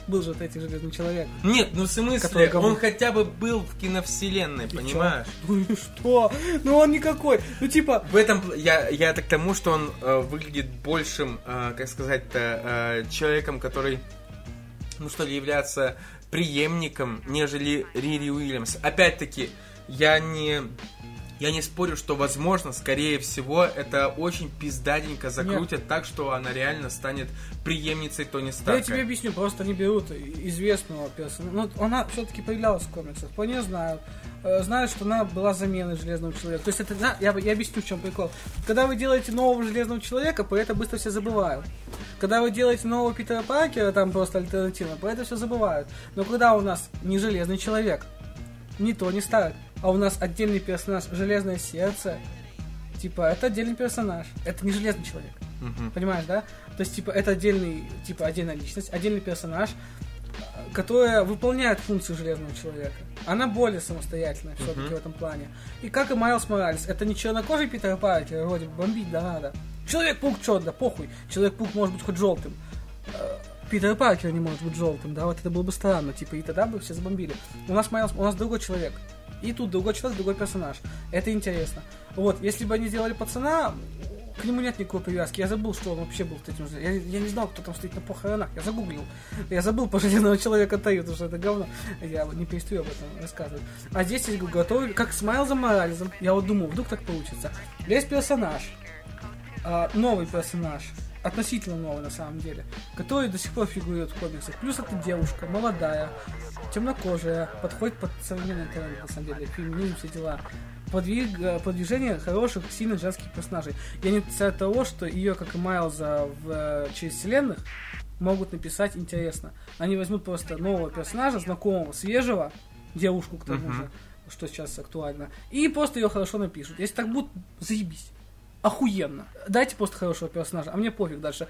был же вот эти железный человек.
Нет, ну в
Который
смысле,
кому?
он хотя бы был в киновселенной, понимаешь?
Ну и что? Ну он никакой. Ну типа,
В этом я, я так к тому, что он э, выглядит большим, э, как сказать-то, э, человеком, который, ну что ли, является преемником, нежели Рири Уильямс. Опять-таки, я не Я не спорю, что возможно, скорее всего, это очень пиздатенько закрутят так, что она реально станет преемницей Тони
Да я
Старка.
тебе объясню, просто они берут известного персонажа. Ну, она все-таки появлялась в комиксах, по ней знают. Э, Знают, что она была заменой Железного Человека. То есть это, я, я объясню, в чем прикол. Когда вы делаете нового Железного Человека, про это быстро все забывают. Когда вы делаете нового Питера Паркера, там просто альтернатива, про это все забывают. Но когда у нас не Железный Человек, не Тони Старк, а у нас отдельный персонаж Железное Сердце, типа, это отдельный персонаж. Это не Железный Человек.
Мгм.
Понимаешь, да? То есть, типа, это отдельный, типа, отдельная личность, отдельный персонаж, которая выполняет функцию Железного Человека. Она более самостоятельная все-таки
Мгм.
в этом плане. И как и Майлз Моралес, это не чернокожий Питер Паркер, вроде бы бомбить да надо. Человек-паук чё, да похуй. Человек-паук может быть хоть желтым. Э, Питер Паркер не может быть желтым, да, вот это было бы странно, типа, и тогда бы все забомбили. У нас Майлз, у нас другой человек. И тут другой человек, другой персонаж. Это интересно. Вот, если бы они сделали пацана, к нему нет никакой привязки. Я забыл, что он вообще был в этим. Я, я не знал, кто там стоит на похоронах. Я загуглил. Я забыл про железного человека Таю, потому что это говно. Я не перестаю об этом рассказывать. А здесь есть готовы, как с Майлзом Морализом. Я вот думаю, вдруг так получится. Есть персонаж, а, новый персонаж, относительно новый на самом деле, который до сих пор фигурирует в комиксах. Плюс это девушка, молодая, темнокожая, подходит под современный тренд, на самом деле, феминизм, все дела. Подвиг, э, продвижение хороших, сильных женских персонажей. Я не отрицаю того, что ее, как и Майлза в э, через вселенных, могут написать интересно. Они возьмут просто нового персонажа, знакомого, свежего, девушку к тому
Мгм.
же, что сейчас актуально, и просто ее хорошо напишут. Если так будет, заебись. Охуенно. Дайте просто хорошего персонажа, а мне пофиг дальше.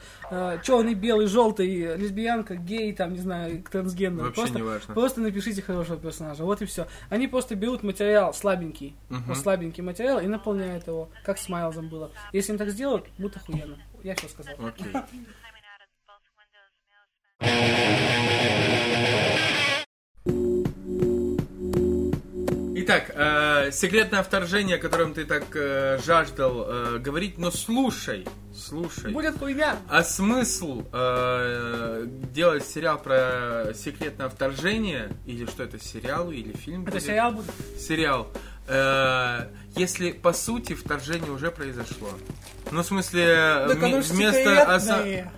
черный, белый, желтый, лесбиянка, гей, там, не знаю, трансгендер.
Вообще
просто,
не важно.
просто напишите хорошего персонажа. Вот и все. Они просто берут материал слабенький,
Мгм.
вот слабенький материал и наполняют его, как с Майлзом было. Если им так сделают, будет охуенно. Я все сказал.
Окей. Итак, э, секретное вторжение, о котором ты так э, жаждал э, говорить, но слушай, слушай.
Будет хуйня.
А смысл э, делать сериал про секретное вторжение, или что это, сериал или фильм?
Это
будет?
сериал будет.
Сериал. Э, если по сути вторжение уже произошло. Ну, в смысле,
Так
ми- вместо оса-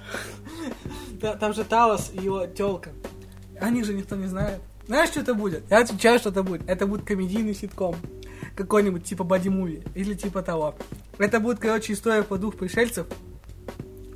Там же Талос и его телка. О них же никто не знает. Знаешь, что это будет? Я отвечаю, что это будет. Это будет комедийный ситком. Какой-нибудь типа боди-муви. Или типа того. Это будет, короче, история по двух пришельцев,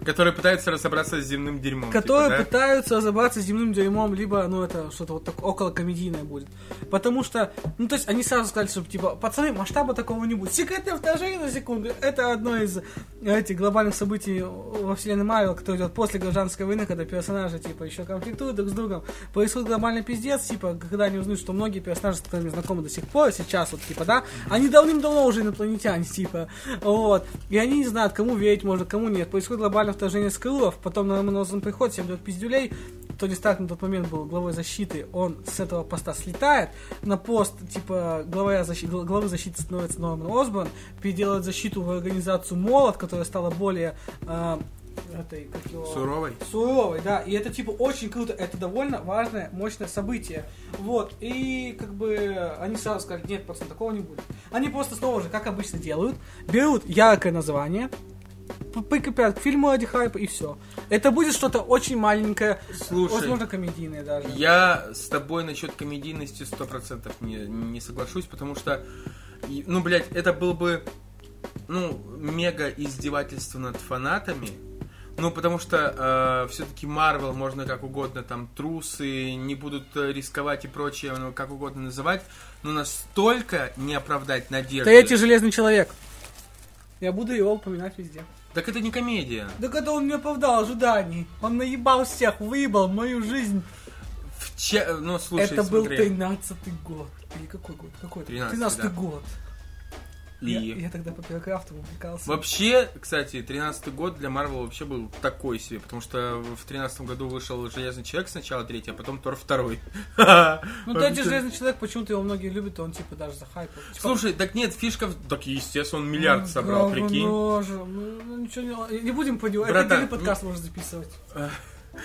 которые пытаются разобраться с земным дерьмом.
которые
типа, да?
пытаются разобраться с земным дерьмом, либо, ну, это что-то вот так около комедийное будет. Потому что, ну, то есть, они сразу сказали, что, типа, пацаны, масштаба такого не будет. Секретное вторжение на секунду. Это одно из этих глобальных событий во вселенной Марвел, которое идет после гражданской войны, когда персонажи, типа, еще конфликтуют друг с другом. Происходит глобальный пиздец, типа, когда они узнают, что многие персонажи, с которыми знакомы до сих пор, сейчас, вот, типа, да, они давным-давно уже инопланетяне, типа, вот. И они не знают, кому верить можно, кому нет. Происходит глобальное вторжение скрылов, потом на Романозом приход, всем дает пиздюлей. Тони Старк на тот момент был главой защиты, он с этого поста слетает, на пост, типа, главы защиты, главы защиты становится Норман Осборн, переделывает защиту в организацию Молот, которая стала более э, этой, как его...
Суровой.
Суровой, да. И это типа очень круто. Это довольно важное, мощное событие. Вот. И как бы они сразу сказали, нет, пацан, такого не будет. Они просто снова же, как обычно делают, берут яркое название, п- прикрепляют к фильму ради хайпа и все. Это будет что-то очень маленькое,
Слушай,
возможно, комедийное даже.
Я с тобой насчет комедийности сто процентов не, не соглашусь, потому что, ну, блядь, это был бы, ну, мега издевательство над фанатами. Ну, потому что все-таки Марвел можно как угодно, там, трусы, не будут э, рисковать и прочее, ну, как угодно называть, но настолько не оправдать надежды.
Третий железный человек. Я буду его упоминать везде.
Так это не комедия.
Да когда он не оправдал ожиданий. Он наебал всех, выебал мою жизнь.
В че- Ну, слушай,
Это был
смотри.
13-й год. Или какой год? Какой?
13-й,
13-й
да.
год.
И-
Я, я тогда по Пирокрафту увлекался.
Вообще, кстати, 13 год для Марвел вообще был такой себе, потому что в 13 году вышел Железный Человек сначала третий, а потом Тор второй.
Ну, третий Железный Человек, почему-то его многие любят, он типа даже захайпал. Типа,
Слушай, так нет, фишка... Так, естественно, он миллиард
ну,
собрал, прикинь.
ну, ну, ничего не... Не будем по нему. Это отдельный подкаст можно записывать.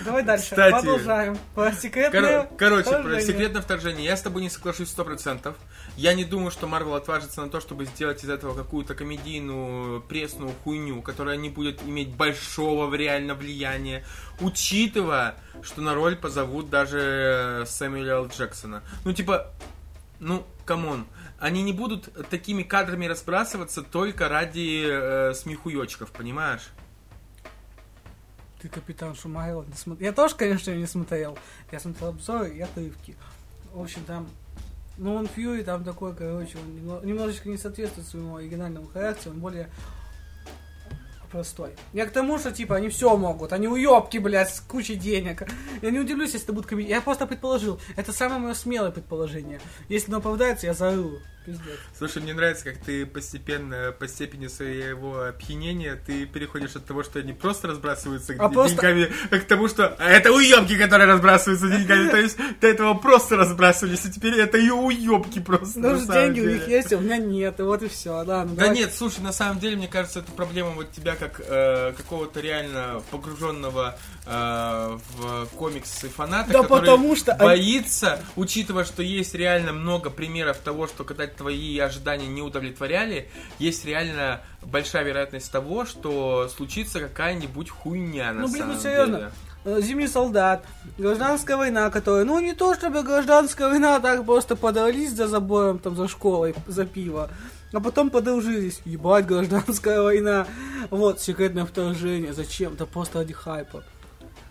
Давай дальше.
Кстати,
Продолжаем. Про секретное
Кор- короче, про
вторжение.
секретное вторжение. Я с тобой не соглашусь сто процентов. Я не думаю, что Марвел отважится на то, чтобы сделать из этого какую-то комедийную пресную хуйню, которая не будет иметь большого реально влияния, учитывая, что на роль позовут даже Сэмюэля Л. Джексона. Ну, типа, ну, come on. Они не будут такими кадрами разбрасываться только ради э, смехуёчков, понимаешь?
Ты Капитан Марвел не смотрел. Я тоже, конечно, не смотрел. Я смотрел обзоры и отрывки. В общем, там... Ну, он Фьюри там такой, короче, он немно- немножечко не соответствует своему оригинальному характеру, он более простой. Я к тому, что, типа, они все могут. Они уебки, блядь, с кучей денег. Я не удивлюсь, если это будет комедия. Я просто предположил. Это самое мое смелое предположение. Если оно оправдается, я заору. Пиздец.
Слушай, мне нравится, как ты постепенно, по степени своего опьянения, ты переходишь от того, что они просто разбрасываются
А просто-
деньгами, к тому, что «А это уебки, которые разбрасываются деньгами. То есть до этого просто разбрасывались, а теперь это и уебки просто.
Ну, деньги у них есть, а у меня нет. И вот и все.
Да
давай.
нет, слушай, на самом деле, мне кажется, это проблема вот тебя как э, какого-то реально погруженного э, в комиксы фаната,
Да
который
потому что
боится, учитывая, что есть реально много примеров того, что когда твои ожидания не удовлетворяли, есть реально большая вероятность того, что случится какая-нибудь хуйня на
Ну, блин, ну,
самом
серьезно.
деле.
Э, Зимний солдат, гражданская война, которая, ну не то чтобы гражданская война, а так просто подрались за забором, там за школой, за пиво, а потом подружились, ебать, гражданская война, вот, секретное вторжение, зачем, да просто ради хайпа.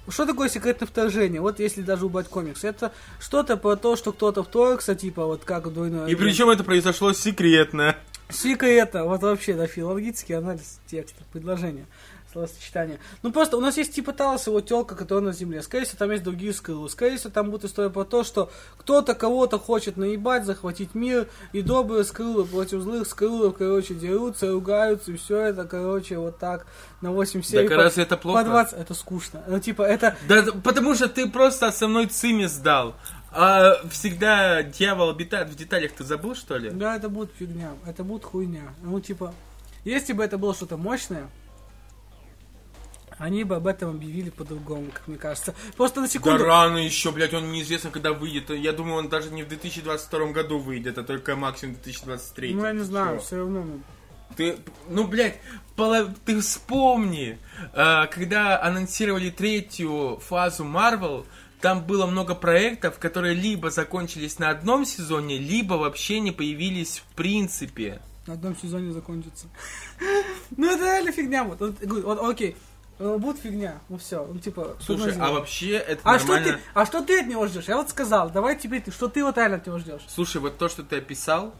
Что такое секретное вторжение? Вот если даже убрать комикс, это что-то про то, что кто-то вторгся, типа вот как в двойной
И причем это произошло секретно.
Секрета, вот вообще, да, филологический анализ текста, предложения, словосочетания. Ну просто у нас есть типа Талос, его телка, которая на земле. Скорее всего, там есть другие скрылы. Скорее всего, там будет история про то, что кто-то кого-то хочет наебать, захватить мир, и добрые скрылы против злых скрылов, короче, дерутся, ругаются, и все это, короче, вот так на 8 серий.
Так
по-
разве это плохо?
По 20, это скучно. Ну, типа, это...
Да, потому что ты просто основной цими сдал. А всегда дьявол обитает в деталях, ты забыл, что ли?
Да, это будет фигня, это будет хуйня. Ну, типа, если бы это было что-то мощное, они бы об этом объявили по-другому, как мне кажется. Просто на
Да
секунду...
рано еще, блядь, он неизвестно, когда выйдет. Я думаю, он даже не в 2022 году выйдет, а только максимум в 2023.
ну, я не знаю,
Всё.
все равно. ну,
Ты, ну, блядь, поло- ты вспомни, а, когда анонсировали третью фазу Marvel, там было много проектов, которые либо закончились на одном сезоне, либо вообще не появились в принципе.
На одном сезоне закончится. Ну, это реально фигня. Вот, окей, э, будет фигня. Ну, все, ну, типа...
Слушай, а вообще это
А что,
нормально.
ты, а что ты от него ждешь? Я вот сказал, давай теперь ты, что ты вот реально от него ждешь?
Слушай, вот то, что ты описал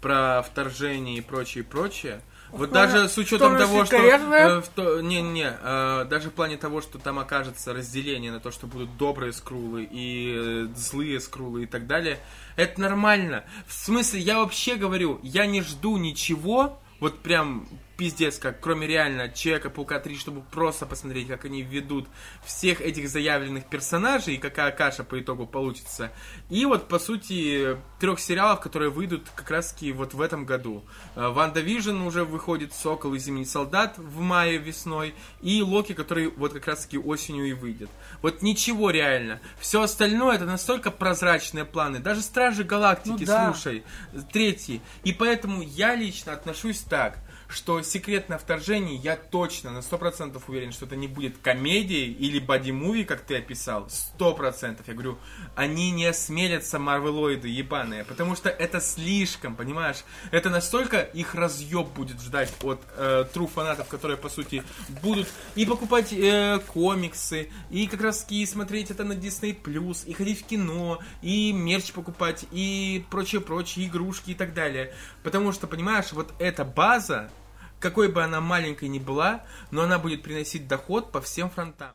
про вторжение и прочее, прочее, вот даже с учетом
Что,
того, что... э, в то- Не-не, э, даже в плане того, что там окажется разделение на то, что будут добрые скрулы и э, злые скрулы и так далее, это нормально. В смысле, я вообще говорю, я не жду ничего, вот прям пиздец, как кроме реально Человека-паука 3, чтобы просто посмотреть, как они введут всех этих заявленных персонажей и какая каша по итогу получится. И вот, по сути, трех сериалов, которые выйдут как раз таки вот в этом году. Э, Ванда Вижн уже выходит, Сокол и Зимний Солдат в мае весной, и Локи, который вот как раз таки осенью и выйдет. Вот ничего реально. Все остальное это настолько прозрачные планы. Даже Стражи Галактики,
Ну да.
слушай, третий. И поэтому я лично отношусь так, что секретное вторжение, я точно на 100% уверен, что это не будет комедией или бадди- movie, как ты описал. 100%. Я говорю, они не осмелятся, марвелоиды ебаные, потому что это слишком, понимаешь? Это настолько их разъеб будет ждать от э, тру фанатов, которые, по сути, будут и покупать э, комиксы, и как раз таки смотреть это на Disney+, и ходить в кино, и мерч покупать, и прочее-прочее, игрушки и так далее. Потому что, понимаешь, вот эта база, какой бы она маленькой ни была, но она будет приносить доход по всем фронтам.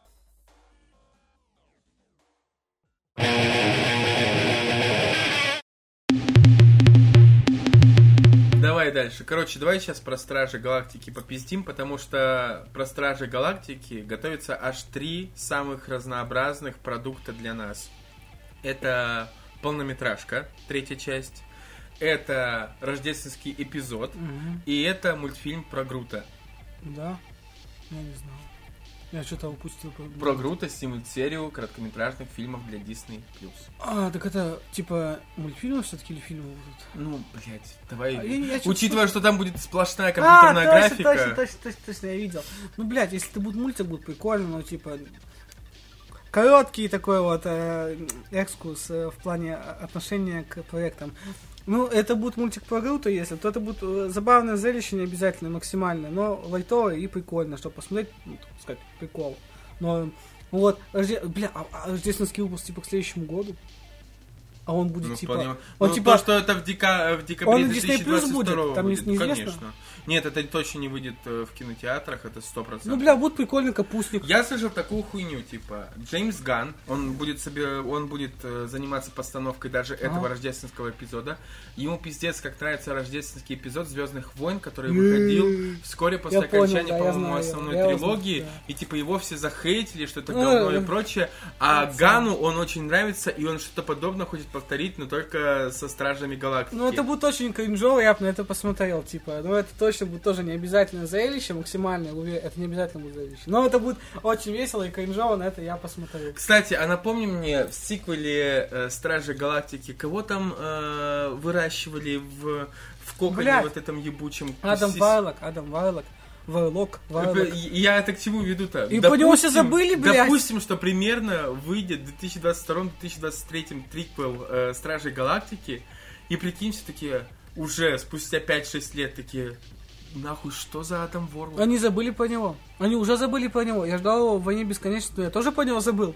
Давай дальше. Короче, давай сейчас про Стражи Галактики попиздим, потому что про Стражи Галактики готовится аж три самых разнообразных продукта для нас. Это полнометражка, третья часть. Это рождественский эпизод. И это мультфильм про Грута.
Да, я не знал. Я что-то упустил.
Про Грута мультсерию короткометражных фильмов для Disney+.
А, так это, типа, мультфильмы все-таки или фильмы будут?
Ну, блядь, давай.
А, я- я
Учитывая, что там будет сплошная
А,
компьютерная
точно,
графика.
точно, точно, точно, точно, я видел. Ну, блядь, если это будет мультик, будет прикольно, но, типа, короткий такой вот э, экскурс э, в плане отношения к проектам. Ну, это будет мультик про Грута, если, то это будет э, забавное зрелище, не обязательно максимальное, но лайтовое и прикольно, чтобы посмотреть, ну, так сказать, прикол. Но, ну вот, рожде- бля, а, а рождественский выпуск, типа, к следующему году? А он будет,
Ну,
типа...
вполне-
он,
ну,
типа,
то, что это в, дека- в декабре
Он на Disney Plus
2022
будет? Там
будет,
неизвестно?
Конечно. Нет, это точно не выйдет э, в кинотеатрах, это сто процентов.
ну, бля, будет прикольный капустник.
Я слышал такую хуйню, типа, Джеймс Ган, он будет себе, он будет э, заниматься постановкой даже этого
Ага.
рождественского эпизода. Ему пиздец, как нравится рождественский эпизод Звездных войн, который выходил вскоре после
Я
окончания, по-моему, основной
я
трилогии.
знаю, да.
И типа его все захейтили, что это говно и
э,
прочее. А Гану он очень нравится, и он что-то подобное хочет повторить, но только со Стражами Галактики.
Ну, это будет очень кринжово, я бы на это посмотрел, типа. Ну, это точно будет тоже не обязательно зрелище, максимальное, уве- это не обязательно будет зрелище. Но это будет очень весело и кринжово, на это я посмотрю.
Кстати, а напомни мне, в сиквеле э, Стражи Галактики, кого там э, выращивали в, в коконе
Блядь.
вот этом ебучем?
Адам Вайлок, Адам Вайлок, Вайлок,
Э,
Вайлок.
Я это к чему веду-то?
И по нему все забыли, блядь.
Допустим, что примерно выйдет в 2022-2023 триквел э, Стражей Галактики, и прикинь, все такие уже спустя 5-6 лет такие, нахуй, что за Адам Ворлок?
Они забыли про него. Они уже забыли про него. Я ждал его в «Войне бесконечности», но я тоже про него забыл.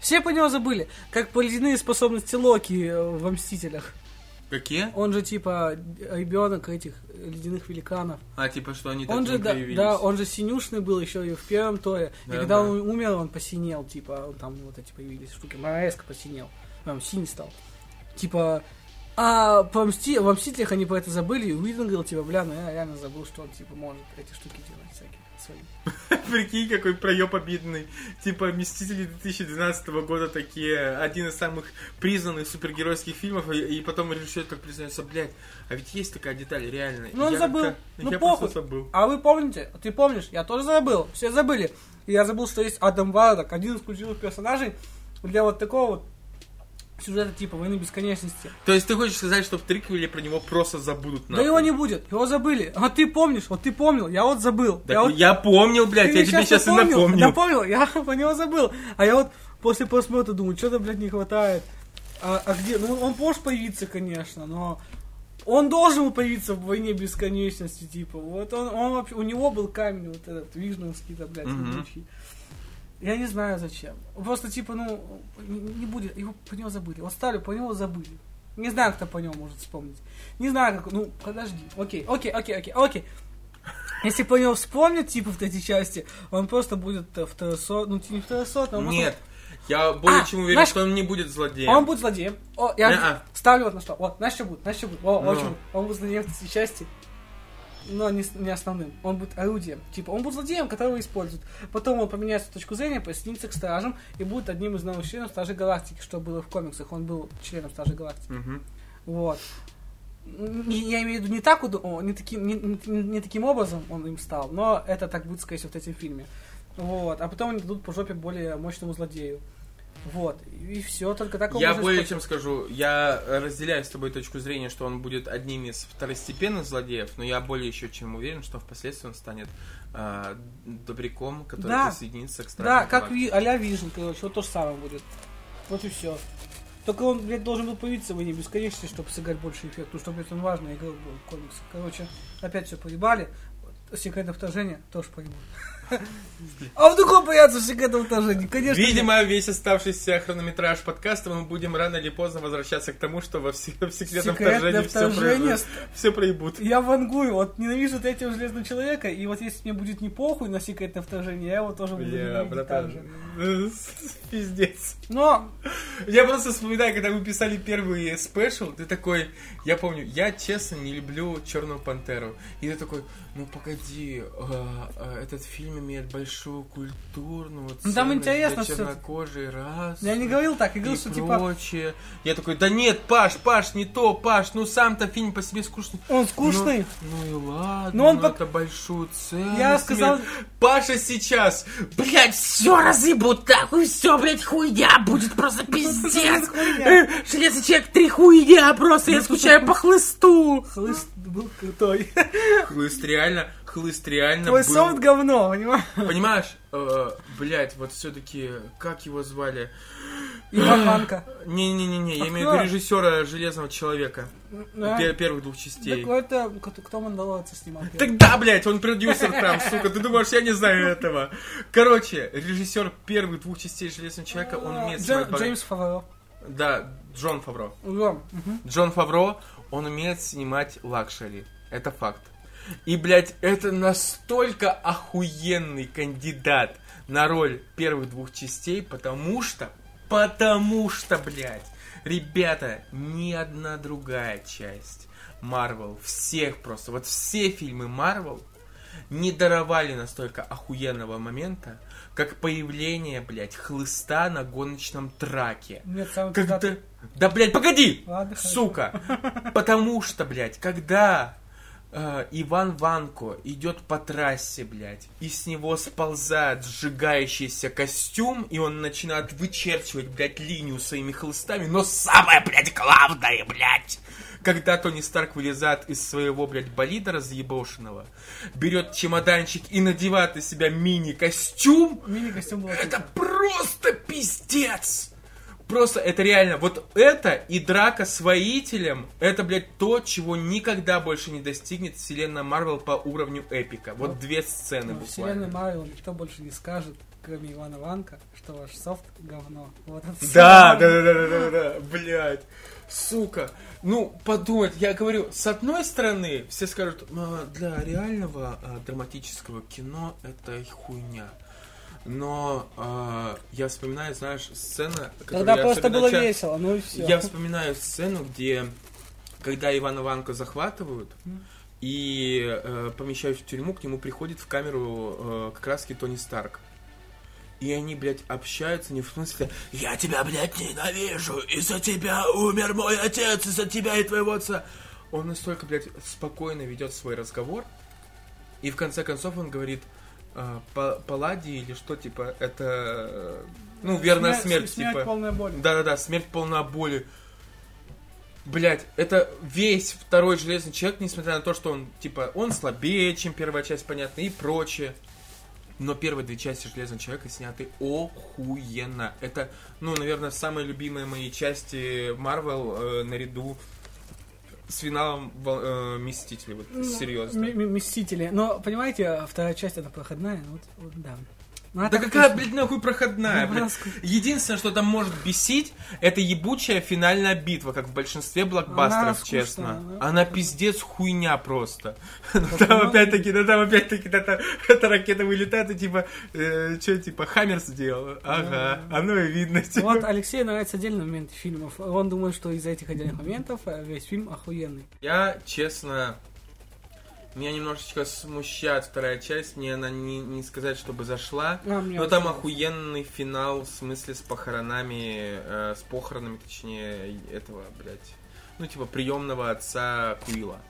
Все про него забыли. Как по ледяные способности Локи э, во «Мстителях».
Какие?
Он же типа ребенок этих ледяных великанов.
А, типа, что они
Он
и
же, да,
появились.
да, он же синюшный был еще и в первом торе. и
Да,
когда
да.
он умер, он посинел, типа, он там вот эти появились штуки. Мореско посинел. Прям синий стал. Типа, а по Мсти... во Мстителях они про это забыли, и Уидон говорил, типа, бля, ну я реально забыл, что он, типа, может эти штуки делать всякие.
Прикинь, какой проеб обидный. Типа, Мстители 2012 года такие, один из самых признанных супергеройских фильмов, и, и потом режиссер так признается, блядь, а ведь есть такая деталь, реально.
Ну, он
Я
забыл. Ну,
я
похуй.
просто забыл.
А вы помните? Ты помнишь? Я тоже забыл. Все забыли. И я забыл, что есть Адам Вардок, один из ключевых персонажей для вот такого вот сюжета типа Войны Бесконечности.
То есть ты хочешь сказать, что в триквеле про него просто забудут
Да его не будет, его забыли. А ты помнишь, вот ты помнил, я вот забыл.
Так
я вот
я помнил, блядь,
Ты
я тебе сейчас и
напомнил,
напомнил.
Я про него забыл. А я вот после просмотра думаю, что-то, блядь, не хватает. А, а где? Ну, он может появиться, конечно, но он должен появиться в войне бесконечности, типа. Вот он, он вообще, у него был камень вот этот, вижновский-то, блядь,
Мгм.
Я не знаю зачем. Просто, типа, ну, не, не будет, его по него забыли. Вот ставлю, по него забыли. Не знаю, кто по нему может вспомнить. Не знаю, как, ну, подожди. Окей, окей, окей, окей, окей. Если по нему вспомнят, типа, в третьей части, он просто будет э, второсот, ну, не второсот, он
Нет, я более
А,
чем уверен,
знаешь-
что он не будет злодеем.
Он будет злодеем. О, я
Не-а.
ставлю вот на что. Вот, знаешь, что будет? Знаешь, что будет? О,
Ну.
очень. Он будет злодеем в третьей части. Но не, не основным. Он будет орудием. Типа, он будет злодеем, которого используют. Потом он поменяет свою точку зрения, присоединится к стражам и будет одним из новых членов Стражей Галактики, что было в комиксах. Он был членом Стражей Галактики.
Мгм.
Вот. Я имею в виду не так, не таким, не, не- не таким образом он им стал, но это так будет, скорее всего, в третьем фильме. Вот. А потом они дадут по жопе более мощному злодею. Вот. И все, только так
Я более
использовать.
чем скажу, я разделяю с тобой точку зрения, что он будет одним из второстепенных злодеев, но я более еще чем уверен, что впоследствии он станет а, добряком, который
Да.
присоединится к
Да,
Стражам
как ви, а-ля Вижн, короче, вот то же самое будет. Вот и все. Только он, блядь, должен был появиться в «Войне бесконечности», чтобы сыграть больше эффект, потому что, блядь, он важный игрок был в комиксах. Короче, опять все поебали. Секретное вторжение тоже поебали. А вдруг он появится в секретном вторжении? Конечно. нет.
Видимо, весь оставшийся хронометраж подкаста мы будем рано или поздно возвращаться к тому, что во все- в секретном
Секретное
вторжении все,
вторжение.
все проебут.
Я вангую, вот ненавижу третьего железного человека, и вот если мне будет не похуй на секретное вторжение, я его тоже буду так
братан, пиздец.
Но
Я просто вспоминаю, когда мы писали первый спешл, ты такой, я помню, я честно не люблю Черную Пантеру. И ты такой, ну погоди, а, а, этот фильм фильм имеет большую культурную
Ну, там интересно
для чернокожей расы.
Я не говорил так, я говорил, что типа
прочее. Я такой, да нет, Паш, Паш, не то, Паш, ну сам-то фильм по себе скучный.
он скучный.
Ну, ну и ладно,
Но он
ну
пок-
это большую ценность.
Я сказал-.
Паша сейчас, блядь, все разъебут, нахуй, все, блядь, хуйня, будет просто пиздец. Э, Железный человек, три хуйня, просто я скучаю по хлысту.
Хлыст был крутой.
Хлыст реально, хлыст реально
Твой
был-
софт говно, понимаешь?
Понимаешь, э, блядь, вот все-таки, как его звали?
Иван Ванка.
Не-не-не, я имею в виду режиссера Железного человека.
Да.
пер- первых двух
Так
частей.
это кто, Мандалорца снимал?
Так да, блядь, он продюсер там, сука, ты думаешь, я не знаю этого. Короче, режиссер первых двух частей Железного человека, он умеет снимать...
Джеймс Фавро.
Да, Джон Фавро.
Мгм.
Джон Фавро, он умеет снимать luxury. Это факт. И, блядь, это настолько охуенный кандидат на роль первых двух частей, потому что, потому что, блядь, ребята, ни одна другая часть Марвел, всех просто, вот все фильмы Марвел не даровали настолько охуенного момента, как появление, блядь, хлыста на гоночном траке.
Нет, самый
Когда...
пиздатый-
Да, блядь, погоди!
Ладно.
Сука! Потому что, блядь, когда э, Иван Ванко идет по трассе, блядь, и с него сползает сжигающийся костюм, и он начинает вычерчивать, блядь, линию своими хлыстами, но самое, блядь, главное, блядь, когда Тони Старк вылезает из своего, блядь, болида разъебошенного, берет чемоданчик и надевает на себя мини-костюм,
Мини-костюм был
это просто пиздец! Просто это реально, вот это и драка с воителем, это, блядь, то, чего никогда больше не достигнет вселенная Марвел по уровню эпика. Вот
Вот.
две сцены
Ну,
буквально.
Марвел никто больше не скажет, кроме Ивана Ванка, что ваш софт говно. Вот
Да, да, да, да, да, да, да, блядь. Сука. Ну, подумать, я говорю, с одной стороны, все скажут, «А, для реального а, драматического кино это хуйня. Но а, я вспоминаю, знаешь, сцена, я
просто было
ча-
весело, ну и все.
Я вспоминаю сцену, где, когда Ивана Ванку захватывают
Мгм.
и э, помещают в тюрьму, к нему приходит в камеру э, как раз Тони Старк. И они, блядь, общаются не в смысле «Я тебя, блядь, ненавижу! Из-за тебя умер мой отец! Из-за тебя и твоего отца!» Он настолько, блядь, спокойно ведет свой разговор, и в конце концов он говорит э, «Па- «Палладий» или что, типа, это, ну, верная смерть,
Смерть
типа.
полная боль.
Да-да-да, смерть полна боли. Блять, это весь второй Железный Человек, несмотря на то, что он, типа, он слабее, чем первая часть, понятно, и прочее. Но первые две части Железного Человека сняты охуенно. Это, ну, наверное, самые любимые мои части Марвел э, наряду с финалом Вол- э, Мстителей. Вот,
Ну,
серьезно.
Мстители. Но, понимаете, вторая часть это проходная, вот, вот да. Ну, а
Да какая,
точно.
блядь, нахуй проходная, блядь? Единственное, что там может бесить, это ебучая финальная битва, как в большинстве блокбастеров,
Она
честно.
да.
Она пиздец хуйня просто. Там опять-таки, да там опять-таки, да, там эта ракета вылетает, и типа, что, типа, Хаммер сделал? Ага, оно и видно. типа.
Вот Алексею нравятся отдельные моменты фильмов. Он думает, что из-за этих отдельных моментов э, весь фильм охуенный.
Я, честно, меня немножечко смущает вторая часть, мне она не, не сказать, чтобы зашла.
А,
Но там охуенный финал, в смысле, с похоронами, э, с похоронами, точнее, этого, блядь, ну, типа, приемного отца Куила.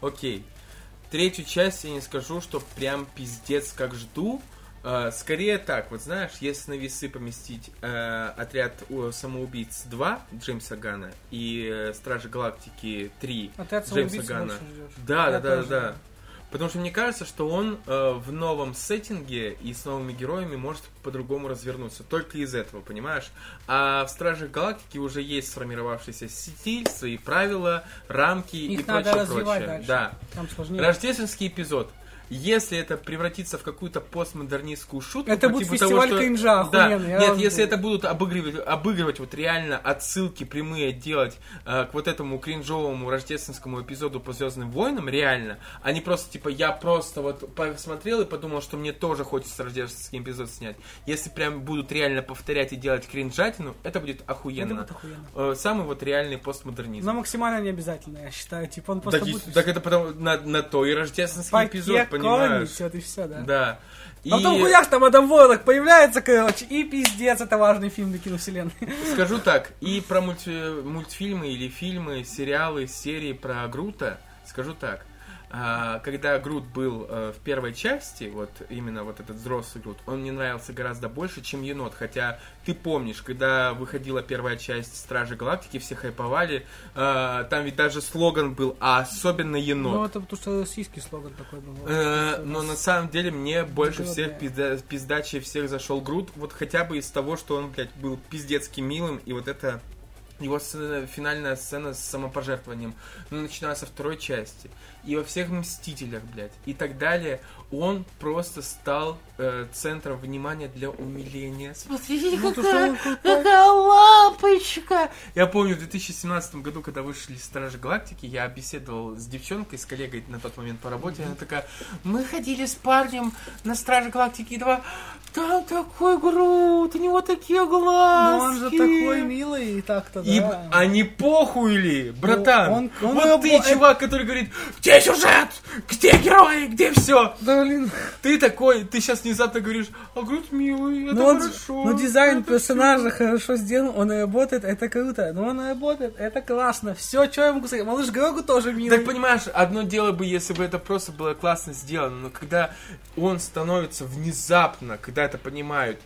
Окей. Третью часть я не скажу, что прям пиздец как жду. Э, скорее так, вот знаешь, если на весы поместить э, отряд самоубийц 2 Джеймса Гана и э, Стражи Галактики 3
Отряд
Джеймса Гана. Да, да, да,
тоже.
да. Потому что мне кажется, что он э, в новом сеттинге и с новыми героями может по-другому развернуться. Только из этого, понимаешь? А в Стражах Галактики уже есть сформировавшийся стиль, свои правила, рамки
Их
и
надо
прочее,
развивать
прочее.
дальше.
Да.
Там сложнее.
Рождественский эпизод. Если это превратится в какую-то постмодернистскую шутку,
Это будет
типу
фестиваль
того, что-
кринжа,
Да,
охуенный, я
нет, если это будут обыгрывать, обыгрывать вот реально отсылки прямые делать э, к вот этому кринжовому рождественскому эпизоду по Звездным войнам, реально, а не просто типа я просто вот посмотрел и подумал, что мне тоже хочется рождественский эпизод снять. Если прям будут реально повторять и делать кринжатину, это будет
Это
охуенно.
будет охуенно.
Э, Самый вот реальный постмодернизм.
Но максимально не обязательно, я считаю. Типа он просто
и-
будет...
так это потому на, на то и рождественский
Пакет
эпизод,
как
понимаешь?
все, ты все, да.
Да. И
А потом хуяк там Адам Войлок появляется, короче, и пиздец, это важный фильм для киновселенной.
скажу так, и про мульти- мультфильмы или фильмы, сериалы, серии про Грута, скажу так. А, Когда Грут был э, в первой части, вот именно вот этот взрослый Грут, он мне нравился гораздо больше, чем енот. Хотя ты помнишь, когда выходила первая часть Стражи Галактики, все хайповали, э, там ведь даже слоган был, а особенно енот.
Ну, это потому что российский слоган такой был.
Э, но на самом деле мне больше всех
да.
пизда, пиздачей всех зашел Грут, вот хотя бы из того, что он, блядь, был пиздецки милым, и вот это его сцена- финальная сцена с самопожертвованием, ну, начиная со второй части, и во всех Мстителях, блядь, и так далее, он просто стал э, центром внимания для умиления. Смотрите,
Ну,
какая,
он
какая лампочка! Я помню, в 2017 году, когда вышли Стражи Галактики, я беседовал с девчонкой, с коллегой на тот момент по работе, она такая, мы ходили с парнем на Стражи Галактики 2, там такой Грут, у него такие
Ну,
глазки.
он же такой милый и так-то,
И
да.
они похуили, братан.
Ну, он- он
вот
его-
ты,
это-
чувак, который говорит, где сюжет, где герои, где все.
Да, блин.
Ты такой, ты сейчас внезапно говоришь, а Грут милый, это
Ну, он,
хорошо.
ну, дизайн
это
персонажа хорошо сделан, он работает, это круто. Ну, он работает, это классно. Все, что я могу сказать. Малыш Грогу тоже милый.
Так понимаешь, одно дело бы, если бы это просто было классно сделано, но когда он становится внезапно, когда это понимают,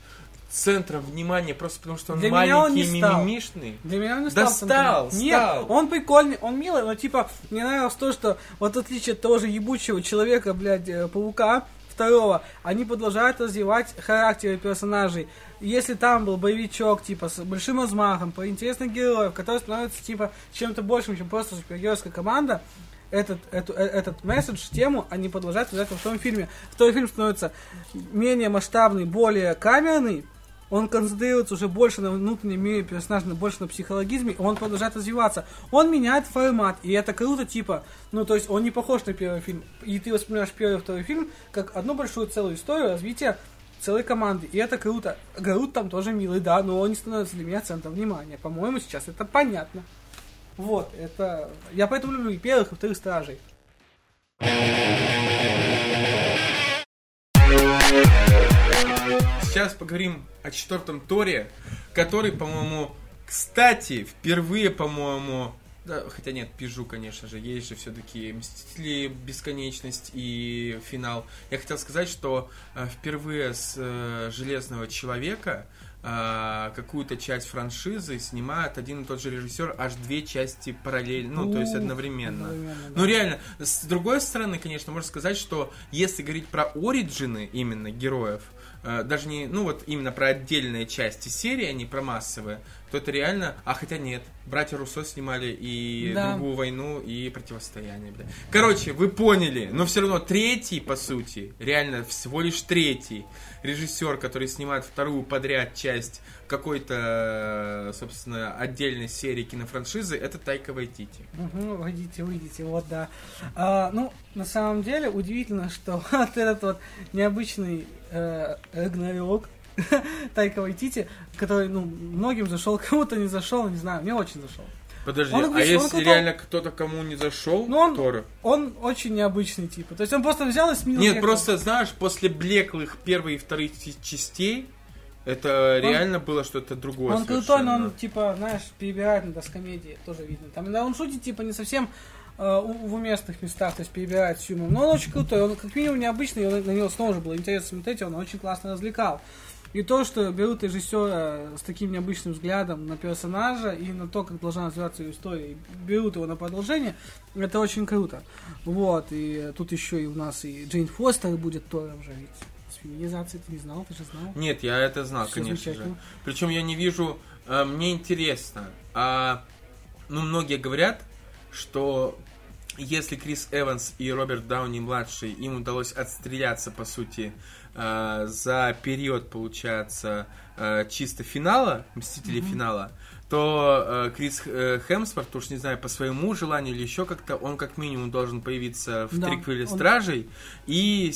центром внимания, просто потому что он
Для меня он
маленький
не стал.
мимимишный.
Для меня он не
Да
стал.
стал.
Нет,
стал.
он прикольный, он милый, но типа, мне нравилось то, что вот в отличие от того же ебучего человека, блядь, э, паука, второго, они продолжают развивать характеры персонажей. Если там был боевичок, типа, с большим размахом, по интересных героев, который становится, типа, чем-то большим, чем просто супергеройская команда, этот, эту, э, этот месседж, тему, они продолжают развивать во втором фильме. Второй фильм становится менее масштабный, более камерный, он концентрируется уже больше на внутреннем мире персонажа, больше на психологизме, он продолжает развиваться. Он меняет формат, и это круто, типа, ну, то есть он не похож на первый фильм. И ты воспринимаешь первый и второй фильм как одну большую целую историю развития целой команды. И это круто. Гарут там тоже милый, да, но он не становится для меня центром внимания. По-моему, сейчас это понятно. Вот, это... Я поэтому люблю и первых, и вторых стражей.
Сейчас поговорим о четвертом Торе, который, по-моему, кстати, впервые, по-моему, да, хотя нет, пижу, конечно же, есть же все-таки Мстители, Бесконечность и Финал. Я хотел сказать, что э, впервые с э, Железного Человека э, какую-то часть франшизы снимает один и тот же режиссер аж две части параллельно, ну, то есть
Ну,
одновременно.
одновременно, да.
Ну, реально, с другой стороны, конечно, можно сказать, что если говорить про оригины именно героев, даже не, ну вот именно про отдельные части серии, а не про массовые, то это реально, а хотя нет, братья Руссо снимали и
Да.
другую войну, и противостояние, бля. Короче, вы поняли, но все равно третий, по сути, реально всего лишь третий режиссер, который снимает вторую подряд часть какой-то, собственно, отдельной серии кинофраншизы, это Тайка Вайтити.
Угу, выйдите, выйдите, вот да. А, ну, на самом деле, удивительно, что вот этот вот необычный э, Рагнарёк Тайка Вайтити, который, ну, многим зашел, кому-то не зашел, не знаю, мне очень зашел.
Подожди,
Он
а
он
если
крутой.
реально кто-то кому не зашел,
Ну, он-
Тора?
Он очень необычный типа. То есть он просто взял и сменил
Нет, просто, знаешь, после блеклых первой и вторых чи- частей, это
Он-
реально было что-то другое
Он крутой, но он, типа, знаешь, перебирает на доскомедии, тоже видно. Там, да, он шутит, типа, не совсем э, в уместных местах, то есть перебирает с юмором. Но он очень крутой, он как минимум необычный, и он- на него снова же было интересно смотреть, он очень классно развлекал. И то, что берут режиссера с таким необычным взглядом на персонажа и на то, как должна развиваться ее история, и берут его на продолжение, это очень круто. Вот, и тут еще и у нас и Джейн Фостер будет Тором же ведь. С феминизацией ты не знал, ты же знал.
Нет, я это знал,
Всё
конечно же. Причем я не вижу... э, мне интересно. а, ну, многие говорят, что если Крис Эванс и Роберт Дауни младший им удалось отстреляться, по сути, э, за период, получается, э, чисто финала, Мстители финала, то э, Крис э, Хемсворт, уж не знаю, по своему желанию или еще как-то, он как минимум должен появиться в
Да,
триквеле
он-
Стражей и,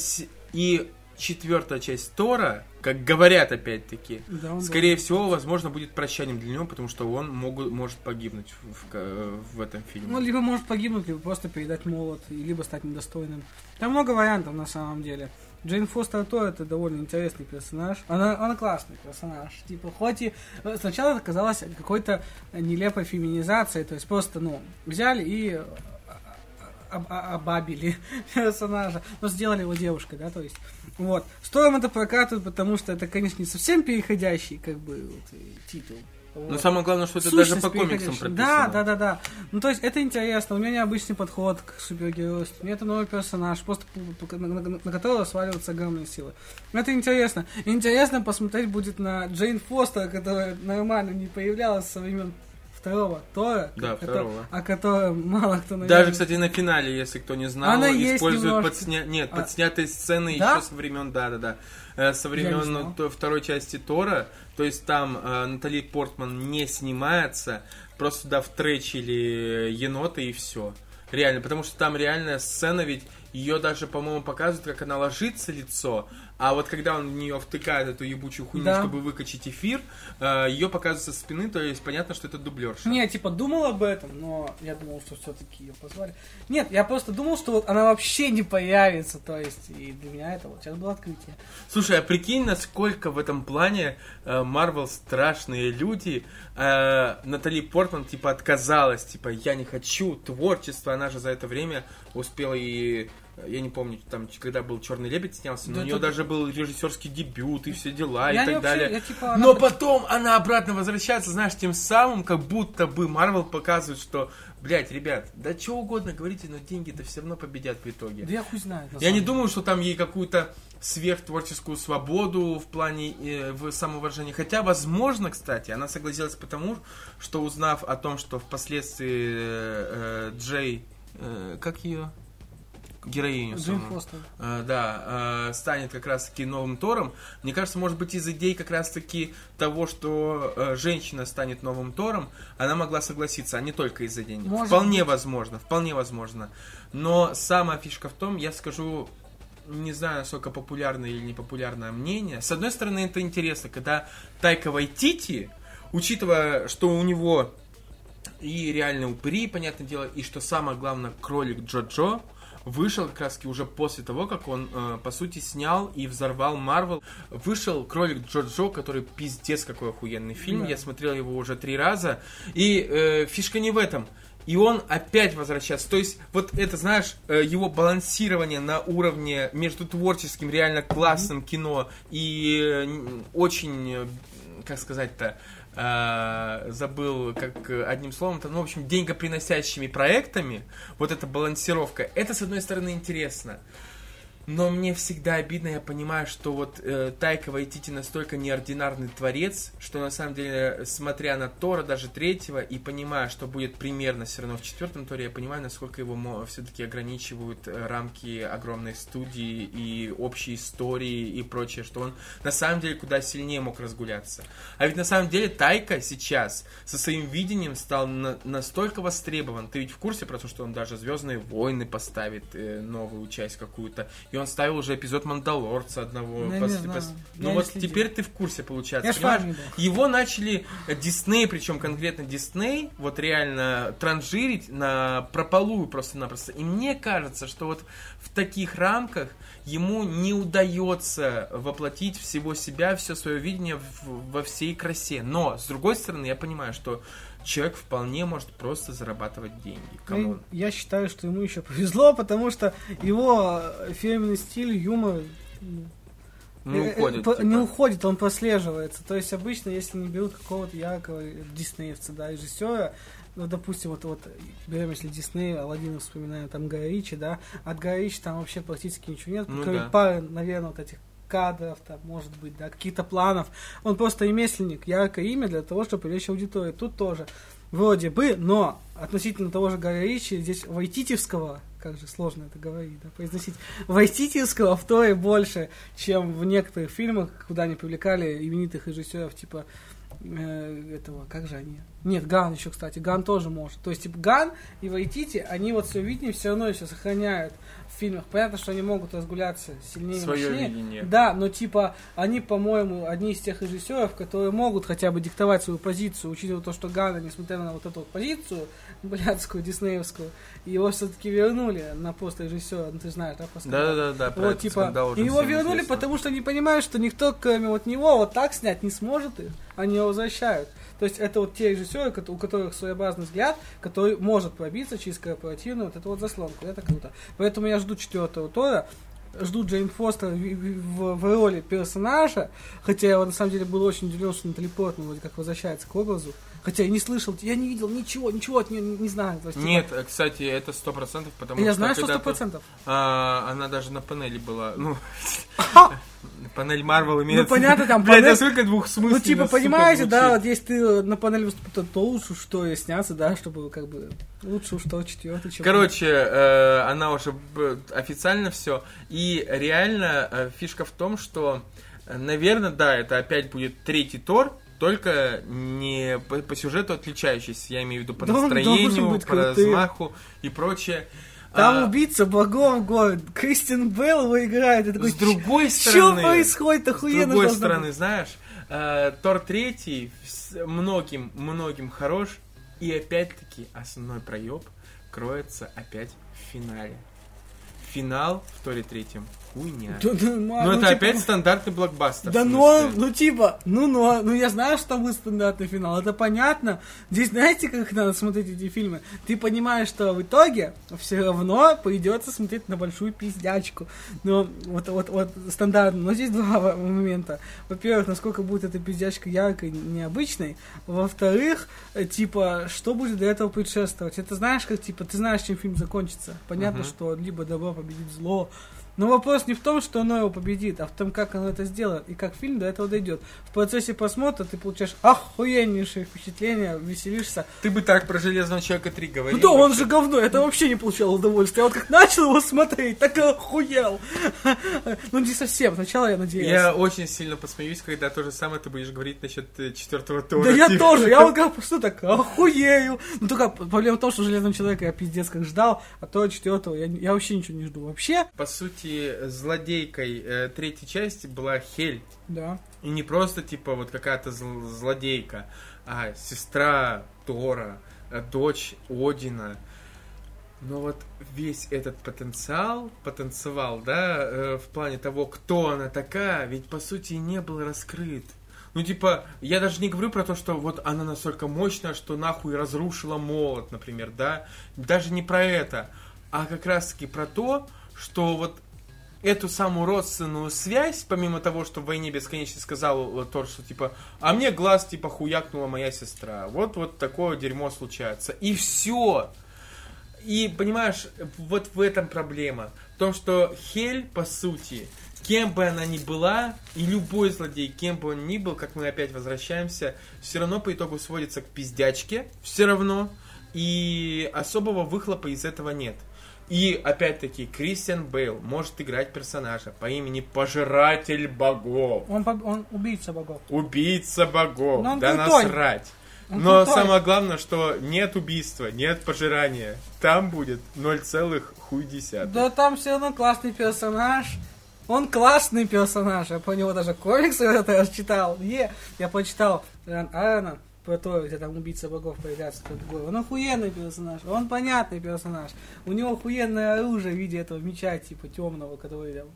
и четвертая часть Тора, как говорят опять-таки,
Да,
скорее
был.
всего, возможно, будет прощанием для него, потому что он могу- может погибнуть в, в- в этом фильме.
Ну, либо может погибнуть, либо просто передать молот, либо стать недостойным. Там много вариантов на самом деле. Джейн Фостер то это довольно интересный персонаж. Она, она классный персонаж. Типа, хоть и э, сначала это казалось какой-то нелепой феминизацией, то есть просто, ну, взяли и э, об- обабили персонажа, но сделали его девушкой, да, то есть, вот. Сторм это прокатывает, потому что это, конечно, не совсем переходящий, как бы, вот, э, титул.
Но
Вот.
самое главное, что это даже
Сущность
по комиксам прописано.
Да, да, да, да. Ну, то есть, это интересно. У меня необычный подход к супергеройству. У меня это новый персонаж, просто на, на- на которого сваливаются огромные силы. Это интересно. Интересно посмотреть будет на Джейн Фостер, которая нормально не появлялась со времен второго Тора.
Да,
ко-
второго.
О котором мало кто, наверное...
Даже, кстати, на финале, если кто не знал,
Она
используют подсня... Нет,
А.
подснятые сцены
Да?
еще со времен, да, да, да. Э, Со времен второй части Тора. То есть там э, Натали Портман не снимается, просто туда втречили енота и все. Реально, потому что там реальная сцена, ведь ее даже, по-моему, показывают, как она ложится лицо, а вот когда он в нее втыкает эту ебучую хуйню,
Да.
чтобы выкачать эфир, ее показывают со спины, то есть понятно, что это дублерша.
Не, типа думал об этом, но я думал, что все-таки ее позвали. Нет, я просто думал, что вот она вообще не появится, то есть, и для меня это вот сейчас было открытие.
Слушай, а прикинь, насколько в этом плане Марвел страшные люди. Э, Натали Портман, типа, отказалась, типа, я не хочу творчество. Она же за это время успела и... Я не помню, там, когда был Черный лебедь снялся, но
Да
у нее даже был режиссерский дебют и все дела
Я
и так
вообще-
далее.
я, типа,
Но
она-
потом она обратно возвращается, знаешь, тем самым, как будто бы Марвел показывает, что, блядь, ребят, да что угодно говорите, но деньги-то все равно победят в итоге.
Да я хуй на
Я не думаю, что там ей какую-то сверхтворческую свободу в плане э, в самоуважении. Хотя, возможно, кстати, она согласилась потому, что узнав о том, что впоследствии э, э, Джей, э, как ее героиню
Джейн Фостер.
э, да, э, станет как раз-таки новым Тором. Мне кажется, может быть, из идей как раз-таки того, что э, женщина станет новым Тором, она могла согласиться, а не только из-за денег.
Может
вполне возможно, вполне возможно. Но самая фишка в том, я скажу, не знаю, насколько популярное или непопулярное мнение. С одной стороны, это интересно, когда Тайка Вайтити, учитывая, что у него и реально упыри, понятное дело, и что самое главное, кролик Джо-Джо, вышел как раз уже после того, как он, э, по сути, снял и взорвал Марвел. Вышел кролик Джо-Джо, который пиздец какой охуенный фильм.
Да.
Я смотрел его уже три раза. И э, фишка не в этом. И он опять возвращается. То есть, вот это, знаешь, э, его балансирование на уровне между творческим, реально классным кино и э, очень, э, как сказать-то, э, забыл, как одним словом, то, ну, в общем, деньгоприносящими проектами, вот эта балансировка, это, с одной стороны, интересно. Но мне всегда обидно, я понимаю, что вот э, Тайка Вайтити настолько неординарный творец, что на самом деле, смотря на Тора, даже третьего, и понимая, что будет примерно все равно в четвертом Торе, я понимаю, насколько его все-таки ограничивают э, рамки огромной студии и общей истории и прочее, что он на самом деле куда сильнее мог разгуляться. А ведь на самом деле Тайка сейчас со своим видением стал на- настолько востребован. Ты ведь в курсе про то, что он даже Звездные войны поставит э, новую часть какую-то. И он ставил уже эпизод Мандалорца одного.
Ну,
пос- пос- Ну вот
следил.
теперь ты в курсе, получается.
Я фан был.
Его начали Дисней, причем конкретно Дисней, вот реально транжирить на прополую просто-напросто. И мне кажется, что вот в таких рамках ему не удается воплотить всего себя, все свое видение в- во всей красе. Но, с другой стороны, я понимаю, что человек вполне может просто зарабатывать деньги.
Ну,
Come on.
Я считаю, что ему еще повезло, потому что его э, фирменный стиль, юмор
Не
э, э,
уходит.
по-
типа.
не уходит, он прослеживается. То есть обычно, если не берут какого-то яркого диснеевца, да, режиссера, ну, допустим, вот, вот берем, если Дисней, Алладина вспоминаем, там Гая Ричи, да, от Гая Ричи там вообще практически ничего нет,
Ну
кроме
да.
пары, наверное, вот этих кадров, там, может быть, да, каких-то планов. Он просто ремесленник, яркое имя для того, чтобы привлечь аудиторию. Тут тоже вроде бы, но относительно того же Гая Ричи, здесь Войтитевского, как же сложно это говорить, да, произносить, Войтитевского втрое больше, чем в некоторых фильмах, куда они привлекали именитых режиссеров, типа э, этого, как же они? Нет, Ган еще, кстати, Ган тоже может. То есть, типа, Ган и Вайтити, они вот все видение все равно еще сохраняют в фильмах. Понятно, что они могут разгуляться сильнее,
Свое
мощнее.
видение.
Да, но типа они, по-моему, одни из тех режиссеров, которые могут хотя бы диктовать свою позицию, учитывая то, что Гана, несмотря на вот эту вот позицию блядскую, диснеевскую, его все-таки вернули на пост режиссера, ну ты знаешь, да, после
Да-да-да, про
вот, типа, и его вернули,
известно.
потому что они понимают, что никто, кроме вот него, вот так снять не сможет их. Они его возвращают. То есть это вот те режиссеры, у которых своеобразный взгляд, который может пробиться через корпоративную вот эту вот заслонку. Это круто. Поэтому я жду четвертого Тора. Жду Джейн Фостер в, в- в роли персонажа, хотя я вот, на самом деле был очень удивлен, что Натали Портман вроде как возвращается к образу. Хотя я не слышал, я не видел ничего, ничего от нее не, не знаю. То есть, типа,
Нет, э, кстати, это сто процентов, потому
я
что
знаю, что сто процентов.
а, она даже на панели была, ну, панель Марвел имеется.
Ну, понятно, там
Блядь,
панель-
а сколько двух смыслов?
Ну, типа, понимаете, да, вот если ты на панели выступит, то лучше что и сняться, да, чтобы как бы лучше уж что четвертый, чем...
Короче, э, она уже официально все. И реально э, фишка в том, что, наверное, да, это опять будет третий Тор, только не по, по сюжету отличающийся. Я имею в виду по
Да
настроению, по
крутым.
размаху и прочее.
Там
А,
убийца богов город, Кристин Белл его играет, и такой,
с другой
что
стороны,
происходит,
с
охуенно
другой
должно
стороны,
быть».
знаешь, э, Тор третий с многим, многим хорош, и опять-таки основной проеб кроется опять в финале. Финал в Торе третьем. Хуйня.
Да, да, ма-
Ну, это
типа,
опять стандартный блокбастер.
Да
в
ну, ну типа, ну, ну, ну я знаю, что там будет стандартный финал, это понятно. Здесь знаете, как надо смотреть эти фильмы? Ты понимаешь, что в итоге все равно придется смотреть на большую пиздячку. Ну, вот, вот, вот стандартно. Но здесь два момента. Во-первых, насколько будет эта пиздячка яркой, необычной. Во-вторых, э, типа, что будет до этого предшествовать? Это знаешь, как, типа, ты знаешь, чем фильм закончится. Понятно,
Мгм.
что либо добро победит зло, но вопрос не в том, что оно его победит, а в том, как оно это сделает и как фильм до этого дойдет. В процессе просмотра ты получаешь охуеннейшие впечатления, веселишься.
Ты бы так про Железного Человека 3 говорил.
Ну да, он же говно, это вообще не получал удовольствия. Я вот как начал его смотреть, так и охуел. Ну не совсем, сначала я надеялся.
Я очень сильно посмеюсь, когда то же самое ты будешь говорить насчет э, четвертого Тора.
Да я
типа.
тоже, я вот как просто так охуею. Ну только проблема в том, что Железного Человека я пиздец как ждал, а то четвертого я, я вообще ничего не жду. Вообще,
По сути, злодейкой э, третьей части была Хель.
да.
И не просто, типа, вот какая-то зл- злодейка, а сестра Тора, э, дочь Одина. Но вот весь этот потенциал, потенциал, да, э, в плане того, кто она такая, ведь по сути не был раскрыт. Ну, типа, я даже не говорю про то, что вот она настолько мощная, что нахуй разрушила молот, например, да. Даже не про это, а как раз-таки про то, что вот эту самую родственную связь, помимо того, что в «Войне бесконечности» сказал Тор, что типа, а мне глаз типа хуякнула моя сестра. Вот вот такое дерьмо случается. И все. И понимаешь, вот в этом проблема. В том, что Хель, по сути, кем бы она ни была, и любой злодей, кем бы он ни был, как мы опять возвращаемся, все равно по итогу сводится к пиздячке, все равно, и особого выхлопа из этого нет. И опять-таки Кристиан Бейл может играть персонажа по имени Пожиратель Богов.
Он, он убийца богов.
Убийца богов.
Но он
да
крутой.
насрать.
Он
Но
крутой.
самое главное, что нет убийства, нет пожирания. Там будет 0, хуй десятых.
Да там все равно классный персонаж. Он классный персонаж. Я про него даже комиксы этот раз читал. Е, я почитал Ран Аарона про то, где там убийца богов появляется тот другой. Он охуенный персонаж, он понятный персонаж. У него охуенное оружие в виде этого меча, типа темного, который там.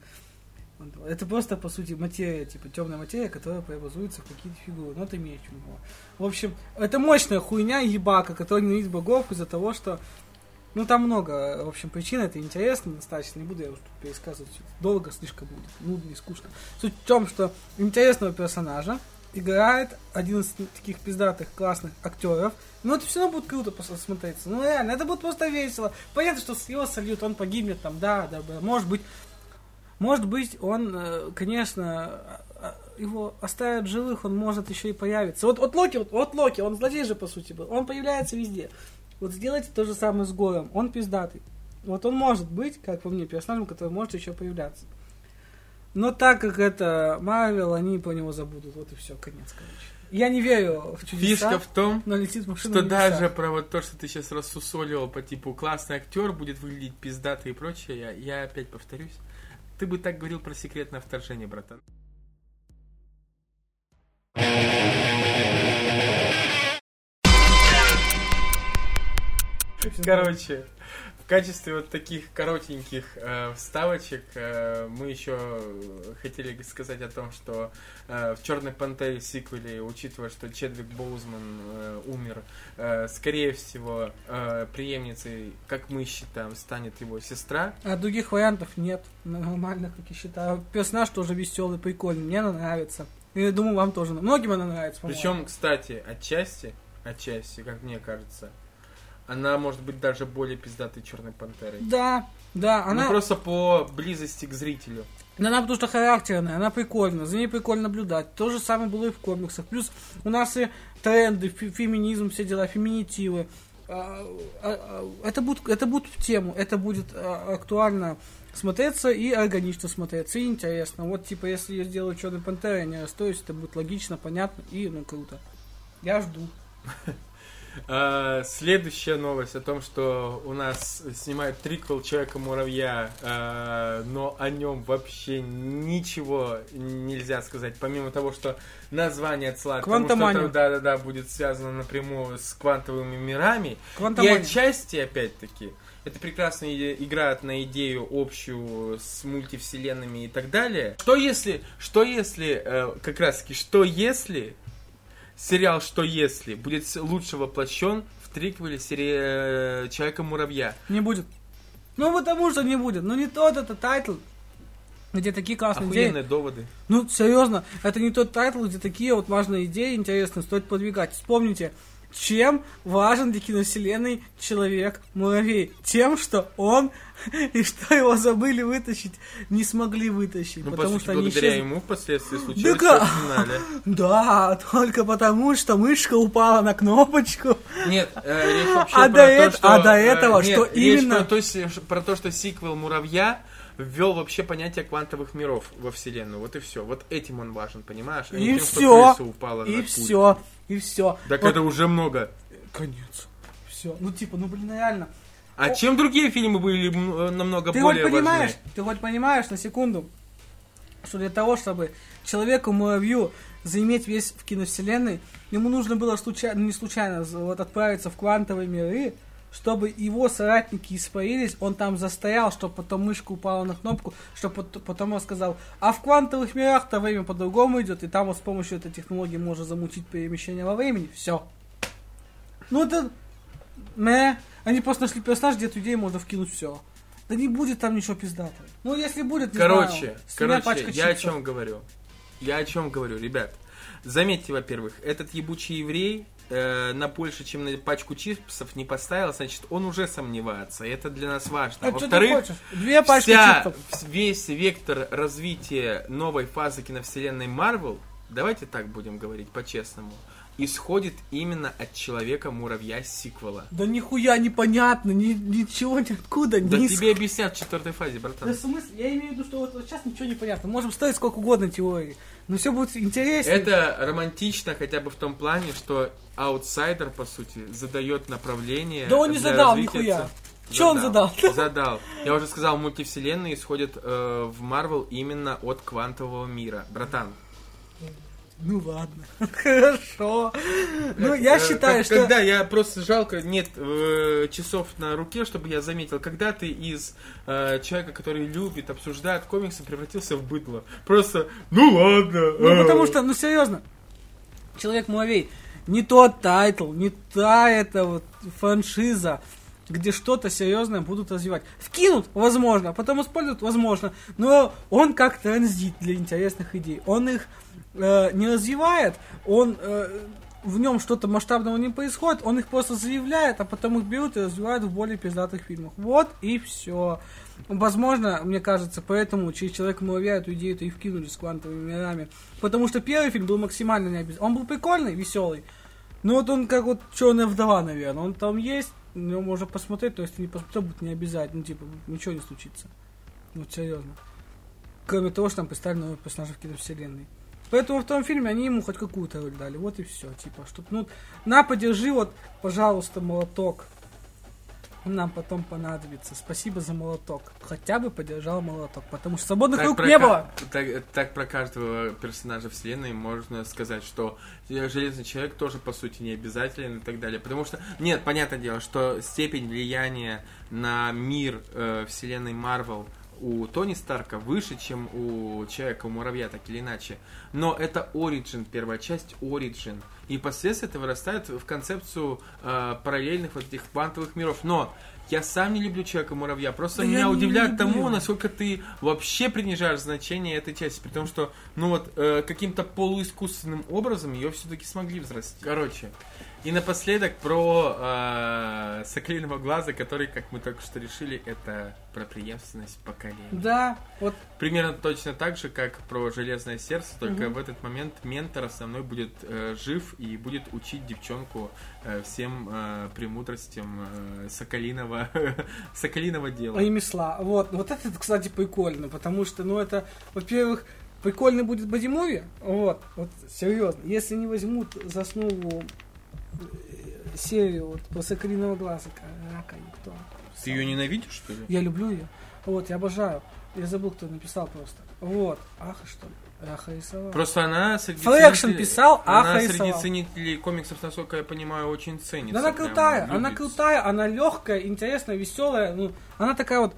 Это просто, по сути, материя, типа темная материя, которая преобразуется в какие-то фигуры. Ну, это меч у него. В общем, это мощная хуйня ебака, которая ненавидит богов из-за того, что ну, там много, в общем, причин, это интересно достаточно, не буду я уж тут пересказывать, долго слишком будет, нудно и скучно. Суть в том, что интересного персонажа играет один из таких пиздатых, классных актеров, но это все равно будет круто просто смотреться. Ну, реально, это будет просто весело. Понятно, что его сольют, он погибнет там, да, да, да. Может быть, может быть, он, э, конечно, а, а, его оставят живых, он может еще и появиться. Вот, вот Локи, вот, вот Локи, он злодей же, по сути, был. Он появляется везде. Вот сделайте то же самое с Гором. Он пиздатый. Вот он может быть, как по мне, персонажем, который может еще появляться. Но так как это Марвел, они про него забудут. Вот и все, конец, короче. Я не верю в чудеса,
Фишка в том,
но летит машина
что даже про вот то, что ты сейчас рассусоливал по типу классный актер будет выглядеть пиздато и прочее, я, я опять повторюсь. Ты бы так говорил про секретное вторжение, братан. Короче, качестве вот таких коротеньких э, вставочек э, мы еще хотели сказать о том, что э, в Черной Пантере сиквеле, учитывая, что Чедвик Боузман э, умер, э, скорее всего, э, преемницей, как мы считаем, станет его сестра.
А других вариантов нет. Нормально, как я считаю. Персонаж тоже веселый, прикольный. Мне она нравится. И я думаю, вам тоже. Многим она нравится.
Причем, кстати, отчасти, отчасти, как мне кажется, она может быть даже более пиздатой Черной Пантерой.
Да, да,
Она
она...
просто по близости к зрителю.
Да Она потому что характерная, она прикольная, за ней прикольно наблюдать. То же самое было и в комиксах. Плюс у нас и тренды, фе- феминизм, все дела, феминитивы. А, а, а, Это будет, это будет в тему, это будет актуально смотреться и органично смотреться, и интересно. Вот, типа, если я сделаю Черный Пантера, я не расстроюсь, это будет логично, понятно и, ну, круто. Я жду.
А, Следующая новость о том, что у нас снимают триквел Человека-муравья, а, но о нем вообще ничего нельзя сказать, помимо того, что название отсылает
Квантомания.
да-да-да, будет связано напрямую с квантовыми мирами. И отчасти, опять-таки, это прекрасно иде- играет на идею общую с мультивселенными и так далее. Что если, что если, э, как раз таки, что если сериал «Что если» будет лучше воплощен в триквеле серии Человека-муравья?
Не будет. Ну, потому что не будет. Ну, не тот это title, где такие классные идеи.
Охуенные доводы.
Ну, серьезно, это не тот title, где такие вот важные идеи интересные стоит подвигать. Вспомните, чем важен для киновселенной Человек-муравей? Тем, что он и что его забыли вытащить, не смогли вытащить,
Ну, по
потому
сути,
что
благодаря
исчезли.
ему впоследствии случилось
Да.
финале.
Только потому, что мышка упала на кнопочку.
Нет, э, речь вообще
А
про
до
то, что...
а до
э,
этого,
нет,
что
речь
именно-
Про то, про то, что сиквел «Муравья» ввел вообще понятие квантовых миров во вселенную. Вот и все. Вот этим он важен, понимаешь? А не
И
тем,
все.
упала
И
пульт.
И все.
Так это уже много.
Конец. Все. Ну, типа, ну, блин, реально.
А чем другие фильмы были э, намного
Ты хоть
более
понимаешь,
важны?
ты хоть понимаешь на секунду, что для того, чтобы человеку-муравью заиметь весь в киновселенной, ему нужно было случайно, не случайно, вот отправиться в квантовые миры, чтобы его соратники испарились, он там застоял, чтобы потом мышка упала на кнопку, чтобы потом он сказал, а в квантовых мирах-то время по-другому идет, и там вот с помощью этой технологии можно замутить перемещение во времени, все. Ну это... Мэ. Они просто нашли персонаж, где эту идею можно вкинуть все. Да не будет там ничего пиздатого. Ну, если будет, не
Короче,
знаю,
короче, я о
чипсов.
чем говорю. Я о чем говорю, ребят. Заметьте, во-первых, этот ебучий еврей э, на больше, чем на пачку чипсов не поставил, значит, он уже сомневается. И это для нас важно.
А
Во-вторых?
Две пачки
вся,
чипсов.
весь вектор развития новой фазы киновселенной Марвел, давайте так будем говорить по-честному, исходит именно от Человека-муравья сиквела.
Да нихуя непонятно, ни, ничего ниоткуда.
Да
ни
тебе объяснят в четвертой фазе,
Да
братан.
в смысле, я имею в виду, что вот, вот сейчас ничего не понятно. Можем ставить сколько угодно теорий. Но все будет интересно.
Это романтично хотя бы в том плане, что аутсайдер, по сути, задает направление.
Да он не задал нихуя. Чё он задал?
Задал. Я уже сказал, мультивселенные исходят э, в Марвел именно от квантового мира. Братан.
Ну ладно. Хорошо. Ну, я
Э,
считаю, что...
Когда я просто жалко, нет э, часов на руке, чтобы я заметил, когда ты из э, человека, который любит, обсуждает комиксы, превратился в быдло. Просто, ну ладно.
Ну, потому что, ну, серьезно, Человек-муравей, не тот title, не та эта вот франшиза, где что-то серьезное будут развивать. Вкинут, возможно, потом используют, возможно, но он как транзит для интересных идей. Он их э, не развивает, он э, в нем что-то масштабного не происходит, он их просто заявляет, а потом их берут и развивают в более пиздатых фильмах. Вот и все. Возможно, мне кажется, поэтому через человека муравья эту идею-то и вкинули с квантовыми мирами. Потому что первый фильм был максимально необязательный. Он был прикольный, веселый. Но вот он как вот черная вдова, наверное. Он там есть, на него можно посмотреть, то есть не посмотрел, будет не обязательно. Ну, типа, ничего не случится. Ну, серьезно. Кроме того, что там представлены новые персонажи в киновселенной. Поэтому во втором фильме они ему хоть какую-то роль дали. Вот и все. Типа, чтоб, ну, на, подержи вот, пожалуйста, молоток. Он нам потом понадобится. Спасибо за молоток. Хотя бы подержал молоток, потому что свободных рук
про
не
ка-
было.
Так, так про каждого персонажа вселенной можно сказать, что Железный Человек тоже, по сути, не обязателен и так далее. Потому что, нет, понятное дело, что степень влияния на мир э, вселенной Марвел у Тони Старка выше, чем у Человека-муравья, так или иначе. Но это Origin, первая часть Origin. И последствия это вырастает в концепцию э, параллельных вот этих квантовых миров. Но я сам не люблю Человека-муравья. Просто
Да
меня удивляет тому, насколько ты вообще принижаешь значение этой части. При том, что, ну вот, э, каким-то полуискусственным образом ее все-таки смогли взрастить. Короче, и напоследок про э, Соколиного глаза, который, как мы только что решили, это про преемственность поколений.
Да, вот
Примерно точно так же, как про Железное сердце, только
Мгм.
в этот момент ментор основной будет э, жив и будет учить девчонку э, всем э, премудростям э, Соколиного, Соколиного дела.
ремесла. Вот, вот это, кстати, прикольно, потому что, ну, это, во-первых, прикольный будет бодимуви, вот, вот, серьезно. Если не возьмут за основу серию вот, про Соколиного глаза, рака, никто.
Ты ее ненавидишь, что ли?
Я люблю ее. Вот, я обожаю. Я забыл, кто написал просто. Вот. Аха, что ли? Аха рисовал.
Просто она среди Фрэкшн
писал,
она
Аха
среди
рисовал.
ценителей комиксов, насколько я понимаю, очень ценится.
Да она
прям
крутая, она крутая, она легкая, интересная, веселая. Ну, она такая вот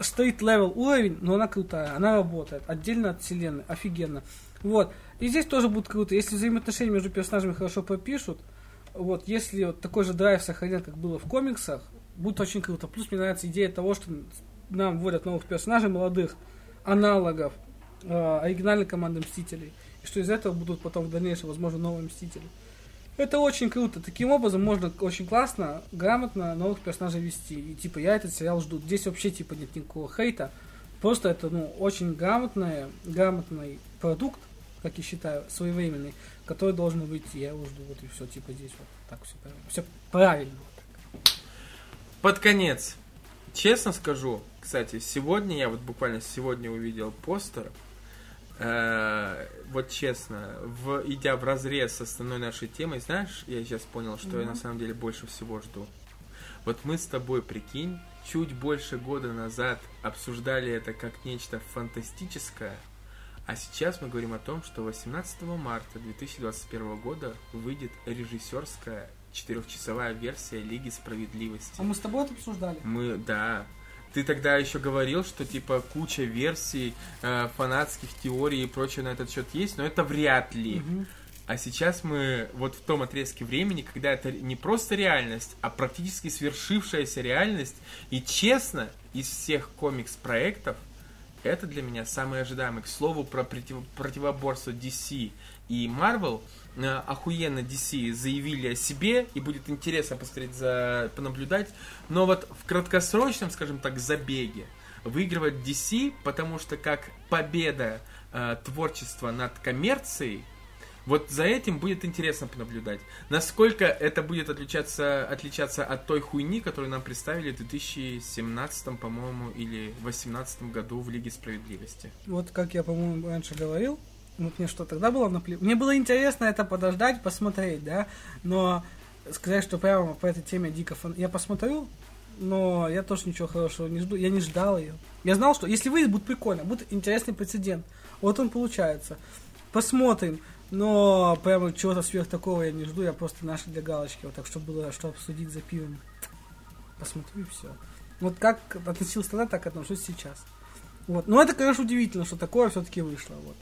street level уровень, но она крутая, она работает отдельно от вселенной, офигенно. Вот. И здесь тоже будет круто, если взаимоотношения между персонажами хорошо пропишут, вот, если вот такой же драйв сохранят, как было в комиксах, будет очень круто. Плюс мне нравится идея того, что нам вводят новых персонажей, молодых, аналогов э, оригинальной команды Мстителей. И что из этого будут потом в дальнейшем, возможно, новые Мстители. Это очень круто. Таким образом можно очень классно, грамотно новых персонажей вести. И типа я этот сериал жду. Здесь вообще типа нет никакого хейта. Просто это ну очень грамотный, грамотный продукт, как я считаю, своевременный, который должен выйти. Я его жду. Вот и все. Типа здесь вот так все правильно. Все правильно.
Под конец. Честно скажу, кстати, сегодня, я вот буквально сегодня увидел постер, э, вот честно, в, идя в разрез с основной нашей темой, знаешь, я сейчас понял, что я
Мгм.
на самом деле больше всего жду. Вот мы с тобой, прикинь, чуть больше года назад обсуждали это как нечто фантастическое, а сейчас мы говорим о том, что 18 марта 2021 года выйдет режиссерская четырехчасовая версия Лиги Справедливости.
А мы с тобой это обсуждали?
Мы, да. Ты тогда еще говорил, что типа куча версий, э, фанатских теорий и прочее на этот счет есть, но это вряд ли.
Мгм.
А сейчас мы вот в том отрезке времени, когда это не просто реальность, а практически свершившаяся реальность. И честно, из всех комикс-проектов, это для меня самый ожидаемый. К слову, про против- противоборство DC и Marvel. э, Охуенно DC заявили о себе, и будет интересно посмотреть, за, понаблюдать. Но вот в краткосрочном, скажем так, забеге выигрывает DC, потому что как победа э, творчества над коммерцией, вот за этим будет интересно понаблюдать. Насколько это будет отличаться, отличаться от той хуйни, которую нам представили в 2017, по-моему, или 2018 году в Лиге Справедливости.
Вот как я, по-моему, раньше говорил, вот мне что тогда было наплев... Мне было интересно это подождать, посмотреть, да, но сказать, что прямо по этой теме дико фан... Я посмотрю, но я тоже ничего хорошего не жду, я не ждал ее. Я знал, что если выйдет, будет прикольно, будет интересный прецедент. Вот он получается. Посмотрим. Но прямо чего-то сверх такого я не жду, я просто наши для галочки, вот так, чтобы было что обсудить за пивом. Посмотрю и все. Вот как относился тогда, так отношусь сейчас. Вот. Но это, конечно, удивительно, что такое все-таки вышло. Вот.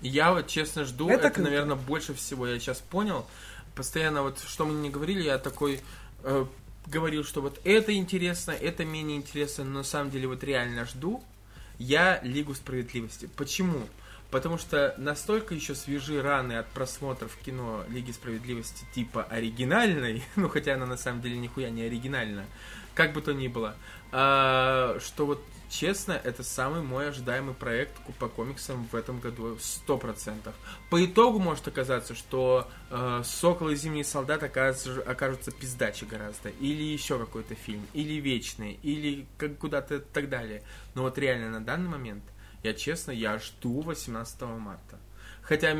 Я вот честно жду,
Это
это,
круто.
наверное, больше всего я сейчас понял. Постоянно вот, что мы не говорили, я такой э, говорил, что вот это интересно, это менее интересно, но на самом деле вот реально жду. Я Лигу Справедливости. Почему? Потому что настолько еще свежи раны от просмотров кино Лиги Справедливости типа оригинальной, ну хотя она на самом деле нихуя не оригинальна, как бы то ни было, а, что вот честно, это самый мой ожидаемый проект по комиксам в этом году, сто процентов. По итогу может оказаться, что э, Сокол и Зимний Солдат окажутся, окажутся пиздачи гораздо, или еще какой-то фильм, или Вечный, или как куда-то так далее. Но вот реально на данный момент, я честно, я жду 18 марта. Хотя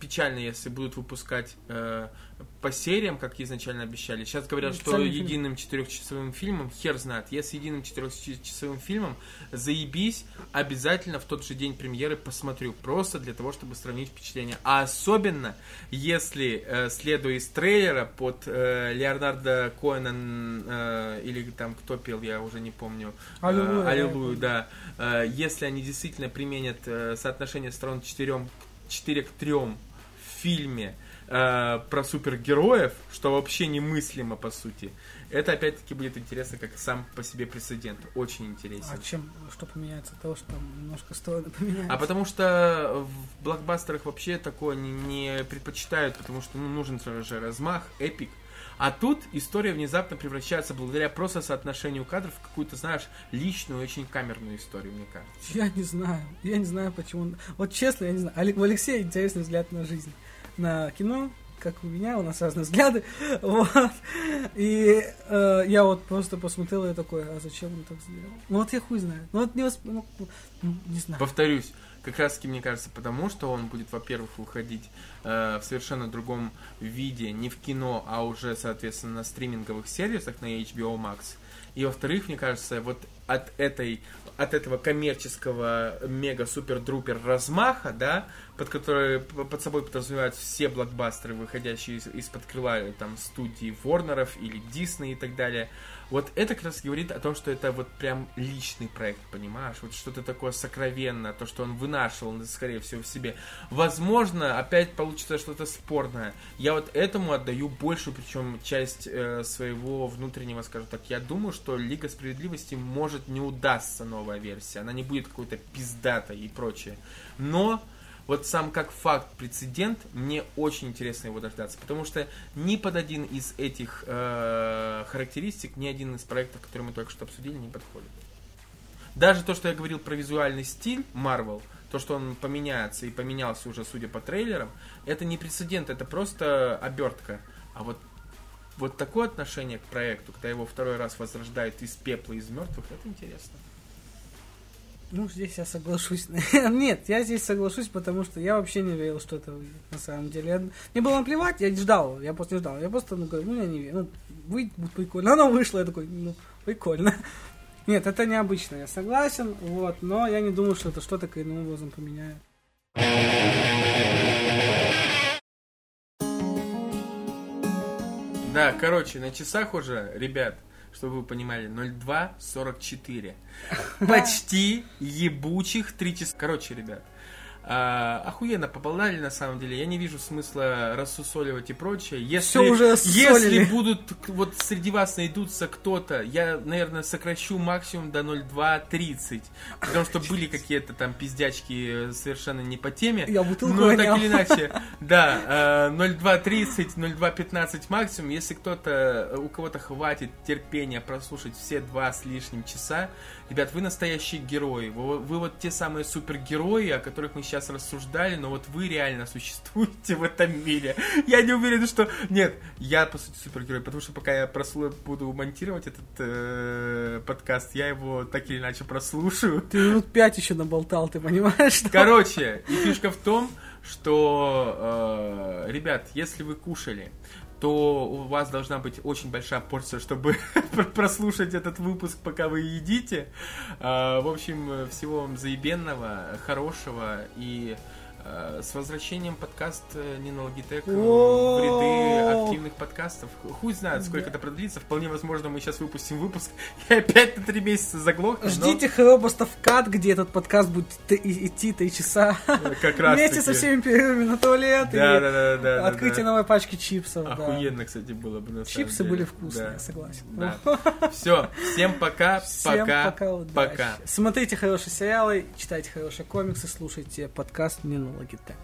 печально, если будут выпускать э, по сериям, как изначально обещали. Сейчас говорят, что единым четырехчасовым фильмом, хер знает, если единым четырехчасовым фильмом, заебись, обязательно в тот же день премьеры посмотрю, просто для того, чтобы сравнить впечатления. А особенно, если, э, следуя из трейлера под э, Леонардо Коэна, э, или там кто пел, я уже не помню, э,
Аллилуйя,
Аллилуйю, да, Э, если они действительно применят э, соотношение сторон 4, 4 к 3 в фильме э, про супергероев, что вообще немыслимо по сути, это опять-таки будет интересно как сам по себе прецедент. Очень интересно.
А чем, что поменяется? Того, что немножко стороны поменяются.
А потому что в блокбастерах вообще такое не, не предпочитают, потому что ну, нужен же размах, эпик. А тут история внезапно превращается благодаря просто соотношению кадров в какую-то, знаешь, личную, очень камерную историю, мне кажется.
Я не знаю. Я не знаю, почему. Вот честно, я не знаю. У Алексея интересный взгляд на жизнь. На кино, как у меня, у нас разные взгляды. Вот. И э, я вот просто посмотрел и такой, а зачем он так сделал? Ну вот я хуй знаю. Ну вот не, восп- ну, не знаю.
Повторюсь, как раз таки, мне кажется, потому что он будет, во-первых, выходить э, в совершенно другом виде, не в кино, а уже, соответственно, на стриминговых сервисах, на HBO Max. И, во-вторых, мне кажется, вот от этой от этого коммерческого мега-супер-друпер размаха, да, под который под собой подразумевают все блокбастеры, выходящие из- из-под крыла там студии Ворнеров или Дисней и так далее. Вот это как раз говорит о том, что это вот прям личный проект, понимаешь? Вот что-то такое сокровенное, то, что он вынашивал, ну, скорее всего, в себе. Возможно, опять получится что-то спорное. Я вот этому отдаю большую, причем часть э, своего внутреннего, скажем так. Я думаю, что Лига Справедливости может не удастся новая версия. Она не будет какой-то пиздатой и прочее. Но вот сам как факт прецедент, мне очень интересно его дождаться, потому что ни под один из этих э, характеристик, ни один из проектов, которые мы только что обсудили, не подходит. Даже то, что я говорил про визуальный стиль Marvel, то, что он поменяется и поменялся уже, судя по трейлерам, это не прецедент, это просто обертка. А вот вот такое отношение к проекту, когда его второй раз возрождают из пепла, из мертвых, это интересно.
Ну, здесь я соглашусь. Нет, я здесь соглашусь, потому что я вообще не верил, что это выйдет, на самом деле. Я- Мне было наплевать, я ждал, я просто не ждал. Я просто, ну, говорю, ну, я не верю. Ну, выйдет, будет прикольно. Оно вышло, я такой, ну, прикольно. Нет, это необычно, я согласен, вот, но я не думаю, что это что-то коренным образом поменяет.
Да, короче, на часах уже, ребят, чтобы вы понимали, 02.44. Почти ебучих 3 часа. Короче, ребят, а, охуенно поболтали на самом деле. Я не вижу смысла рассусоливать и прочее. Если,
Всё уже рассусолили.
если будут вот среди вас найдутся кто-то, я, наверное, сокращу максимум до 02.30. Потому что были какие-то там пиздячки э, совершенно не по теме.
Я бутылку
Ну, так
ронял.
или иначе, да, э, 02.30, 02.15 максимум. Если кто-то, э, у кого-то хватит терпения прослушать все два с лишним часа, ребят, вы настоящие герои. Вы, вы вот те самые супергерои, о которых мы сейчас рассуждали, но вот вы реально существуете в этом мире. Я не уверен, что... Нет, я, по сути, супергерой, потому что пока я прослу- буду монтировать этот э, подкаст, я его так или иначе прослушаю.
Ты минут пять еще наболтал, ты понимаешь? что?
Короче, и фишка в том, что, э, ребят, если вы кушали, то у вас должна быть очень большая порция, чтобы прослушать этот выпуск, пока вы едите. Э, в общем, всего вам заебенного, хорошего и с возвращением подкаст э, не на Logitech э, в ряды активных подкастов. Хуй знает, сколько это продлится. Вполне возможно, мы сейчас выпустим выпуск и опять на три месяца заглохнем.
Ждите Хробостов кат, где этот подкаст будет идти три часа.
как раз
Вместе со всеми перерывами на туалет. и Открытие новой пачки чипсов.
Охуенно, кстати, было бы
Чипсы были вкусные, согласен.
Все, всем пока, пока, пока.
Смотрите хорошие сериалы, читайте хорошие комиксы, слушайте подкаст Минологитек.